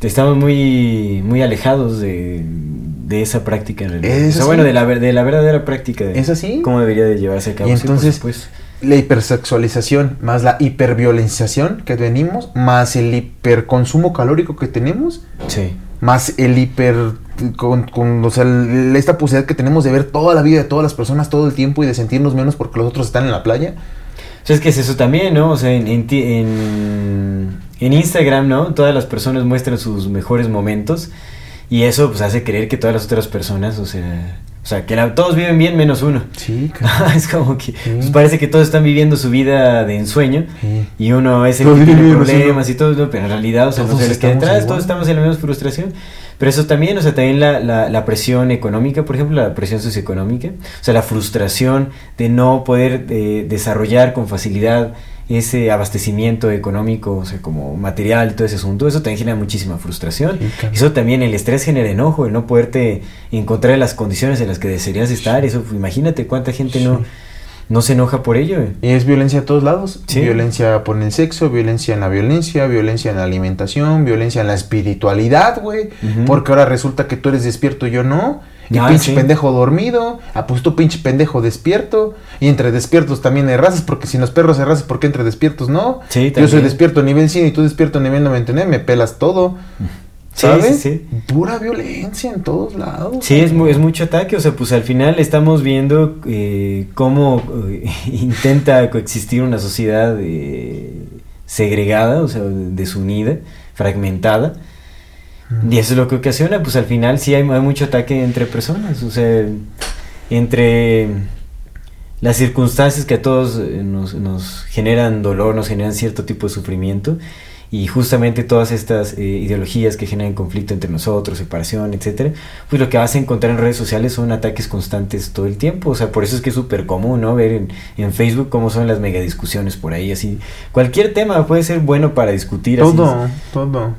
Estamos muy, muy alejados de, de esa práctica en realidad. O sea, bueno, de la, de la verdadera práctica. De Es así. Cómo debería de llevarse a cabo. Y sí, entonces, supuesto. la hipersexualización, más la hiperviolentización que venimos, más el hiperconsumo calórico que tenemos, Sí. Más el hiper con, con, o sea, el- esta posibilidad que tenemos de ver toda la vida de todas las personas todo el tiempo y de sentirnos menos porque los otros están en la playa. O sea, es que es eso también, ¿no? O sea, en, en, en, en Instagram, ¿no? Todas las personas muestran sus mejores momentos y eso pues hace creer que todas las otras personas, o sea, o sea, que la- todos viven bien menos uno. Sí, [LAUGHS] es como que pues, parece que todos están viviendo su vida de ensueño Sí. y uno es el Todos que tiene problemas y todo, ¿no? pero en realidad, o sea, no Todos detrás, igual. todos estamos en la misma frustración. Pero eso también, o sea, también la, la, la presión económica, por ejemplo, la presión socioeconómica, o sea, la frustración de no poder eh, desarrollar con facilidad ese abastecimiento económico, o sea, como material, todo ese asunto, eso también genera muchísima frustración. Sí, claro. Eso también, el estrés genera enojo, el no poderte encontrar en las condiciones en las que desearías estar, eso, imagínate cuánta gente no, no se enoja por ello. Y es violencia a todos lados. Sí. Violencia por el sexo, violencia en la violencia, violencia en la alimentación, violencia en la espiritualidad, güey. Porque ahora resulta que tú eres despierto y yo no. Y Ah, pinche sí. pendejo dormido. Ah, pues tú pinche pendejo despierto. Y entre despiertos también hay razas, porque si los perros hay razas, ¿por qué entre despiertos no? Sí, Yo soy despierto a nivel 100 y tú despierto a nivel 99, me pelas todo. ¿Sabes? sí, sí. Pura violencia en todos lados. Sí, es, mu- es mucho ataque, o sea, pues al final estamos viendo eh, cómo eh, [LAUGHS] intenta coexistir una sociedad eh, segregada, o sea, desunida, fragmentada. Y eso es lo que ocasiona, pues al final sí hay, hay mucho ataque entre personas, o sea, entre las circunstancias que a todos eh, nos, nos generan dolor, nos generan cierto tipo de sufrimiento, y justamente todas estas eh, ideologías que generan conflicto entre nosotros, separación, etcétera, pues lo que vas a encontrar en redes sociales son ataques constantes todo el tiempo. O sea, por eso es que es súper común, ¿no? Ver en, en Facebook cómo son las mega discusiones por ahí, así. Cualquier tema puede ser bueno para discutir. así. Todo, todo.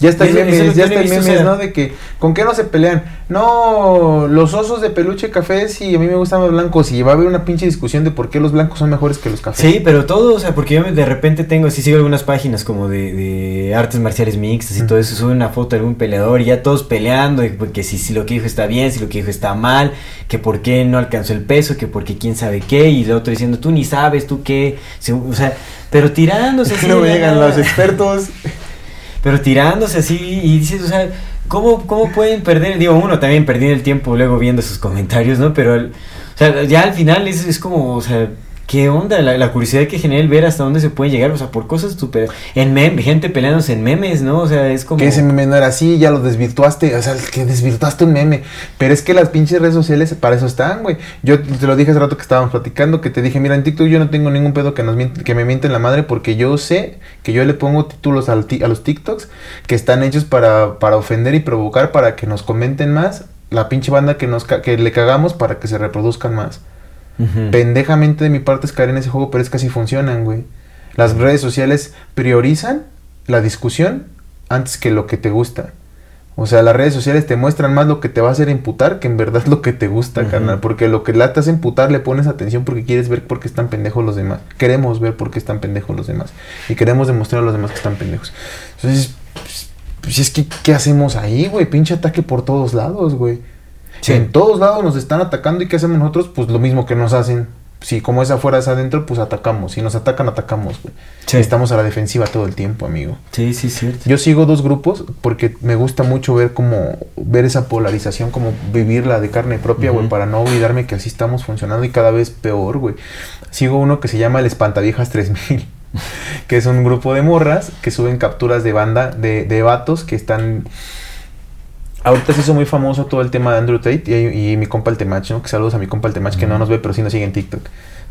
Ya está Y es memes, ya está visto, memes, ¿no? De que, ¿con qué no se pelean? No, los osos de peluche café, sí, a mí me gustan los blancos. Y va a haber una pinche discusión de por qué los blancos son mejores que los cafés. Sí, pero todo, o sea, porque yo de repente tengo, así sigo algunas páginas como de, de artes marciales mixtas y Mm. todo eso, sube una foto de algún peleador y ya todos peleando, y que si, si lo que dijo está bien, si lo que dijo está mal, que por qué no alcanzó el peso, que porque quién sabe qué, y el otro diciendo, tú ni sabes, tú qué, o sea, pero tirándose [LAUGHS] no llegan los expertos. [LAUGHS] Pero tirándose así y dices, o sea, ¿cómo, cómo pueden perder? Digo, uno también perdiendo el tiempo luego viendo sus comentarios, ¿no? Pero, o sea, ya al final es, es como, o sea, ¿qué onda? La, curiosidad que genera el ver hasta dónde se puede llegar, o sea, por cosas súper... En mem gente peleándose en memes, ¿no? O sea, es como... Que ese meme no era así, ya lo desvirtuaste, o sea, que desvirtuaste un meme. Pero es que las pinches redes sociales para eso están, güey. Yo te lo dije hace rato que estábamos platicando, que te dije, mira, en TikTok yo no tengo ningún pedo que, nos que me mienten la madre, porque yo sé que yo le pongo títulos a los TikToks que están hechos para, para ofender y provocar, para que nos comenten más la pinche banda que, nos que le cagamos para que se reproduzcan más. Pendejamente de mi parte es caer en ese juego, pero es que así funcionan, güey. Las redes sociales priorizan la discusión antes que lo que te gusta. O sea, las redes sociales te muestran más lo que te va a hacer imputar que en verdad lo que te gusta, Ujú. carnal. Porque lo que la te hace imputar le pones atención porque quieres ver por qué están pendejos los demás. Queremos ver por qué están pendejos los demás. Y queremos demostrar a los demás que están pendejos. Entonces, pues, pues es que, ¿qué hacemos ahí, güey? Pinche ataque por todos lados, güey. Sí. En todos lados nos están atacando y ¿qué hacemos nosotros? Pues lo mismo que nos hacen. Si como es afuera es adentro, pues atacamos. Si nos atacan, atacamos, güey. Sí. Estamos a la defensiva todo el tiempo, amigo. Sí, sí, cierto. Yo sigo dos grupos porque me gusta mucho ver cómo ver esa polarización, como vivirla de carne propia, güey, para no olvidarme que así estamos funcionando y cada vez peor, güey. Sigo uno que se llama el Espantaviejas 3000, [LAUGHS] que es un grupo de morras que suben capturas de banda de, de vatos que están Ahorita se hizo muy famoso todo el tema de Andrew Tate y, y mi compa el Temach, ¿no? Que saludos a mi compa el Temach que no nos ve, pero sí nos sigue en TikTok.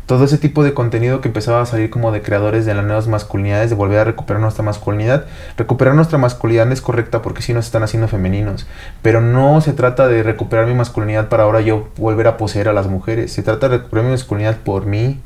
Todo ese tipo de contenido que empezaba a salir como de creadores de las nuevas masculinidades, de volver a recuperar nuestra masculinidad. Recuperar nuestra masculinidad es correcta porque sí nos están haciendo femeninos. Pero no se trata de recuperar mi masculinidad para ahora yo volver a poseer a las mujeres. Se trata de recuperar mi masculinidad por mí,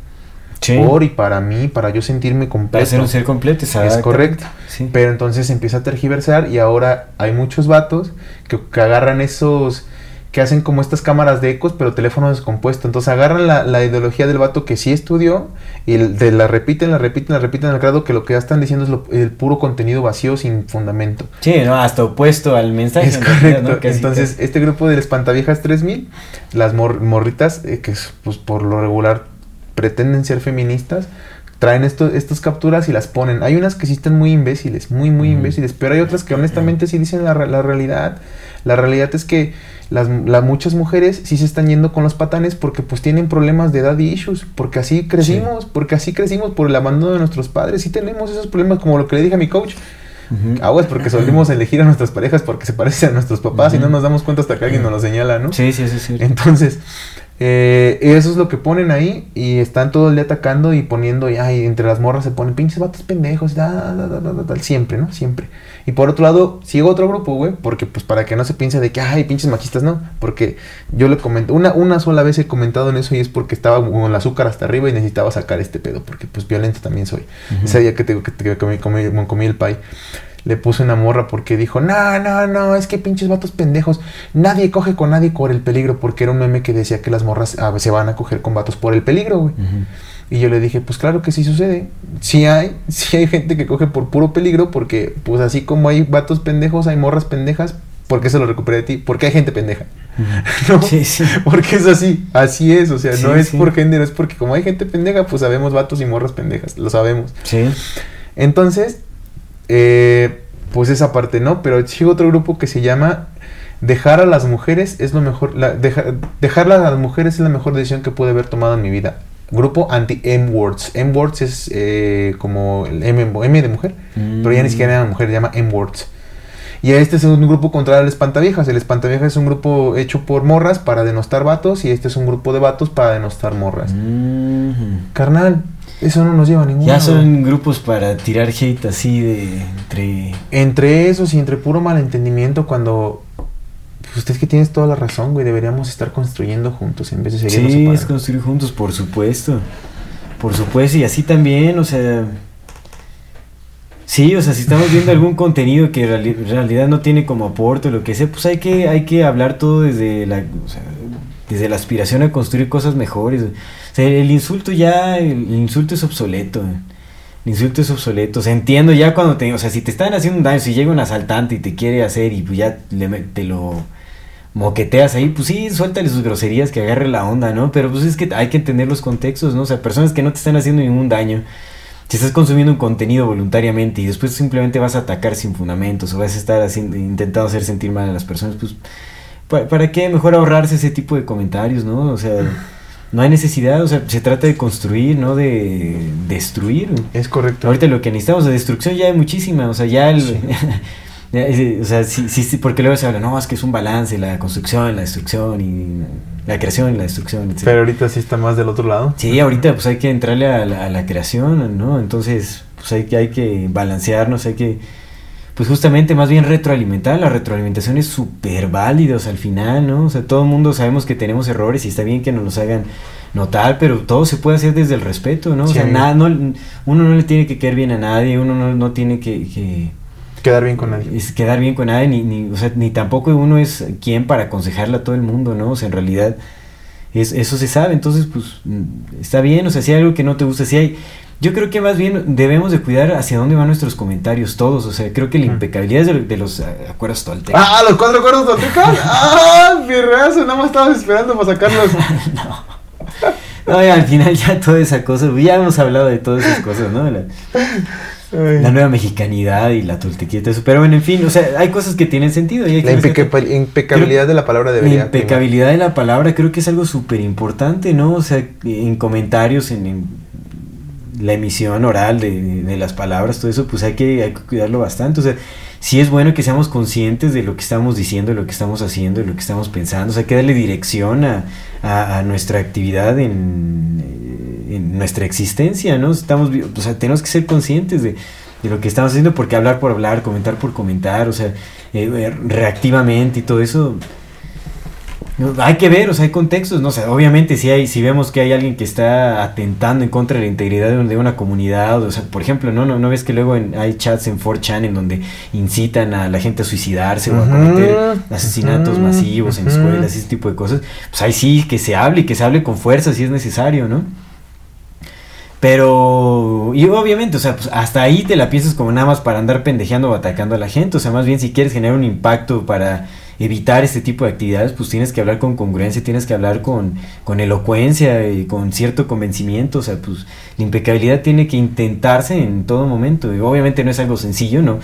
Sí. por y para mí, para yo sentirme completo. Para ser un ser completo, Es correcto. Sí. Pero entonces empieza a tergiversar y ahora hay muchos vatos que, que agarran esos, que hacen como estas cámaras de ecos, pero teléfono descompuesto. Entonces agarran la, la ideología del vato que sí estudió y de la repiten, la repiten, la repiten al grado que lo que ya están diciendo es lo- el puro contenido vacío sin fundamento. Sí, no, hasta opuesto al mensaje. Es correcto. Entonces, este grupo de Espantaviejas 3000, las mor- morritas, eh, que es, pues, por lo regular pretenden ser feministas, traen esto, estas capturas y las ponen. Hay unas que sí están muy imbéciles, muy, muy imbéciles, pero hay otras que honestamente sí dicen la, la realidad. La realidad es que las, la- muchas mujeres sí se están yendo con los patanes porque pues tienen problemas de daddy issues, porque así crecimos, porque así crecimos por el abandono de nuestros padres, sí tenemos esos problemas, como lo que le dije a mi coach. Ujú. Aguas porque solemos elegir a nuestras parejas porque se parecen a nuestros papás y no nos damos cuenta hasta que alguien nos lo señala, ¿no? Sí, sí, sí, sí. Entonces, eh, eso es lo que ponen ahí y están todo el día atacando y poniendo, y ay, entre las morras se ponen pinches vatos pendejos, da, da, da, da, da, da, siempre, ¿no? Siempre. Y por otro lado, sigo otro grupo, güey, porque pues para que no se piense de que, ay, pinches machistas, no, porque yo le comento, una, una sola vez he comentado en eso y es porque estaba con el azúcar hasta arriba y necesitaba sacar este pedo, porque pues violento también soy. Ujú. Ese día que, te, que, comí, comí el pie le puse una morra porque dijo, no, no, no, es que pinches vatos pendejos, nadie coge con nadie por el peligro, porque era un meme que decía que las morras ah, se van a coger con vatos por el peligro, güey. Y yo le dije, pues claro que sí sucede, sí hay, sí hay gente que coge por puro peligro, porque pues así como hay vatos pendejos, hay morras pendejas, ¿por qué se lo recuperé de ti? Porque hay gente pendeja. [LAUGHS] ¿no? Sí, sí. Porque es así, así es, o sea, no Sí, es sí. por género, es porque como hay gente pendeja, pues sabemos vatos y morras pendejas, lo sabemos. Sí. Entonces, eh, pues esa parte, ¿no? Pero sigue otro grupo que se llama Dejar a las mujeres es lo mejor, la, deja- dejarla a las mujeres es la mejor decisión que pude haber tomado en mi vida. Grupo anti-M-Words. M-Words es eh, como el M, M de mujer, pero ya ni siquiera era mujer, se llama M-Words. Y este es un grupo contra el espantaviejas. El espantaviejas es un grupo hecho por morras para denostar vatos y este es un grupo de vatos para denostar morras. Mm. Carnal, eso no nos lleva a ningún Ya son grupos para tirar hate así de entre Entre esos y entre puro malentendimiento cuando... Pues usted es que tienes toda la razón, güey. Deberíamos estar construyendo juntos en vez de seguirnos Sí, es construir juntos, por supuesto. Por supuesto, y así también, o sea. Sí, o sea, si estamos viendo algún contenido que en realidad no tiene como aporte o lo que sea, pues hay que, hay que hablar todo desde la, o sea, desde la aspiración a construir cosas mejores. O sea, el insulto ya, el insulto es obsoleto. El insulto es obsoleto. O sea, entiendo ya cuando te, o sea, si te están haciendo un daño, si llega un asaltante y te quiere hacer y pues ya te lo moqueteas ahí, pues sí, suéltale sus groserías, que agarre la onda, ¿no? Pero pues es que hay que entender los contextos, ¿no? O sea, personas que no te están haciendo ningún daño. Si estás consumiendo un contenido voluntariamente y después simplemente vas a atacar sin fundamentos o vas a estar haciendo, intentando hacer sentir mal a las personas, pues ¿pa- ¿para qué mejor ahorrarse ese tipo de comentarios, ¿no? O sea, no hay necesidad, o sea, se trata de construir, no de destruir. Es correcto. Ahorita lo que necesitamos de destrucción ya hay muchísima, o sea, ya el... [LAUGHS] eh, o sea, sí, sí, sí, porque luego se habla, no, es que es un balance, la construcción, la destrucción y la creación y la destrucción, etc. Pero ahorita sí está más del otro lado. Sí, ahorita pues hay que entrarle a la, a la creación, ¿no? Entonces, pues hay que, hay que balancearnos, hay que, pues justamente más bien retroalimentar. La retroalimentación es súper válida, o sea, al final, ¿no? O sea, todo el mundo sabemos que tenemos errores y está bien que nos los hagan notar, pero todo se puede hacer desde el respeto, ¿no? O sea, nada, no, uno no le tiene que caer bien a nadie, uno no, no tiene que, que Quedar bien con nadie. es quedar bien con nadie, ni, ni, o sea, ni tampoco uno es quien para aconsejarle a todo el mundo, ¿no? O sea, en realidad es, eso se sabe, entonces pues mm, está bien, o sea, si hay algo que no te gusta, si hay... Yo creo que más bien debemos de cuidar hacia dónde van nuestros comentarios todos, o sea, creo que la impecabilidad es de, de los eh, acuerdos toltecas. ¡Ah, los cuatro acuerdos toltecas! [LAUGHS] ¡Ah, pirrazo! Nada más estabas esperando para sacarlos. [LAUGHS] No, y al final ya toda esa cosa, ya hemos hablado de todas esas cosas, ¿no? La, la nueva mexicanidad y la todo eso, pero bueno, en fin, o sea, hay cosas que tienen sentido. Y hay La que- impecabilidad de la palabra debería. La impecabilidad de la palabra creo que es algo súper importante, ¿no? O sea, en comentarios, en, en la emisión oral de, de las palabras, todo eso, pues hay que, cuidarlo bastante. O sea, sí es bueno que seamos conscientes de lo que estamos diciendo, de lo que estamos haciendo, de lo que estamos pensando. O sea, hay que darle dirección a, a- nuestra actividad en, eh, en nuestra existencia, ¿no? Estamos, o sea, tenemos que ser conscientes de, de lo que estamos haciendo, porque hablar por hablar, comentar por comentar, o sea, eh, eh, reactivamente y todo eso, hay que ver, o sea, hay contextos, no o sea, obviamente si hay, si vemos que hay alguien que está atentando en contra de la integridad de, una comunidad, o sea, por ejemplo, no, no, no ves que luego en- hay chats en 4chan en donde incitan a la gente a suicidarse o a cometer asesinatos masivos en escuelas, ese tipo de cosas, pues ahí sí que se hable y que se hable con fuerza si es necesario, ¿no? Pero, y obviamente, o sea, pues hasta ahí te la piensas como nada más para andar pendejeando o atacando a la gente. O sea, más bien si quieres generar un impacto para evitar este tipo de actividades, pues tienes que hablar con congruencia, tienes que hablar con, con elocuencia y con cierto convencimiento. O sea, pues la impecabilidad tiene que intentarse en todo momento. Y obviamente no es algo sencillo, ¿no?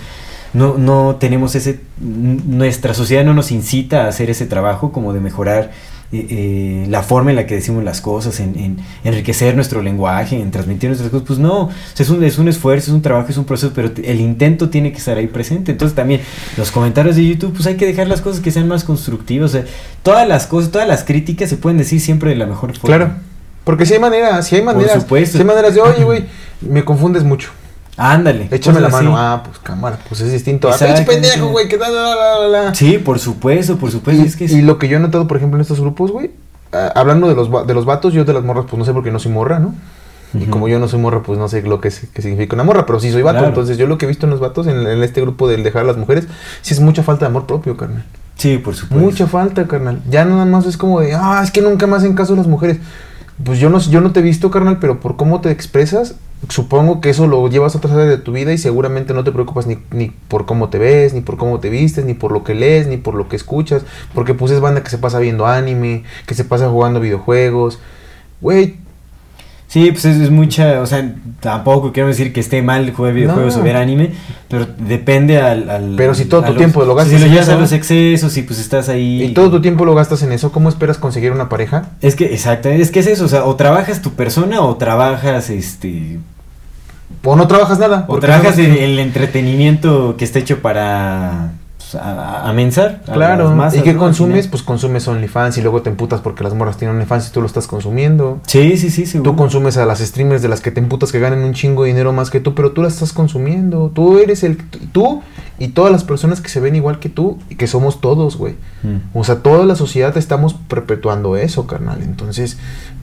No, no tenemos ese, nuestra sociedad no nos incita a hacer ese trabajo como de mejorar eh, eh, la forma en la que decimos las cosas, en, en enriquecer nuestro lenguaje, en transmitir nuestras cosas, pues no, o sea, es, un, es un esfuerzo, es un trabajo, es un proceso, pero el intento tiene que estar ahí presente. Entonces también los comentarios de YouTube, pues hay que dejar las cosas que sean más constructivas. O sea, todas las cosas, todas las críticas se pueden decir siempre de la mejor forma. Claro. Porque si hay maneras, si hay maneras. supuesto. Si hay maneras de, oye, [CLEARS THROAT] güey, me confundes mucho. Ándale. Échame la mano. Ah, pues cámara, pues es distinto. Ah, pinche pendejo, sí. güey, que da, la, la, la. Sí, por supuesto, por supuesto. Y, es que y lo que yo he notado, por ejemplo, en estos grupos, güey, ah, hablando de los, de los vatos, yo de las morras, pues no sé por qué no soy morra, ¿no? Y como yo no soy morra, pues no sé lo que, es- que significa una morra, pero sí soy vato. Claro. Entonces, yo lo que he visto en los vatos, en, en este grupo del dejar a las mujeres, sí es mucha falta de amor propio, carnal. Sí, por supuesto. Mucha falta, carnal. Ya nada más es como de, ah, es que nunca me hacen caso las mujeres. Pues yo no, yo no te he visto, carnal, pero por cómo te expresas, supongo que eso lo llevas a otras áreas de tu vida y seguramente no te preocupas ni, ni por cómo te ves, ni por cómo te vistes, ni por lo que lees, ni por lo que escuchas, porque pues es banda que se pasa viendo anime, que se pasa jugando videojuegos. Güey, Sí, pues es, es mucha, o sea, tampoco quiero decir que esté mal jugar videojuegos No. o ver anime, pero depende al... al- Pero si todo tu los- tiempo lo gastas Si lo en llevas a los excesos y pues estás ahí... y todo tu tiempo lo gastas en eso, ¿cómo esperas conseguir una pareja? Es que, exacto, es que es eso, o sea, o trabajas tu persona o trabajas, este... O no trabajas nada. O trabajas no- el, el entretenimiento que está hecho para... pues, a, a mensar. Claro, masas, ¿y qué ¿no? Consumes? Pues consumes OnlyFans y luego te emputas porque las morras tienen OnlyFans y tú lo estás consumiendo. Sí, sí, sí, seguro. Tú consumes a las streamers de las que te emputas que ganan un chingo de dinero más que tú, pero tú las estás consumiendo. Tú eres el. Tú y todas las personas que se ven igual que tú y que somos todos, güey. Mm. O sea, toda la sociedad estamos perpetuando eso, carnal. Entonces,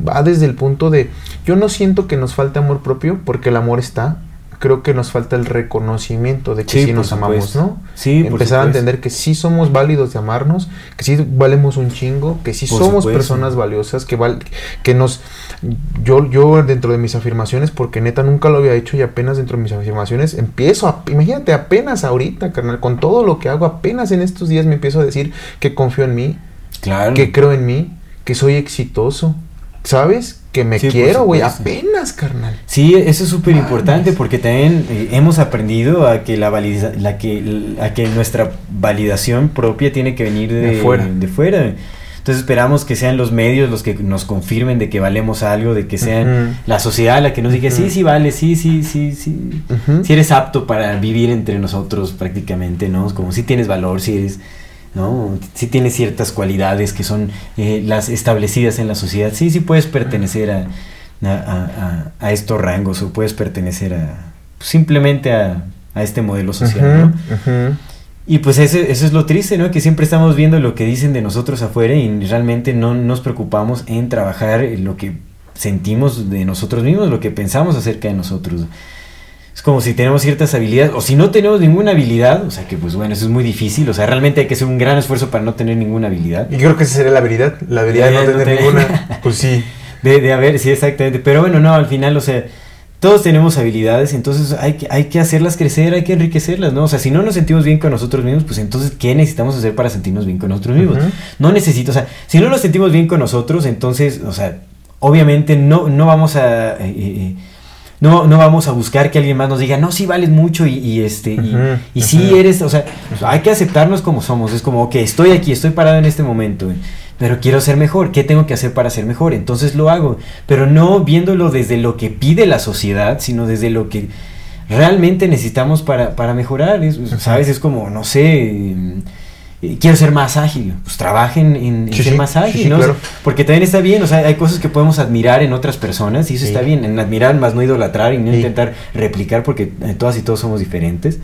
va desde el punto de. Yo no siento que nos falte amor propio porque el amor está. Creo que nos falta el reconocimiento de que Sí, nos amamos, supuesto. ¿no? Sí, por Empezar a entender que sí somos válidos de amarnos, que sí valemos un chingo, que sí Por somos supuesto. personas valiosas, que val que nos yo yo dentro de mis afirmaciones porque neta nunca lo había hecho y apenas dentro de mis afirmaciones empiezo a imagínate apenas ahorita, carnal, con todo lo que hago apenas en estos días me empiezo a decir que confío en mí, Claro. que creo en mí, que soy exitoso. ¿Sabes? Que me Sí, quiero, güey, apenas, carnal. Sí, eso es súper importante porque también eh, hemos aprendido a que la, valida- la que a que nuestra validación propia tiene que venir de, De fuera. de fuera. Entonces esperamos que sean los medios los que nos confirmen de que valemos algo, de que sean Ujú. la sociedad la que nos diga, sí, sí vale, sí, sí, sí, sí. Si eres apto para vivir entre nosotros prácticamente, ¿no? Como si tienes valor, si eres, ¿no? Si tienes ciertas cualidades que son eh, las establecidas en la sociedad, sí, sí puedes pertenecer a, a, a- a estos rangos o puedes pertenecer a simplemente a, a este modelo social. Y pues eso, eso es lo triste, ¿no? Que siempre estamos viendo lo que dicen de nosotros afuera y realmente no nos preocupamos en trabajar en lo que sentimos de nosotros mismos, lo que pensamos acerca de nosotros. Es como si tenemos ciertas habilidades, o si no tenemos ninguna habilidad, o sea que pues bueno, eso es muy difícil, o sea, realmente hay que hacer un gran esfuerzo para no tener ninguna habilidad. Y creo que esa sería la habilidad, la habilidad de no no tener ninguna. [LAUGHS] Pues sí. De, de haber, sí, exactamente. Pero bueno, no, al final, o sea, todos tenemos habilidades, entonces hay que, hay que hacerlas crecer, hay que enriquecerlas, ¿no? O sea, si no nos sentimos bien con nosotros mismos, pues entonces, ¿qué necesitamos hacer para sentirnos bien con nosotros mismos? No necesito, o sea, si no nos sentimos bien con nosotros, entonces, o sea, obviamente no, no vamos a... eh, eh, no, no vamos a buscar que alguien más nos diga, no, sí vales mucho y, y, este, y, sí eres, o sea, hay que aceptarnos como somos. Es como, ok, estoy aquí, estoy parado en este momento, pero quiero ser mejor. ¿Qué tengo que hacer para ser mejor? Entonces lo hago, pero no viéndolo desde lo que pide la sociedad, sino desde lo que realmente necesitamos para, para mejorar. es- ¿Sabes? Es como, no sé. Eh, Quiero ser más ágil, pues trabajen en, en Sí, ser sí, más ágil, sí, ¿no? Claro. porque también está bien, o sea, hay cosas que podemos admirar en otras personas y eso está bien, en admirar más no idolatrar y no intentar replicar porque eh, todas y todos somos diferentes.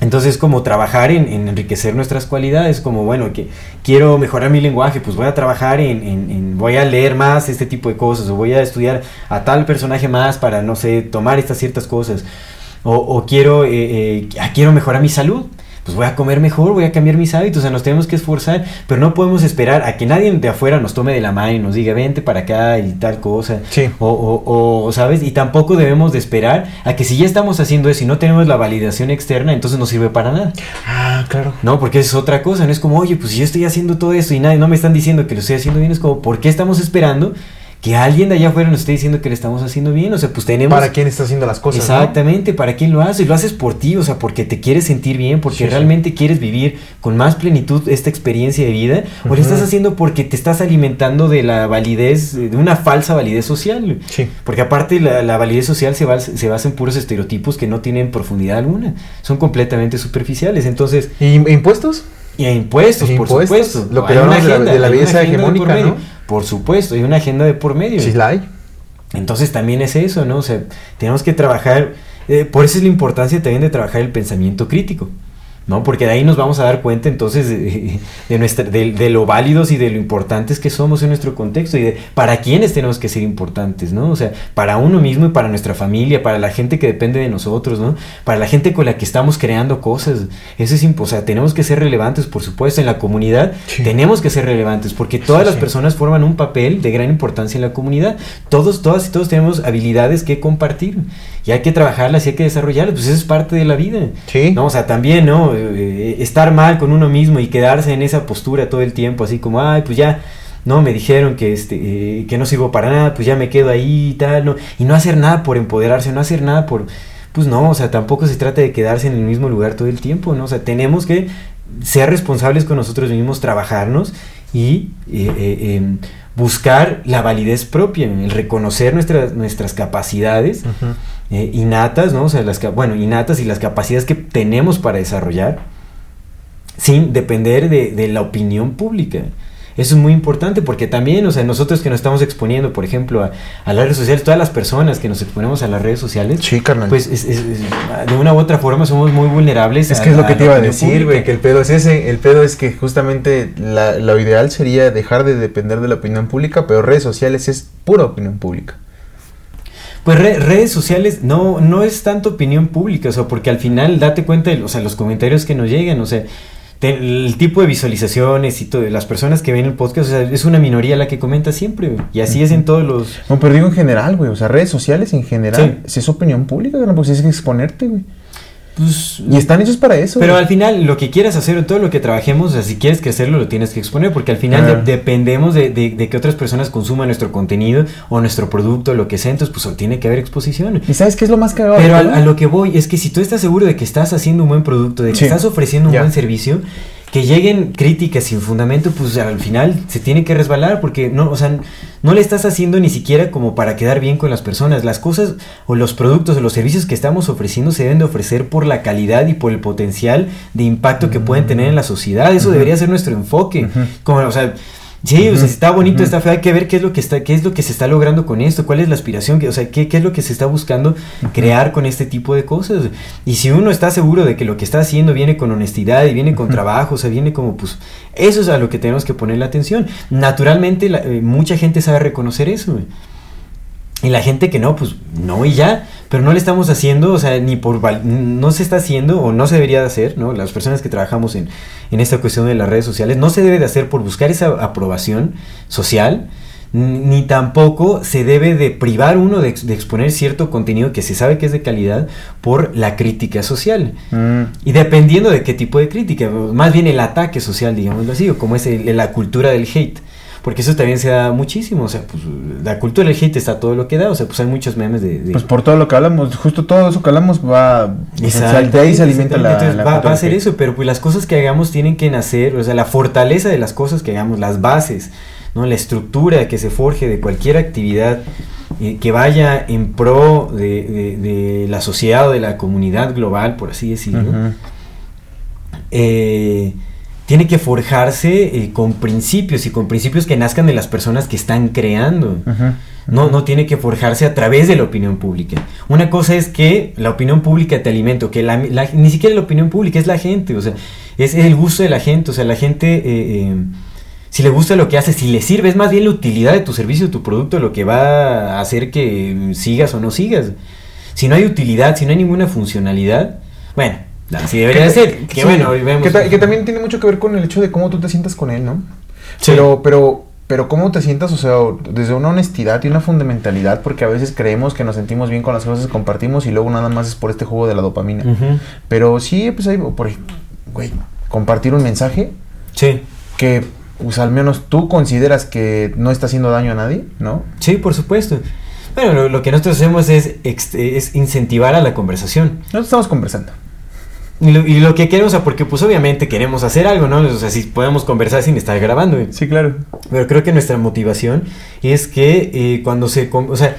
Entonces, como trabajar en, en enriquecer nuestras cualidades, como bueno, que quiero mejorar mi lenguaje, pues voy a trabajar en, en- en- voy a leer más este tipo de cosas, o voy a estudiar a tal personaje más para, no sé, tomar estas ciertas cosas, o, o quiero, eh, eh, ah, quiero mejorar mi salud, pues voy a comer mejor, voy a cambiar mis hábitos, o sea, nos tenemos que esforzar, pero no podemos esperar a que nadie de afuera nos tome de la mano y nos diga, vente para acá y tal cosa. Sí. O, o- o, ¿sabes? Y tampoco debemos de esperar a que si ya estamos haciendo eso y no tenemos la validación externa, entonces no sirve para nada. Ah, claro. No, porque es otra cosa, no es como, oye, pues si yo estoy haciendo todo esto y nadie, no me están diciendo que lo estoy haciendo bien, es como, ¿por qué estamos esperando que alguien de allá afuera nos esté diciendo que le estamos haciendo bien? O sea, pues tenemos... ¿Para quién está haciendo las cosas? no? Exactamente, ¿para quién lo haces? Lo haces por ti, o sea, porque te quieres sentir bien, porque Sí, sí. realmente quieres vivir con más plenitud esta experiencia de vida, o lo estás haciendo porque te estás alimentando de la validez, de una falsa validez social. Sí. Porque aparte la, la validez social se, basa- se basa en puros estereotipos que no tienen profundidad alguna, son completamente superficiales. Entonces, ¿Y impuestos? Y a impuestos, por impuestos, supuesto. lo que hablamos de la- de la belleza por hegemónica. ¿no? Por supuesto, hay una agenda de por medio. Sí, la hay. Entonces también es eso, ¿no? O sea, tenemos que trabajar, eh, por eso es la importancia también de trabajar el pensamiento crítico. ¿No? Porque de ahí nos vamos a dar cuenta entonces de, [LAUGHS] de nuestra, de, de, lo válidos y de lo importantes que somos en nuestro contexto y de para quiénes tenemos que ser importantes, ¿no? O sea, para uno mismo y para nuestra familia, para la gente que depende de nosotros, ¿no? Para la gente con la que estamos creando cosas. Eso es o sea, tenemos que ser relevantes, por supuesto, en la comunidad sí. tenemos que ser relevantes porque todas sí, las sí. personas forman un papel de gran importancia en la comunidad. Todos, todas y todos tenemos habilidades que compartir y hay que trabajarlas y hay que desarrollarlas, pues eso es parte de la vida. Sí. ¿no? O sea, también, ¿no? Eh, estar mal con uno mismo y quedarse en esa postura todo el tiempo, así como, ay, pues ya, no, me dijeron que, este, eh, que no sirvo para nada, pues ya me quedo ahí y tal, ¿no? Y no hacer nada por empoderarse, no hacer nada por... Pues no, o sea, tampoco se trata de quedarse en el mismo lugar todo el tiempo, ¿no? O sea, tenemos que ser responsables con nosotros mismos, trabajarnos y eh, eh, buscar la validez propia, el reconocer nuestras, nuestras capacidades uh -huh. Eh, innatas, ¿no? O sea, las, bueno, innatas y las capacidades que tenemos para desarrollar sin depender de, de la opinión pública. Eso es muy importante porque también, o sea, nosotros que nos estamos exponiendo, por ejemplo, a, a, las redes sociales, todas las personas que nos exponemos a las redes sociales, sí, carnal. pues es, es, es, de una u otra forma somos muy vulnerables. Es que a, es lo que te iba a decir, güey, que el pedo es ese, el pedo es que justamente la, lo ideal sería dejar de depender de la opinión pública, pero redes sociales es pura opinión pública. Pues re redes sociales no, no es tanto opinión pública, o sea, porque al final date cuenta de o sea, los comentarios que nos llegan, o sea, el tipo de visualizaciones y todo, las personas que ven el podcast, o sea, es una minoría la que comenta siempre, güey. Y así es en todos los... No, pero digo en general, güey, o sea, redes sociales en general, sí. si es opinión pública, no, pues es que exponerte, güey. Pues, y están hechos para eso. Pero al final, lo que quieras hacer en todo lo que trabajemos, o sea, si quieres crecerlo, lo tienes que exponer, porque al final de, dependemos de, de, de, que otras personas consuman nuestro contenido o nuestro producto, lo que sea, entonces pues tiene que haber exposición. ¿Y sabes qué es lo más cagado? Pero a, a, lo que voy es que si tú estás seguro de que estás haciendo un buen producto, de que sí. estás ofreciendo un yeah. buen servicio, que lleguen críticas sin fundamento, pues al final se tiene que resbalar porque no, o sea, no le estás haciendo ni siquiera como para quedar bien con las personas. Las cosas o los productos o los servicios que estamos ofreciendo se deben de ofrecer por la calidad y por el potencial de impacto que pueden tener en la sociedad. Eso uh -huh. debería ser nuestro enfoque. Uh -huh. Como, o sea, Sí, uh -huh. o sea, está bonito, uh -huh. está feo, hay que ver qué es lo que está, qué es lo que se está logrando con esto, cuál es la aspiración, que, o sea, qué, qué es lo que se está buscando uh -huh. crear con este tipo de cosas. Y si uno está seguro de que lo que está haciendo viene con honestidad y viene con trabajo, o sea, viene como, pues, eso es a lo que tenemos que poner la atención. Naturalmente, la, eh, mucha gente sabe reconocer eso. Y la gente que no, pues no y ya, pero no le estamos haciendo, o sea, ni por, no se está haciendo o no se debería de hacer, ¿no? Las personas que trabajamos en, en esta cuestión de las redes sociales, no se debe de hacer por buscar esa aprobación social, ni tampoco se debe de privar uno de, de, exponer cierto contenido que se sabe que es de calidad por la crítica social. Mm. Y dependiendo de qué tipo de crítica, más bien el ataque social, digámoslo así, o como es el, la cultura del hate porque eso también se da muchísimo, o sea, pues la cultura del hate está todo lo que da, o sea, pues hay muchos memes de... de... Pues por todo lo que hablamos, justo todo eso que hablamos va... Exacto, de ahí se alimenta la, Entonces, la va, va, a ser eso, pero pues las cosas que hagamos tienen que nacer, o sea, la fortaleza de las cosas que hagamos, las bases, ¿no? La estructura que se forje de cualquier actividad eh, que vaya en pro de, de, de, la sociedad o de la comunidad global, por así decirlo. Uh -huh. eh, tiene que forjarse eh, con principios y con principios que nazcan de las personas que están creando. Uh -huh. No, no tiene que forjarse a través de la opinión pública. Una cosa es que la opinión pública te alimenta, que la, la, ni siquiera la opinión pública es la gente, o sea, es el gusto de la gente, o sea, la gente, eh, eh, si le gusta lo que hace, si le sirve, es más bien la utilidad de tu servicio, de tu producto, lo que va a hacer que sigas o no sigas. Si no hay utilidad, si no hay ninguna funcionalidad, bueno, Así debería que, ser. Que, sí, bueno, vemos. Que, que, también tiene mucho que ver con el hecho de cómo tú te sientas con él, ¿no? Sí. Pero, pero, pero cómo te sientas, o sea, desde una honestidad y una fundamentalidad, porque a veces creemos que nos sentimos bien con las cosas que compartimos y luego nada más es por este juego de la dopamina. Uh -huh. Pero sí, pues ahí, por güey, compartir un mensaje. Sí. Que, pues al menos tú consideras que no está haciendo daño a nadie, ¿no? Sí, por supuesto. Bueno, lo, lo que nosotros hacemos es, es incentivar a la conversación. Nosotros estamos conversando. Y lo, y lo, que queremos, o sea, porque pues obviamente queremos hacer algo, ¿no? O sea, si podemos conversar sin estar grabando. ¿eh? Sí, claro. Pero creo que nuestra motivación es que eh, cuando se... O sea,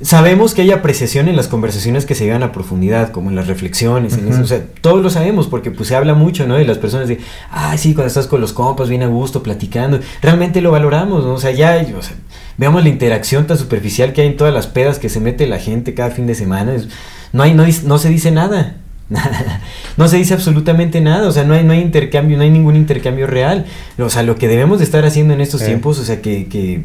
sabemos que hay apreciación en las conversaciones que se llevan a profundidad, como en las reflexiones, uh -huh. en eso, o sea, todos lo sabemos porque pues se habla mucho, ¿no? De las personas de, ah, sí, cuando estás con los compas, bien a gusto, platicando, realmente lo valoramos, ¿no? O sea, ya, o sea, veamos la interacción tan superficial que hay en todas las pedas que se mete la gente cada fin de semana, es, no hay, no, no se dice nada. [LAUGHS] no se dice absolutamente nada, o sea, no hay, no hay intercambio, no hay ningún intercambio real. O sea, lo que debemos de estar haciendo en estos Eh. tiempos, o sea, que, que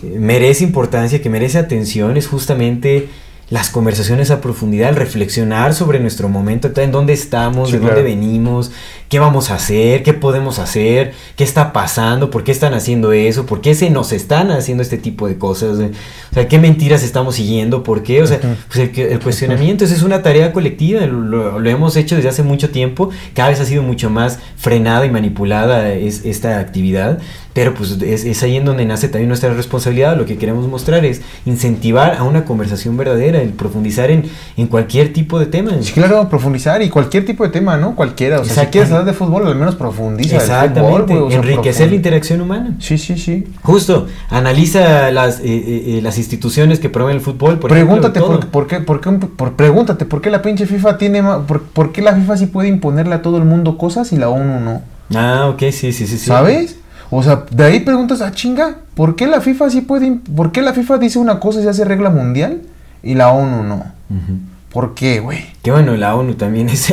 que merece importancia, que merece atención, es justamente las conversaciones a profundidad, el reflexionar sobre nuestro momento, en dónde estamos, Sí, de dónde claro. venimos, qué vamos a hacer, qué podemos hacer, qué está pasando, por qué están haciendo eso, por qué se nos están haciendo este tipo de cosas, eh. o sea, qué mentiras estamos siguiendo, por qué, o sea, pues el, el cuestionamiento, es una tarea colectiva, lo, lo hemos hecho desde hace mucho tiempo, cada vez ha sido mucho más frenada y manipulada es, esta actividad, pero pues es, es ahí en donde nace también nuestra responsabilidad, lo que queremos mostrar es incentivar a una conversación verdadera, el profundizar en, en cualquier tipo de tema. Sí, claro, profundizar y cualquier tipo de tema, ¿no? Cualquiera. O sea, si quieres de fútbol, al menos profundiza. Exactamente, fútbol, o sea, enriquecer la interacción humana. Sí, sí, sí. Justo, analiza las, eh, eh, eh, las instituciones que promueven el fútbol. Por pregúntate ejemplo, por, qué, por qué, por, pregúntate por qué la pinche FIFA tiene, por, por qué la FIFA sí puede imponerle a todo el mundo cosas y la ONU no. Ah, ok, sí, sí, sí. sí. ¿Sabes? O sea, de ahí preguntas, ah, chinga, ¿por qué la FIFA sí puede, por qué la FIFA dice una cosa y se hace regla mundial y la ONU no? Ujú. ¿Por qué, güey? Que bueno, la ONU también [LAUGHS] es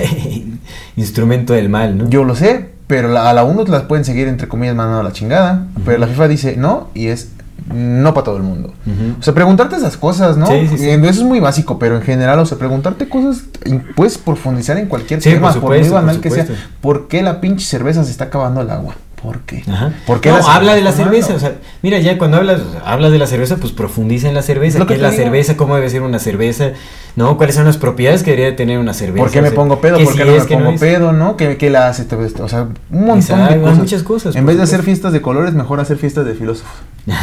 instrumento del mal, ¿no? Yo lo sé, pero la- a la ONU las pueden seguir entre comillas mandando a la chingada, pero la FIFA dice no y es no para todo el mundo. O sea, preguntarte esas cosas, ¿no? Sí, sí, sí. Eso es muy básico, pero en general, o sea, preguntarte cosas, y puedes profundizar en cualquier tema, por por, muy supuesto, banal por que sea. supuesto. ¿Por qué la pinche cerveza se está acabando el agua? ¿Por qué? Ajá. ¿Por qué no, habla de la cerveza, o sea, mira, ya cuando hablas, hablas de la cerveza, pues profundiza en la cerveza, qué es la digo. cerveza, cómo debe ser una cerveza, ¿no? ¿Cuáles son las propiedades que debería tener una cerveza? ¿Por qué O me pongo pedo? ¿Por qué sí no me pongo pedo? ¿No? ¿Qué, qué la hace? todo esto? O sea, un montón Exacto, de cosas. muchas cosas, En vez de hacer fiestas de colores, mejor hacer fiestas de filósofos. [LAUGHS]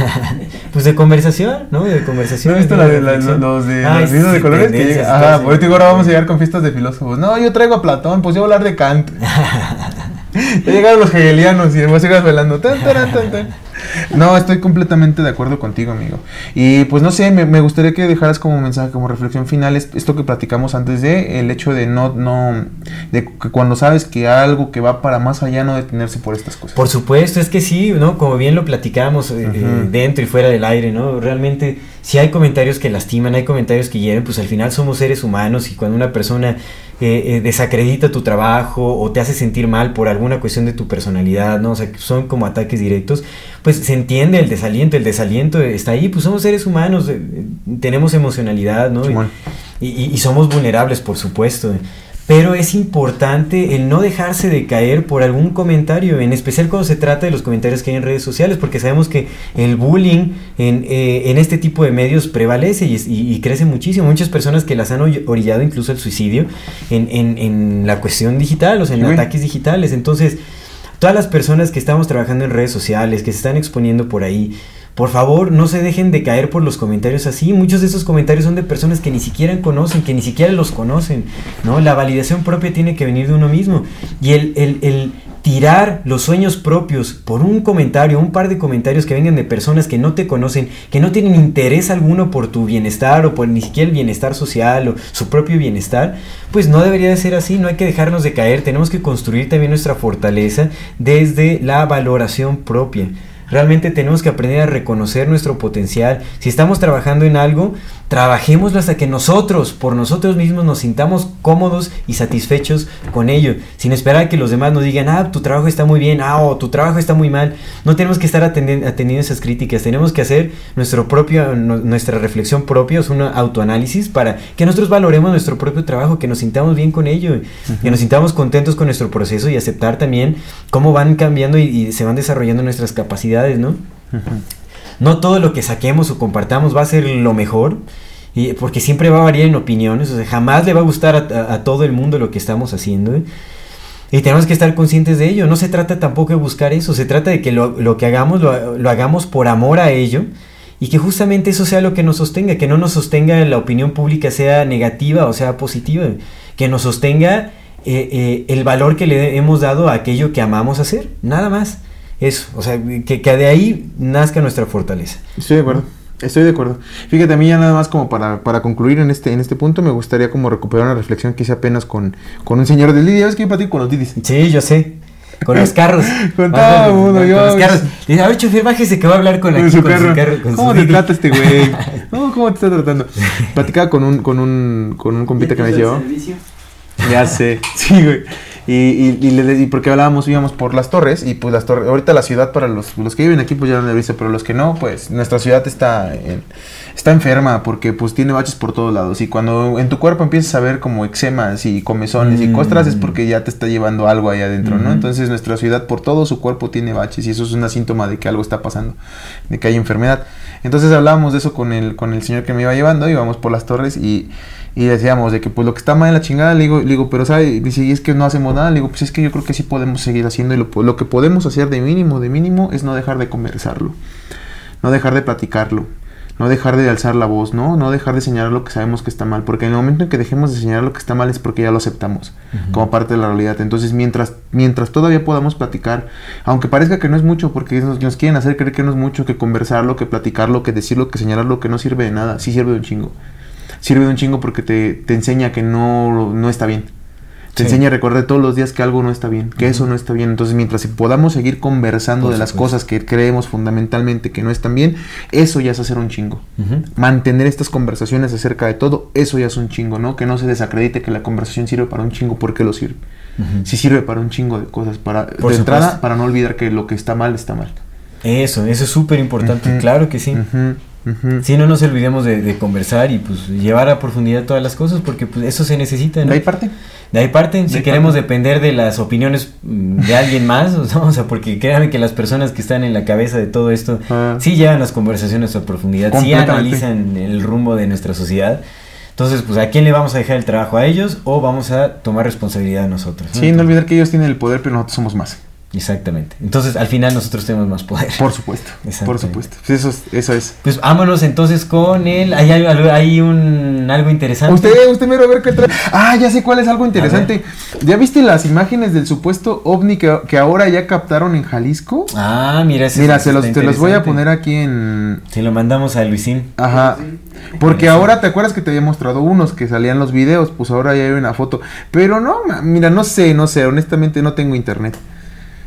pues de conversación, ¿no? De conversación. ¿No de la los de los videos de sí, colores? Que llega- ajá, por eso ahora vamos a llegar con fiestas de filósofos. No, yo traigo a Platón, pues yo voy a hablar de Kant. [LAUGHS] ya llegaron los hegelianos y sigas velando. Tan, taran, tan, tan. No, estoy completamente de acuerdo contigo, amigo. Y pues no sé, me, me gustaría que dejaras como mensaje, como reflexión final, est- esto que platicamos antes de el hecho de no, no, de que cuando sabes que algo que va para más allá, no detenerse por estas cosas. Por supuesto, es que sí, ¿no? Como bien lo platicamos eh, eh, dentro y fuera del aire, ¿no? Realmente, si hay comentarios que lastiman, hay comentarios que hieren, pues al final somos seres humanos y cuando una persona eh, eh, desacredita tu trabajo o te hace sentir mal por alguna cuestión de tu personalidad, ¿no? O sea, son como ataques directos, pues se entiende el desaliento, el desaliento está ahí, pues somos seres humanos, eh, eh, tenemos emocionalidad, ¿no? Y- y, somos vulnerables, por supuesto. Pero es importante el no dejarse de caer por algún comentario, en especial cuando se trata de los comentarios que hay en redes sociales, porque sabemos que el bullying en, eh, en este tipo de medios prevalece y, crece muchísimo. Muchas personas que las han orillado incluso al suicidio en, en- en la cuestión digital, o sea, en Sí, ataques digitales. Entonces, todas las personas que estamos trabajando en redes sociales, que se están exponiendo por ahí, por favor, no se dejen de caer por los comentarios así. Muchos de esos comentarios son de personas que ni siquiera conocen, que ni siquiera los conocen. ¿no? La validación propia tiene que venir de uno mismo. Y el, el- el tirar los sueños propios por un comentario, un par de comentarios que vengan de personas que no te conocen, que no tienen interés alguno por tu bienestar o por ni siquiera el bienestar social o su propio bienestar, pues no debería de ser así. No hay que dejarnos de caer. Tenemos que construir también nuestra fortaleza desde la valoración propia. Realmente tenemos que aprender a reconocer nuestro potencial. Si estamos trabajando en algo, trabajémoslo hasta que nosotros, por nosotros mismos, nos sintamos cómodos y satisfechos con ello. Sin esperar a que los demás nos digan, ah, tu trabajo está muy bien, ah, o tu trabajo está muy mal. No tenemos que estar atendi- atendiendo esas críticas. Tenemos que hacer nuestro propio, nu- nuestra reflexión propia, es un autoanálisis para que nosotros valoremos nuestro propio trabajo, que nos sintamos bien con ello, que nos sintamos contentos con nuestro proceso y aceptar también cómo van cambiando y, y se van desarrollando nuestras capacidades, ¿no? No todo lo que saquemos o compartamos va a ser lo mejor, y, porque siempre va a variar en opiniones, o sea, jamás le va a gustar a, a- a todo el mundo lo que estamos haciendo. ¿eh? Y tenemos que estar conscientes de ello. No se trata tampoco de buscar eso, se trata de que lo, lo que hagamos lo, lo hagamos por amor a ello y que justamente eso sea lo que nos sostenga, que no nos sostenga la opinión pública sea negativa o sea positiva, que nos sostenga eh, eh, el valor que le hemos dado a aquello que amamos hacer, nada más. Eso, o sea, que, que de ahí nazca nuestra fortaleza. Estoy de acuerdo. Estoy de acuerdo. Fíjate, a mí ya nada más como para, para concluir en este, en este punto, me gustaría como recuperar una reflexión que hice apenas con, con un señor del Didi. Ya ves que yo platico con los Didis. Sí, yo sé. Con los carros. [LAUGHS] Con todo el mundo, con yo- los carros. Dice, a ver, chofer, bájese que va a hablar con, Con aquí, su con carro. su carro. con ¿Cómo su te Didi. trata este güey? [LAUGHS] No, ¿Cómo te está tratando? Platicaba con un, con un, con un compita que me ¿Ya puso el llevó. servicio? Ya sé, sí, güey. Y, y, y, le- y porque hablábamos, íbamos por las torres, y pues las torres, ahorita la ciudad para los, los que viven aquí pues ya no le visto, pero los que no, pues nuestra ciudad está, en- está enferma porque pues tiene baches por todos lados. Y cuando en tu cuerpo empiezas a ver como eczemas y comezones y Mm. costras es porque ya te está llevando algo ahí adentro, ¿no? Entonces nuestra ciudad por todo su cuerpo tiene baches y eso es una síntoma de que algo está pasando, de que hay enfermedad. Entonces hablábamos de eso con el, con el señor que me iba llevando, íbamos por las torres y, y decíamos de que pues lo que está mal en la chingada, le digo, le digo pero sabe, dice, y es que no hacemos nada, le digo, pues es que yo creo que sí podemos seguir haciendo y lo, lo que podemos hacer de mínimo, de mínimo es no dejar de conversarlo, no dejar de platicarlo. No dejar de alzar la voz, ¿no? No dejar de señalar lo que sabemos que está mal. Porque en el momento en que dejemos de señalar lo que está mal es porque ya lo aceptamos como parte de la realidad. Entonces, mientras, mientras todavía podamos platicar, aunque parezca que no es mucho, porque nos, nos quieren hacer creer que no es mucho, que conversarlo, que platicarlo, que decirlo, que señalarlo, que no sirve de nada, sí sirve de un chingo. Sirve de un chingo porque te, te enseña que no, no está bien. Te Sí. enseña a recordar todos los días que algo no está bien, que eso no está bien. Entonces, mientras podamos seguir conversando Por de las supuesto. cosas que creemos fundamentalmente que no están bien, eso ya es hacer un chingo mantener estas conversaciones acerca de todo, eso ya es un chingo, ¿no? Que no se desacredite que la conversación sirve para un chingo, ¿por qué lo sirve? Ujú. Sí sirve para un chingo de cosas, para Por de entrada, para no olvidar que lo que está mal está mal. Eso, eso es súper importante, claro que sí. Sí, no nos olvidemos de, de conversar y pues llevar a profundidad todas las cosas porque pues eso se necesita. ¿no? ¿De ahí parte? De ahí parten, si queremos depender de las opiniones mm, de alguien más, [LAUGHS] o sea, porque créanme que las personas que están en la cabeza de todo esto Ah. sí llevan las conversaciones a profundidad, sí analizan el rumbo de nuestra sociedad. Entonces, pues, ¿a quién le vamos a dejar el trabajo? ¿A ellos o vamos a tomar responsabilidad nosotros? Sí, no olvidar que ellos tienen el poder, pero nosotros somos más. Exactamente. Entonces, al final nosotros tenemos más poder. Por supuesto, por supuesto. Pues eso, es- eso es. Pues vámonos entonces con el... Hay, hay un algo interesante. Usted, usted mira a ver qué trae. Ah, ya sé cuál es algo interesante. ¿Ya viste las imágenes del supuesto ovni que, que ahora ya captaron en Jalisco? Ah, mira, ese Mira, se los, te los voy a poner aquí en, Se lo mandamos a Luisín. Ajá. Porque ahora te acuerdas que te había mostrado unos que salían los videos, pues ahora ya hay una foto. Pero no, mira, no sé, no sé, honestamente no tengo internet.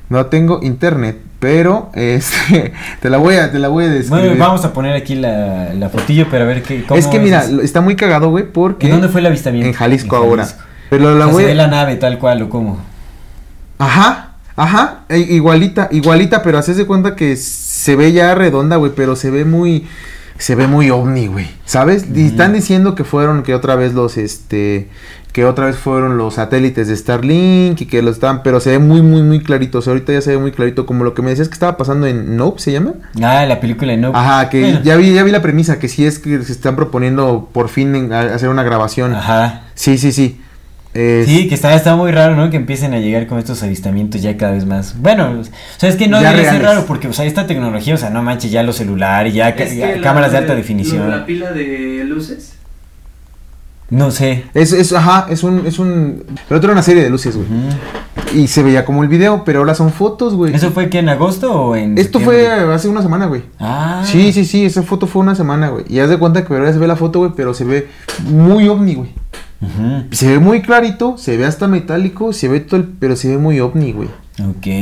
No tengo internet, pero este [LAUGHS] te la voy a te la voy a describir. Bueno, vamos a poner aquí la, la fotillo para ver qué. cómo es que mira, eso. está muy cagado, güey, porque ¿En dónde fue el avistamiento? En Jalisco En ahora. Jalisco. Pero la O sea, voy se ve la nave tal cual o cómo. Ajá, ajá, e- igualita, igualita, pero haces de cuenta que se ve ya redonda, güey, pero se ve muy, se ve muy ovni, güey, ¿sabes? Y están diciendo que fueron, que otra vez los, este, que otra vez fueron los satélites de Starlink y que lo están, pero se ve muy, muy, muy clarito, o sea, ahorita ya se ve muy clarito, como lo que me decías que estaba pasando en Nope, ¿se llama? Ah, la película de No. Ajá, que Bueno. ya vi, ya vi la premisa, que sí es que se están proponiendo por fin en- a- hacer una grabación. Ajá. Sí, sí, sí. Es- Sí, que está, está muy raro, ¿no? Que empiecen a llegar con estos avistamientos ya cada vez más. Bueno, o sea, es que no debería ser raro porque, o sea, esta tecnología, o sea, no manches, ya los celulares, ya ya cámaras de alta definición. La pila de luces. No sé. Es, es, ajá, es un, es un, pero otra era una serie de luces, güey. Y se veía como el video, pero ahora son fotos, güey. ¿Eso fue que en agosto o en Esto fue hace una semana, güey. Ah. Sí, sí, sí, esa foto fue una semana, güey. Y haz de cuenta que ahora se ve la foto, güey, pero se ve muy ovni, güey. Se ve muy clarito, se ve hasta metálico, se ve todo el, pero se ve muy ovni, güey.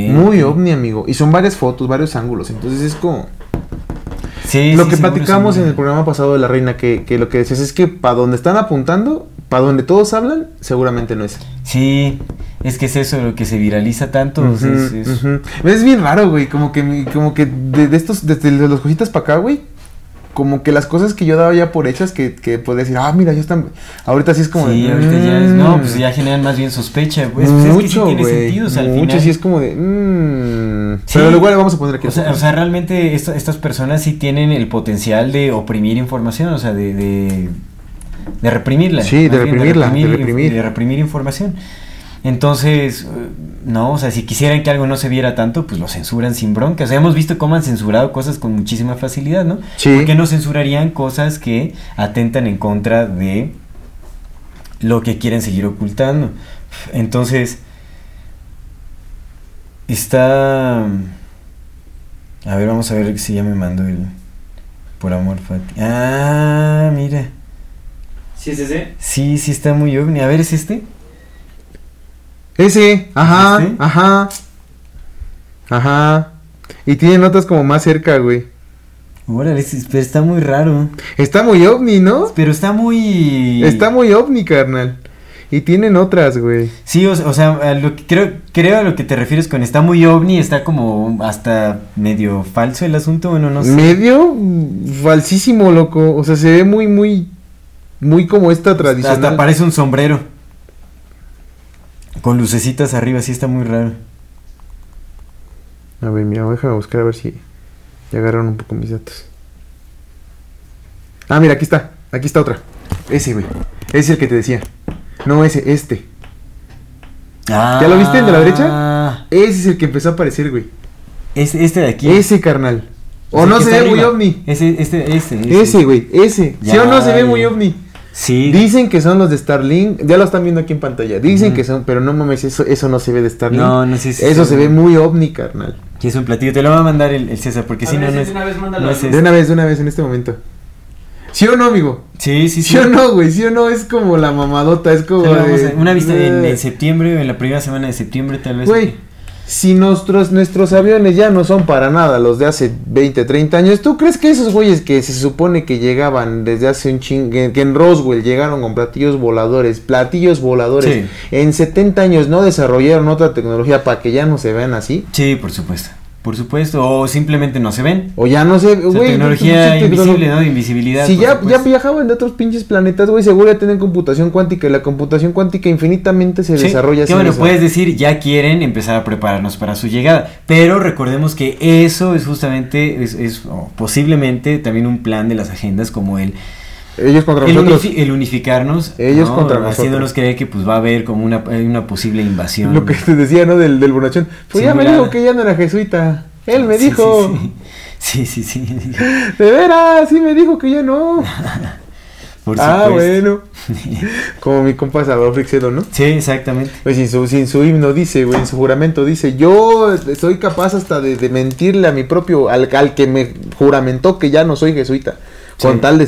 Muy ovni, amigo. Y son varias fotos, varios ángulos. Entonces es como Sí, lo sí, que seguro, platicamos en el programa pasado de la reina, que, que lo que decías es que para donde están apuntando, para donde todos hablan, seguramente no es. Sí, es que es eso lo que se viraliza tanto. o sea, es- bien raro, güey. Como que, como que de, de estos, desde de los cositas para acá, güey. Como que las cosas que yo daba ya por hechas, que, que podía decir, ah, mira, ya están. Ahorita sí es como Sí, de. ahorita ya es, no, mm, pues ya generan más bien sospecha, pues, pues, es que sí mucho, tiene güey. sentido, o sea, al mucho, final. sí es como de. mm, Sí. Pero igual le vamos a poner aquí. O sea, o sea, realmente esta- estas personas sí tienen el potencial de oprimir información, o sea, de, de, de reprimirla. Sí, de bien, reprimirla, de reprimir- reprimir. de reprimir información. Entonces, eh, no, o sea, si quisieran que algo no se viera tanto, pues lo censuran sin bronca. O sea, hemos visto cómo han censurado cosas con muchísima facilidad, ¿no? Sí. ¿Por qué no censurarían cosas que atentan en contra de lo que quieren seguir ocultando? Entonces, está... A ver, vamos a ver si ya me mandó el... Por amor, Fati. Ah, mira. ¿Sí es ese? Sí, sí está muy ovni. A ver, ¿es este? Ese, ajá, ¿Este? ajá. Ajá. Y tiene notas como más cerca, güey. Órale, pero está muy raro. Está muy ovni, ¿no? Pero está muy... Está muy ovni, carnal. Y tienen otras, güey. Sí, o, o sea, lo que creo, creo a lo que te refieres con está muy ovni, está como hasta medio falso el asunto, bueno, no sé. Medio falsísimo, loco. O sea, se ve muy, muy, muy como esta tradicional. Hasta parece un sombrero. Con lucecitas arriba, sí está muy raro. A ver, mira, déjame buscar a ver si ya agarraron un poco mis datos. Ah, mira, aquí está. Aquí está otra. Ese, güey. Ese es el que te decía. No, ese, este. Ah, ¿Ya lo viste, el de la derecha? Ese es el que empezó a aparecer, güey. Este, este de aquí. Ese, carnal. O no se ve muy ovni. Ese, este, ese. Ese, güey, ese. ¿Sí Ya, o no se ve muy ovni? Sí. Dicen que son los de Starlink. Ya lo están viendo aquí en pantalla. Dicen que son, pero no mames, eso, eso no se ve de Starlink. No, no, sí, sí, Eso sí. se ve muy ovni, carnal. Que es un platillo. Te lo va a mandar el, el César, porque A si no, no es. de una vez mándalo. no es De una vez, de una vez en este momento. ¿Sí o no, amigo? Sí, sí, sí. ¿Sí o no, güey? ¿Sí o no? Es como la mamadota, es como de- a- Una vista en, en septiembre, en la primera semana de septiembre, tal vez. Güey, si nuestros, nuestros aviones ya no son para nada los de hace 20, 30 años, ¿tú crees que esos güeyes que se supone que llegaban desde hace un ching... que, en Roswell llegaron con platillos voladores, platillos voladores, Sí. en 70 años no desarrollaron otra tecnología para que ya no se vean así? Sí, por supuesto. Por supuesto. O simplemente no se ven. O ya no O sea, güey. tecnología invisible, ¿no? De invisibilidad. Si ya, viajaban de otros pinches planetas, güey, seguro ya tienen computación cuántica y la computación cuántica infinitamente se Sí, desarrolla que bueno, puedes decir, ya quieren empezar a prepararnos para su llegada. Pero recordemos que eso es justamente, es, es, posiblemente también un plan de las agendas como el, Ellos contra el, nosotros. unifi- el unificarnos. Ellos ¿no? contra nosotros. Haciéndonos creer que pues va a haber como una, una posible invasión. Lo que te decía, ¿no? Del, del bonachón. Pues ya me dijo que ya no era jesuita. Él me Sí, dijo. [LAUGHS] Sí, sí, sí. sí, [LAUGHS] sí. De veras, sí me dijo que ya no. [LAUGHS] Por ah, bueno. Como mi compa Salvador Frixedo, ¿no? Sí, exactamente. Pues sin su, sin su himno dice, güey, en su juramento dice, yo soy capaz hasta de, de mentirle a mi propio, al, al que me juramentó que ya no soy jesuita. Con tal de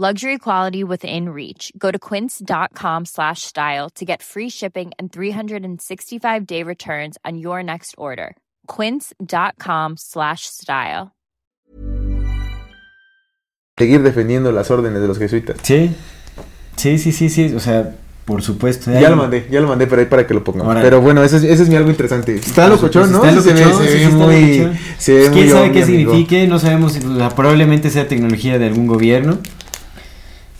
Luxury quality within reach. Go to quince.com slash style to get free shipping and 365 day returns on your next order. Quince.com slash style. seguir defendiendo las órdenes de los jesuitas. Sí. Sí, sí, sí, sí. O sea, por supuesto. Ya lo mandé, ya lo mandé, pero ahí para que lo pongamos. Pero bueno, ese es, ese es mi algo interesante. Está Por locochón, ¿no? se está ve, se sí, ve muy, se ve ¿Quién muy sabe qué signifique? No sabemos, o sea, probablemente sea tecnología de algún gobierno.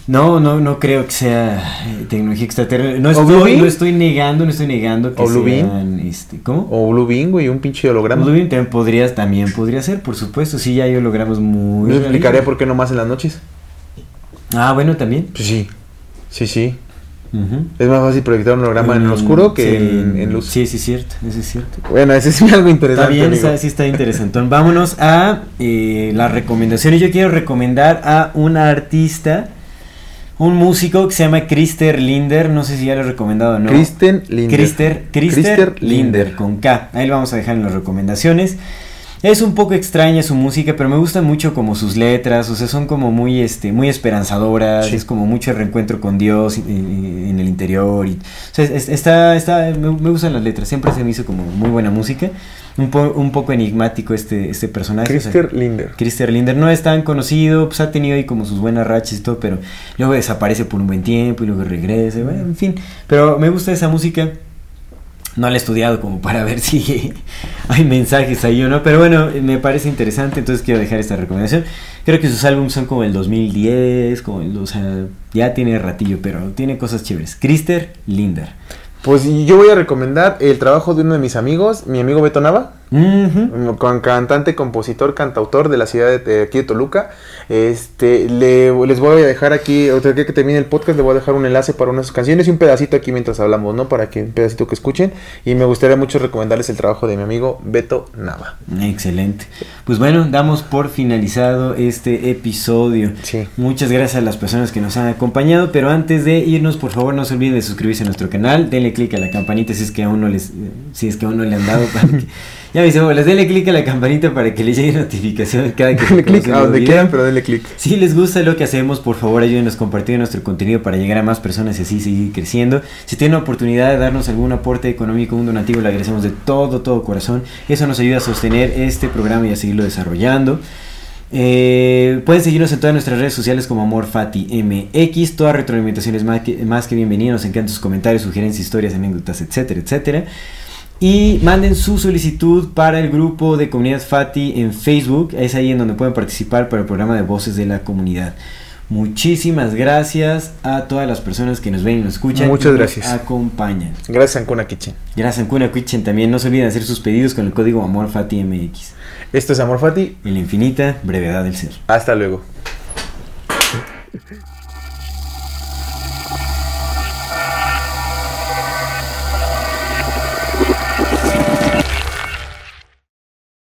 No, no, no creo que sea eh, tecnología extraterrestre. No ¿O estoy, no estoy negando, no estoy negando que sean, este, ¿cómo? O güey, un pinche holograma. Blue Beam también podría, también podría ser, por supuesto. Sí, ya hay hologramas muy. Yo explicaré realistas. por qué no más en las noches. Ah, bueno, también. Pues sí, sí, sí. Es más fácil proyectar un holograma en oscuro que sí, en, en luz. Sí, sí, es cierto, eso es cierto. Bueno, ese es algo Está interesante. bien, está- sí está interesante. Vámonos a eh, las recomendaciones. Yo quiero recomendar a una artista, un músico que se llama Krister Linder. No sé si ya lo he recomendado o no. Kristen Linder. Linder, Linder. con K. Ahí lo vamos a dejar en las recomendaciones. Es un poco extraña su música, pero me gusta mucho como sus letras, o sea, son como muy, este, muy esperanzadoras, Sí. es como mucho reencuentro con Dios eh, en el interior. Y, o sea, es- está, está, me, me gustan las letras, siempre se me hizo como muy buena música, un, po- un poco enigmático este, este personaje. o sea, Krister Linder. Krister Linder no es tan conocido, pues ha tenido ahí como sus buenas rachas y todo, pero luego desaparece por un buen tiempo y luego regresa, bueno, en fin. Pero me gusta esa música. No la he estudiado como para ver [LAUGHS] si hay mensajes ahí o no, pero bueno, me parece interesante, entonces quiero dejar esta recomendación. Creo que sus álbumes son como el 2010, como el, ya tiene ratillo, pero tiene cosas chéveres. Krister Linder. Pues yo voy a recomendar el trabajo de uno de mis amigos, mi amigo Beto Nava, Con cantante, compositor, cantautor de la ciudad de, de aquí de Toluca. Este, le- les voy a dejar aquí, otra vez que termine el podcast, le voy a dejar un enlace para unas canciones y un pedacito aquí mientras hablamos, ¿no? Para que un pedacito que escuchen. Y me gustaría mucho recomendarles el trabajo de mi amigo Beto Nava. Excelente. Pues bueno, damos por finalizado este episodio. Sí. Muchas gracias a las personas que nos han acompañado, pero antes de irnos, por favor, no se olviden de suscribirse a nuestro canal, denle click a la campanita si es que aún no les si es que aún no le han dado [LAUGHS] para que- ya me dice, les denle click a la campanita para que les llegue notificación cada que [LAUGHS] Denle un a donde quieran, pero denle click. Si les gusta lo que hacemos, por favor ayúdenos a compartir nuestro contenido para llegar a más personas y así seguir creciendo. Si tienen la oportunidad de darnos algún aporte económico, un donativo, le agradecemos de todo, todo corazón. Eso nos ayuda a sostener este programa y a seguirlo desarrollando. Eh, pueden seguirnos en todas nuestras redes sociales como AmorFatiMX. Toda retroalimentación es más que, más que bienvenida. Nos encantan sus comentarios, sugerencias, historias, anécdotas, etcétera, etcétera. Y manden su solicitud para el grupo de Comunidad Fati en Facebook. Es ahí en donde pueden participar para el programa de Voces de la Comunidad. Muchísimas gracias a todas las personas que nos ven y nos escuchan. Muchas y nos gracias. acompañan. Gracias, Ancuna Kitchen. Gracias a Kuna Kitchen también. No se olviden de hacer sus pedidos con el código AmorFatiMX. Esto es Amor Fati. En la infinita brevedad del ser. Hasta luego.